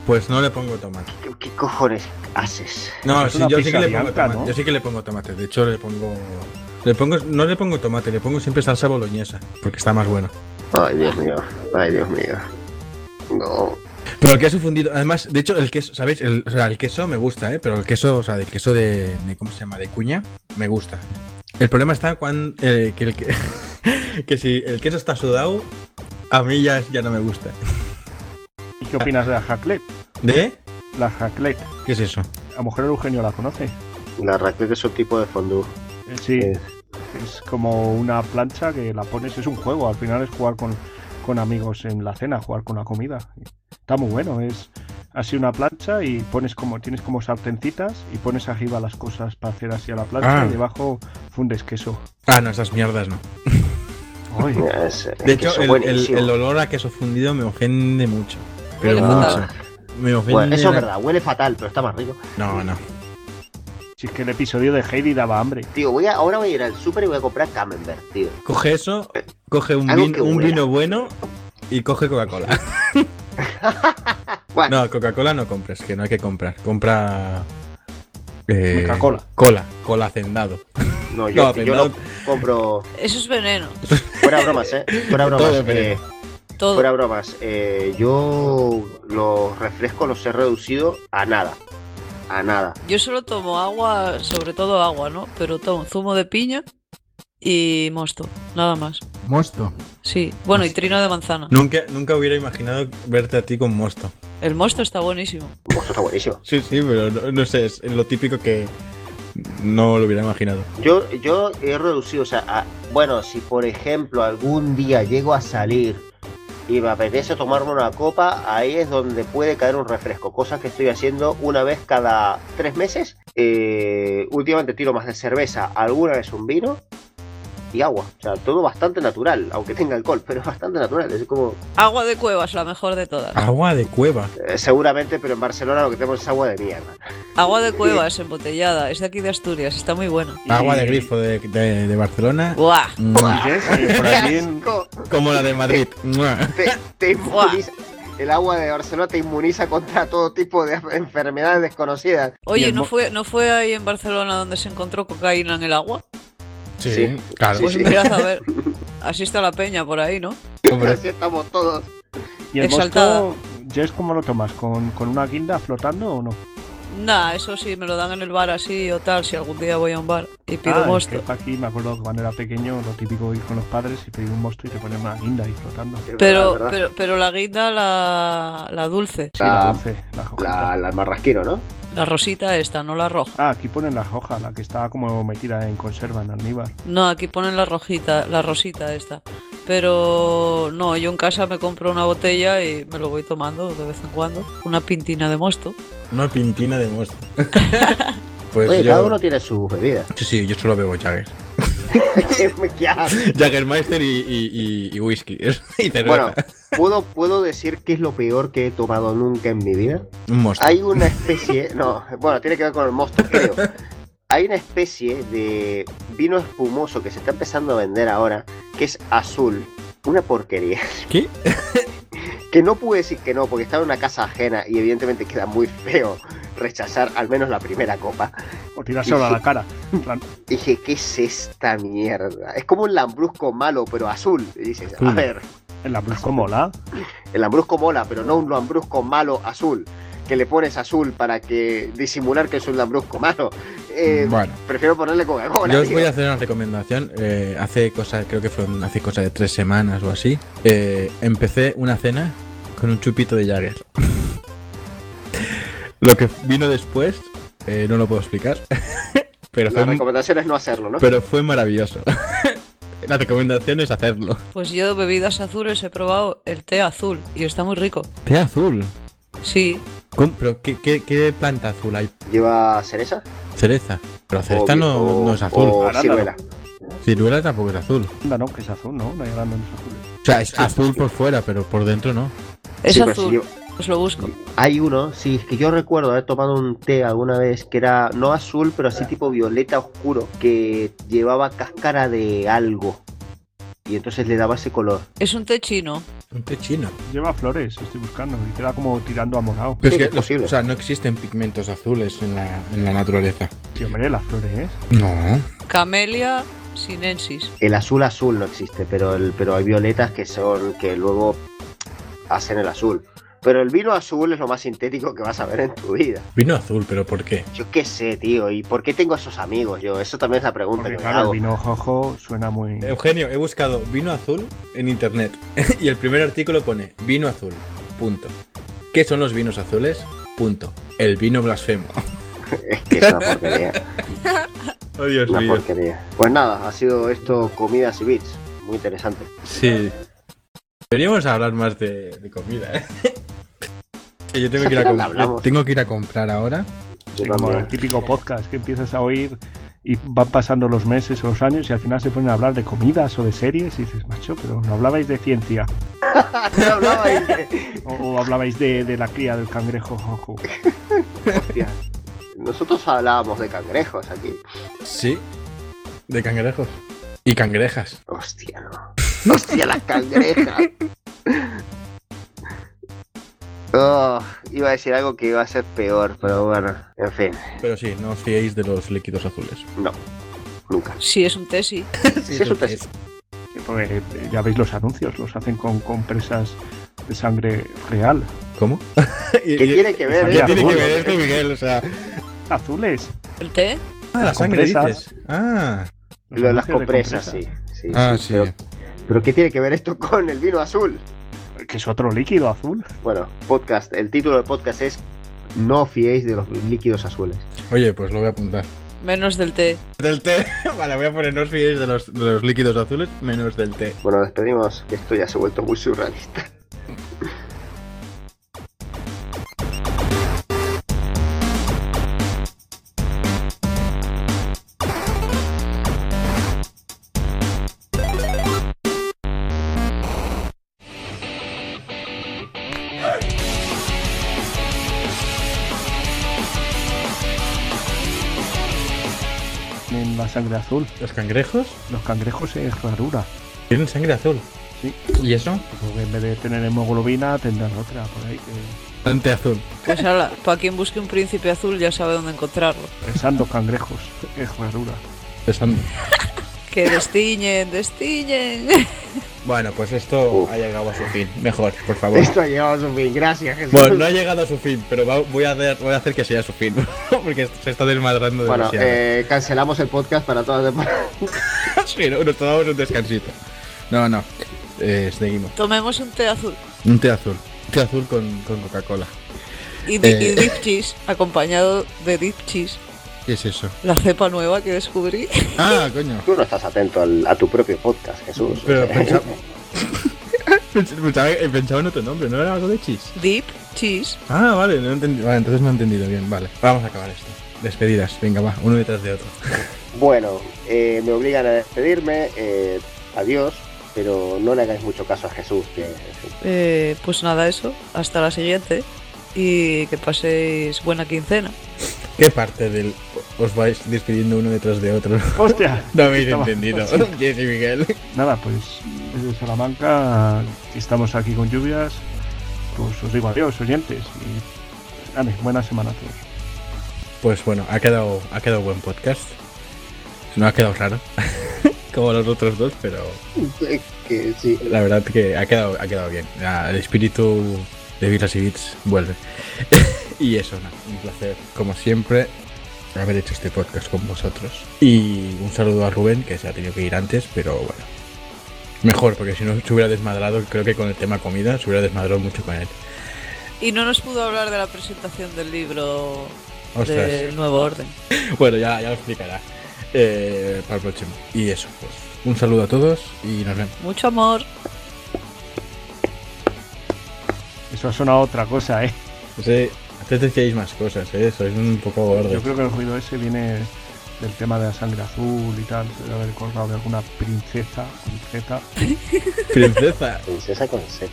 Pues no le pongo tomate. ¿Qué, qué cojones haces? No, sí, yo sí que le pongo tomate. ¿no? Yo sí que le pongo tomate. De hecho, le pongo. Le pongo, no le pongo tomate, le pongo siempre salsa boloñesa, porque está más bueno. Ay, Dios mío, ay, Dios mío. No. Pero el queso fundido, además, de hecho, el queso, ¿sabéis? El, o sea, el queso me gusta, ¿eh? Pero el queso, o sea, el queso de, de- ¿cómo se llama? De cuña, me gusta. El problema está cuando, que, el, que, [LAUGHS] que si el queso está sudado, a mí ya, ya no me gusta. ¿Y qué opinas de la jaclet? ¿De? La jaclet. ¿Qué es eso? A lo mejor el Eugenio la conoce. La raclette es un tipo de fondue. Eh, Sí, Eh, es como una plancha que la pones, es un juego, al final es jugar con, con amigos en la cena, jugar con la comida. Está muy bueno, es así una plancha y pones como, tienes como sartencitas y pones arriba las cosas para hacer así a la plancha Ah. y debajo fundes queso. Ah, no, esas mierdas no. Ay, es, es De hecho, el, el olor a queso fundido me ofende mucho. Pero Huele mucho. fatal. Me ofende. Bueno, eso es verdad, huele fatal, pero está más rico. No, no. si es que el episodio de Heidi daba hambre. Tío, voy a, ahort voy a ir al súper y voy a comprar camembert, tío. Coge eso, coge un, vin- vino bueno y coge Coca-Cola. [LAUGHS] Bueno, No, Coca-Cola no compres, que no hay que comprar. Compra. Eh, Coca-Cola. Cola, cola hacendado. no, [LAUGHS] yo, no, yo no hacendado. compro. Eso es veneno. Fuera bromas, eh. Fuera [LAUGHS] bromas. Todo es eh, veneno. Todo. fuera bromas. eh, yo los refrescos los he reducido a nada. A nada. Yo solo tomo agua, sobre todo agua, ¿no? Pero tomo zumo de piña y mosto, nada más. Mosto. Sí, bueno, y trino de manzana. Nunca, nunca hubiera imaginado verte a ti con mosto. El mosto está buenísimo. Esto está buenísimo. Sí, sí, pero no, no sé, es lo típico que no lo hubiera imaginado. Yo, yo he reducido, o sea, a- bueno, si por ejemplo algún día llego a salir y me apetece tomarme una copa, ahí es donde puede caer un refresco, cosa que estoy haciendo una vez cada tres meses. Eh, últimamente tiro más de cerveza, alguna vez un vino y agua. O sea, todo bastante natural, aunque tenga alcohol, pero bastante natural. Es como, Agua de cuevas, la mejor de todas. Agua de cueva. eh, seguramente, pero en Barcelona lo que tenemos es agua de mierda. Agua de [LAUGHS] cuevas embotellada, es de aquí de Asturias, está muy buena. Agua de grifo de, de- de Barcelona. ¡Buah! [LAUGHS] Co- Como la de Madrid. Te, te inmuniza- el agua de Barcelona te inmuniza contra todo tipo de [LAUGHS] enfermedades desconocidas. Oye, ¿no fue, ¿no fue ahí en Barcelona donde se encontró cocaína en el agua? Sí, Sí. claro. Sí, Pues sí. mirad a [LAUGHS] ver. Así está la peña por ahí, ¿no? Hombre, Así estamos todos. ¿Y el Exaltada. mosto, Jess, cómo lo tomas? ¿Con, ¿Con una guinda flotando o no? Nah, eso sí, me lo dan en el bar así o tal, si algún día voy a un bar y pido Ah, es mosto. que aquí me acuerdo que cuando era pequeño, lo típico ir con los padres y pedir un mosto y te ponen una guinda ahí flotando. Sí, Es Pero, es pero, pero la guinda, la, la dulce, la La- dulce, la. La, la marrasquino, ¿no? La rosita esta, no la roja. Ah, aquí ponen la hoja, la que está como metida en conserva en almíbar. No, aquí ponen la rojita, la rosita esta. Pero no, yo en casa me compro una botella y me lo voy tomando de vez en cuando. Una pintina de mosto. una pintina de mosto. [LAUGHS] pues Oye, yo. cada uno tiene sus bebidas. Sí, sí, yo solo bebo Jagger. [LAUGHS] Jaggermeister y, y, y, y whisky. [LAUGHS] y bueno, ¿puedo, ¿puedo decir qué es lo peor que he tomado nunca en mi vida? un mosto. Hay una especie, no, bueno, tiene que ver con el mosto, creo. Hay una especie de vino espumoso que se está empezando a vender ahora, que es azul. Una porquería. ¿Qué? [LAUGHS] Que no pude decir que no, porque estaba en una casa ajena y evidentemente queda muy feo rechazar al menos la primera copa. O tirárselo a la cara. [LAUGHS] Y dije, ¿qué es esta mierda? Es como un lambrusco malo, pero azul. Y dices, a Azul. ver, el lambrusco mola. el lambrusco mola, pero no un lambrusco malo azul. Que le pones azul para que disimular que es un lambrusco malo. Eh, Bueno. Prefiero ponerle Coca-Cola. Yo os tío. voy a hacer una recomendación. Eh, hace cosa, creo que fue hace cosa de tres semanas o así. eh, empecé una cena con un chupito de Jagger. [LAUGHS] Lo que vino después, eh, no lo puedo explicar. [LAUGHS] pero, La fue, recomendación es no hacerlo, ¿no? pero fue maravilloso. [LAUGHS] La recomendación es hacerlo. Pues yo de bebidas azules he probado el té azul y está muy rico. Té azul. Sí, ¿Cómo? ¿Pero qué, qué- qué planta azul hay? ¿Lleva cereza? Cereza. Pero cereza O- no, o- no es azul. O ciruela. Ciruela tampoco es azul. Anda, no, que es azul, ¿no? No hay arándanos azules. O sea, es azul por fuera, pero por dentro no. es Sí, azul. si yo- Os lo busco. Hay uno, sí, es que yo recuerdo haber tomado un té alguna vez que era no azul, pero así tipo violeta oscuro, que llevaba cáscara de algo. Y entonces le daba ese color. Es un té chino. Un té chino. Lleva flores, estoy buscando, y queda como tirando a morado. Pero Sí, es es que, los- o sea, no existen pigmentos azules en la, en la naturaleza. Tío, hombre, las flores, ¿eh? No. Camellia sinensis. El azul azul no existe, pero el, pero hay violetas que son que luego hacen el azul. Pero el vino azul es lo más sintético que vas a ver en tu vida. Vino azul, pero ¿por qué? Yo qué sé, tío. ¿Y por qué tengo esos amigos yo? Eso también es la pregunta Porque que me claro, el hago. vino jojo suena muy... Eugenio, he buscado vino azul en internet [LAUGHS] y el primer artículo pone vino azul. Punto. ¿Qué son los vinos azules? Punto. El vino blasfemo. [LAUGHS] Es que es una porquería. [LAUGHS] Oh, Dios Una mío. porquería. Pues nada, ha sido esto comidas y bits. Muy interesante. Sí. Deberíamos hablar más de, de comida, ¿eh? [LAUGHS] Que Yo tengo que, ir a tengo que ir a comprar ahora. Como el típico podcast que empiezas a oír y van pasando los meses o los años y al final se ponen a hablar de comidas o de series y dices, macho, pero no hablabais de ciencia [LAUGHS] No hablabais de- [LAUGHS] o, o hablabais de, de la cría del cangrejo jojo. Hostia. Nosotros hablábamos de cangrejos aquí. Sí. De cangrejos. Y cangrejas. Hostia, no. Hostia, las cangrejas. Oh, iba a decir algo que iba a ser peor, pero bueno, en fin, Pero sí, no os fiéis de los líquidos azules. no, nunca. Sí, es un té, [LAUGHS] sí. Sí, eso te- Sí, Porque eh, ya veis los anuncios, los hacen con compresas de sangre real. ¿Cómo? [LAUGHS] ¿Qué ¿Qué tiene que ver? ¿Qué esto? tiene que ver esto, Miguel? O sea. Azules. ¿El té? Ah, la Las sangre compresas. dices. Ah. Los Lo de las compresas, compresa. sí. sí, Ah, sí, sí. Pero, pero ¿qué tiene que ver esto con el vino azul? Que es otro líquido azul. Bueno, podcast, el título del podcast es No fiéis de los líquidos azules. Oye, pues lo voy a apuntar. Menos del té. Del té. [LAUGHS] Vale, voy a poner no os fiéis de los, de los líquidos azules menos del té. Bueno, despedimos, que esto ya se ha vuelto muy surrealista. Sangre azul. ¿Los cangrejos? Los cangrejos es rarura. Tienen sangre azul. Sí. ¿Y eso? Porque en vez de tener hemoglobina tendrán otra por ahí. Que... Ante azul. Pues ahora, para quien busque un príncipe azul ya sabe dónde encontrarlo. Pensando cangrejos, es rarura. Pesando. [LAUGHS] Que destiñen, destiñen. Bueno, pues esto ha llegado a su fin. Mejor, por favor. Esto ha llegado a su fin, gracias Jesús. Bueno, no ha llegado a su fin, pero voy, a hacer, voy a hacer que sea su fin. [LAUGHS] Porque se está desmadrando Bueno, demasiado. eh, cancelamos el podcast para toda la temporada. [LAUGHS] Sí, no, nos tomamos un descansito. No, no. Eh, seguimos. Tomemos un té azul. Un té azul. Un té azul con, con Coca-Cola. Y, Eh. y dip cheese, acompañado de dip cheese. ¿Qué es eso? La cepa nueva que descubrí. Ah, coño. Tú no estás atento al- a tu propio podcast, Jesús. Pero pensaba, [LAUGHS] pensaba, pensaba en otro nombre, ¿no era algo de cheese? Dip cheese. Ah, vale, no he entendi- vale, entonces no he entendido bien. Vale, vamos a acabar esto. Despedidas, venga, va, uno detrás de otro. Bueno, eh, me obligan a despedirme. eh, adiós, pero no le hagáis mucho caso a Jesús. Que. Eh, pues nada, eso. Hasta la siguiente. Y que paséis buena quincena. ¿Qué parte del os vais despidiendo uno detrás de otro? ¡Hostia! [LAUGHS] No habéis entendido. [LAUGHS] [LAUGHS] Jessy Miguel. Nada, pues desde Salamanca, estamos aquí con lluvias, pues os digo adiós, oyentes. Y dale, buena semana a todos. Pues bueno, ha quedado, ha quedado buen podcast. No ha quedado raro. Como los otros dos, pero que sí. la verdad que ha quedado, ha quedado bien. El espíritu de Birras y Beats vuelve. y eso, nada, un placer, como siempre, haber hecho este podcast con vosotros. Y un saludo a Rubén, que se ha tenido que ir antes, pero bueno. Mejor, porque si no se hubiera desmadrado, creo que con el tema comida se hubiera desmadrado mucho con él. Y no nos pudo hablar de la presentación del libro Ostras. del Nuevo Orden. [LAUGHS] Bueno, ya, ya lo explicará eh, para el próximo. Y eso, pues un saludo a todos y nos vemos. Mucho amor. Eso ha sonado otra cosa, ¿eh? Sí, antes decíais más cosas, ¿eh? Sois un poco gordos. Yo creo que el ruido ese viene del tema de la sangre azul y tal. Se debe haber colgado de alguna princesa, princesa. [LAUGHS] Princesa. Princesa con Z.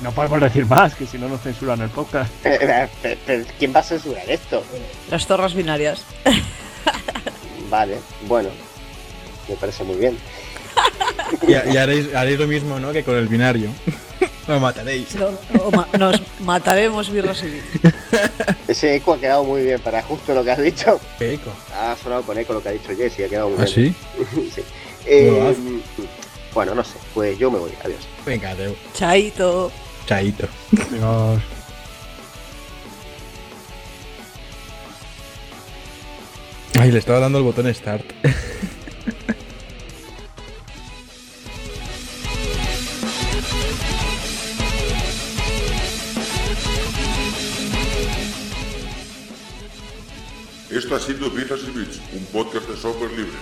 No podemos decir más, que si no nos censuran el podcast. [LAUGHS] ¿Quién va a censurar esto? Las torres binarias. Vale, bueno. Me parece muy bien. Y, y haréis, haréis lo mismo, ¿no? Que con el binario. Lo mataréis. No, o ma- nos mataremos birras [LAUGHS] y. Ese eco ha quedado muy bien para justo lo que has dicho. ¿Qué eco? Ha sonado con eco lo que ha dicho Jesse, ha quedado muy ¿Ah, bien. sí? [LAUGHS] Sí. Eh, Bueno, no sé, pues yo me voy, adiós. Venga, Deu. Chaito. Chaito. Dios. Ay, le estaba dando el botón Start. [LAUGHS] Esto ha sido Birras y Bits, un podcast de software libre.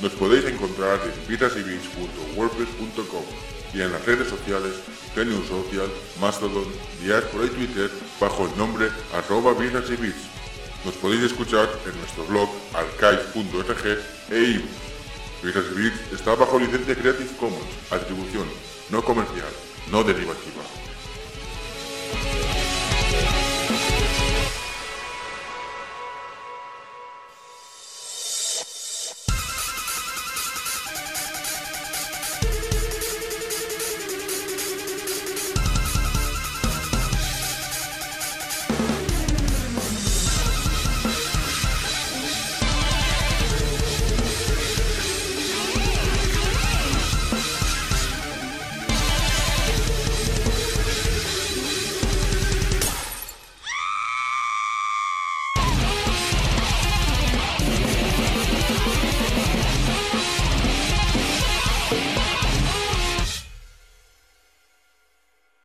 Nos podéis encontrar en birrasybeats.wordpress.com y en las redes sociales Genius Social, Mastodon, Diaspora y Twitter bajo el nombre arroba bits. Nos podéis escuchar en nuestro blog archive.org e iVoox. Birras y Bits está bajo licencia Creative Commons, atribución no comercial, no derivativa.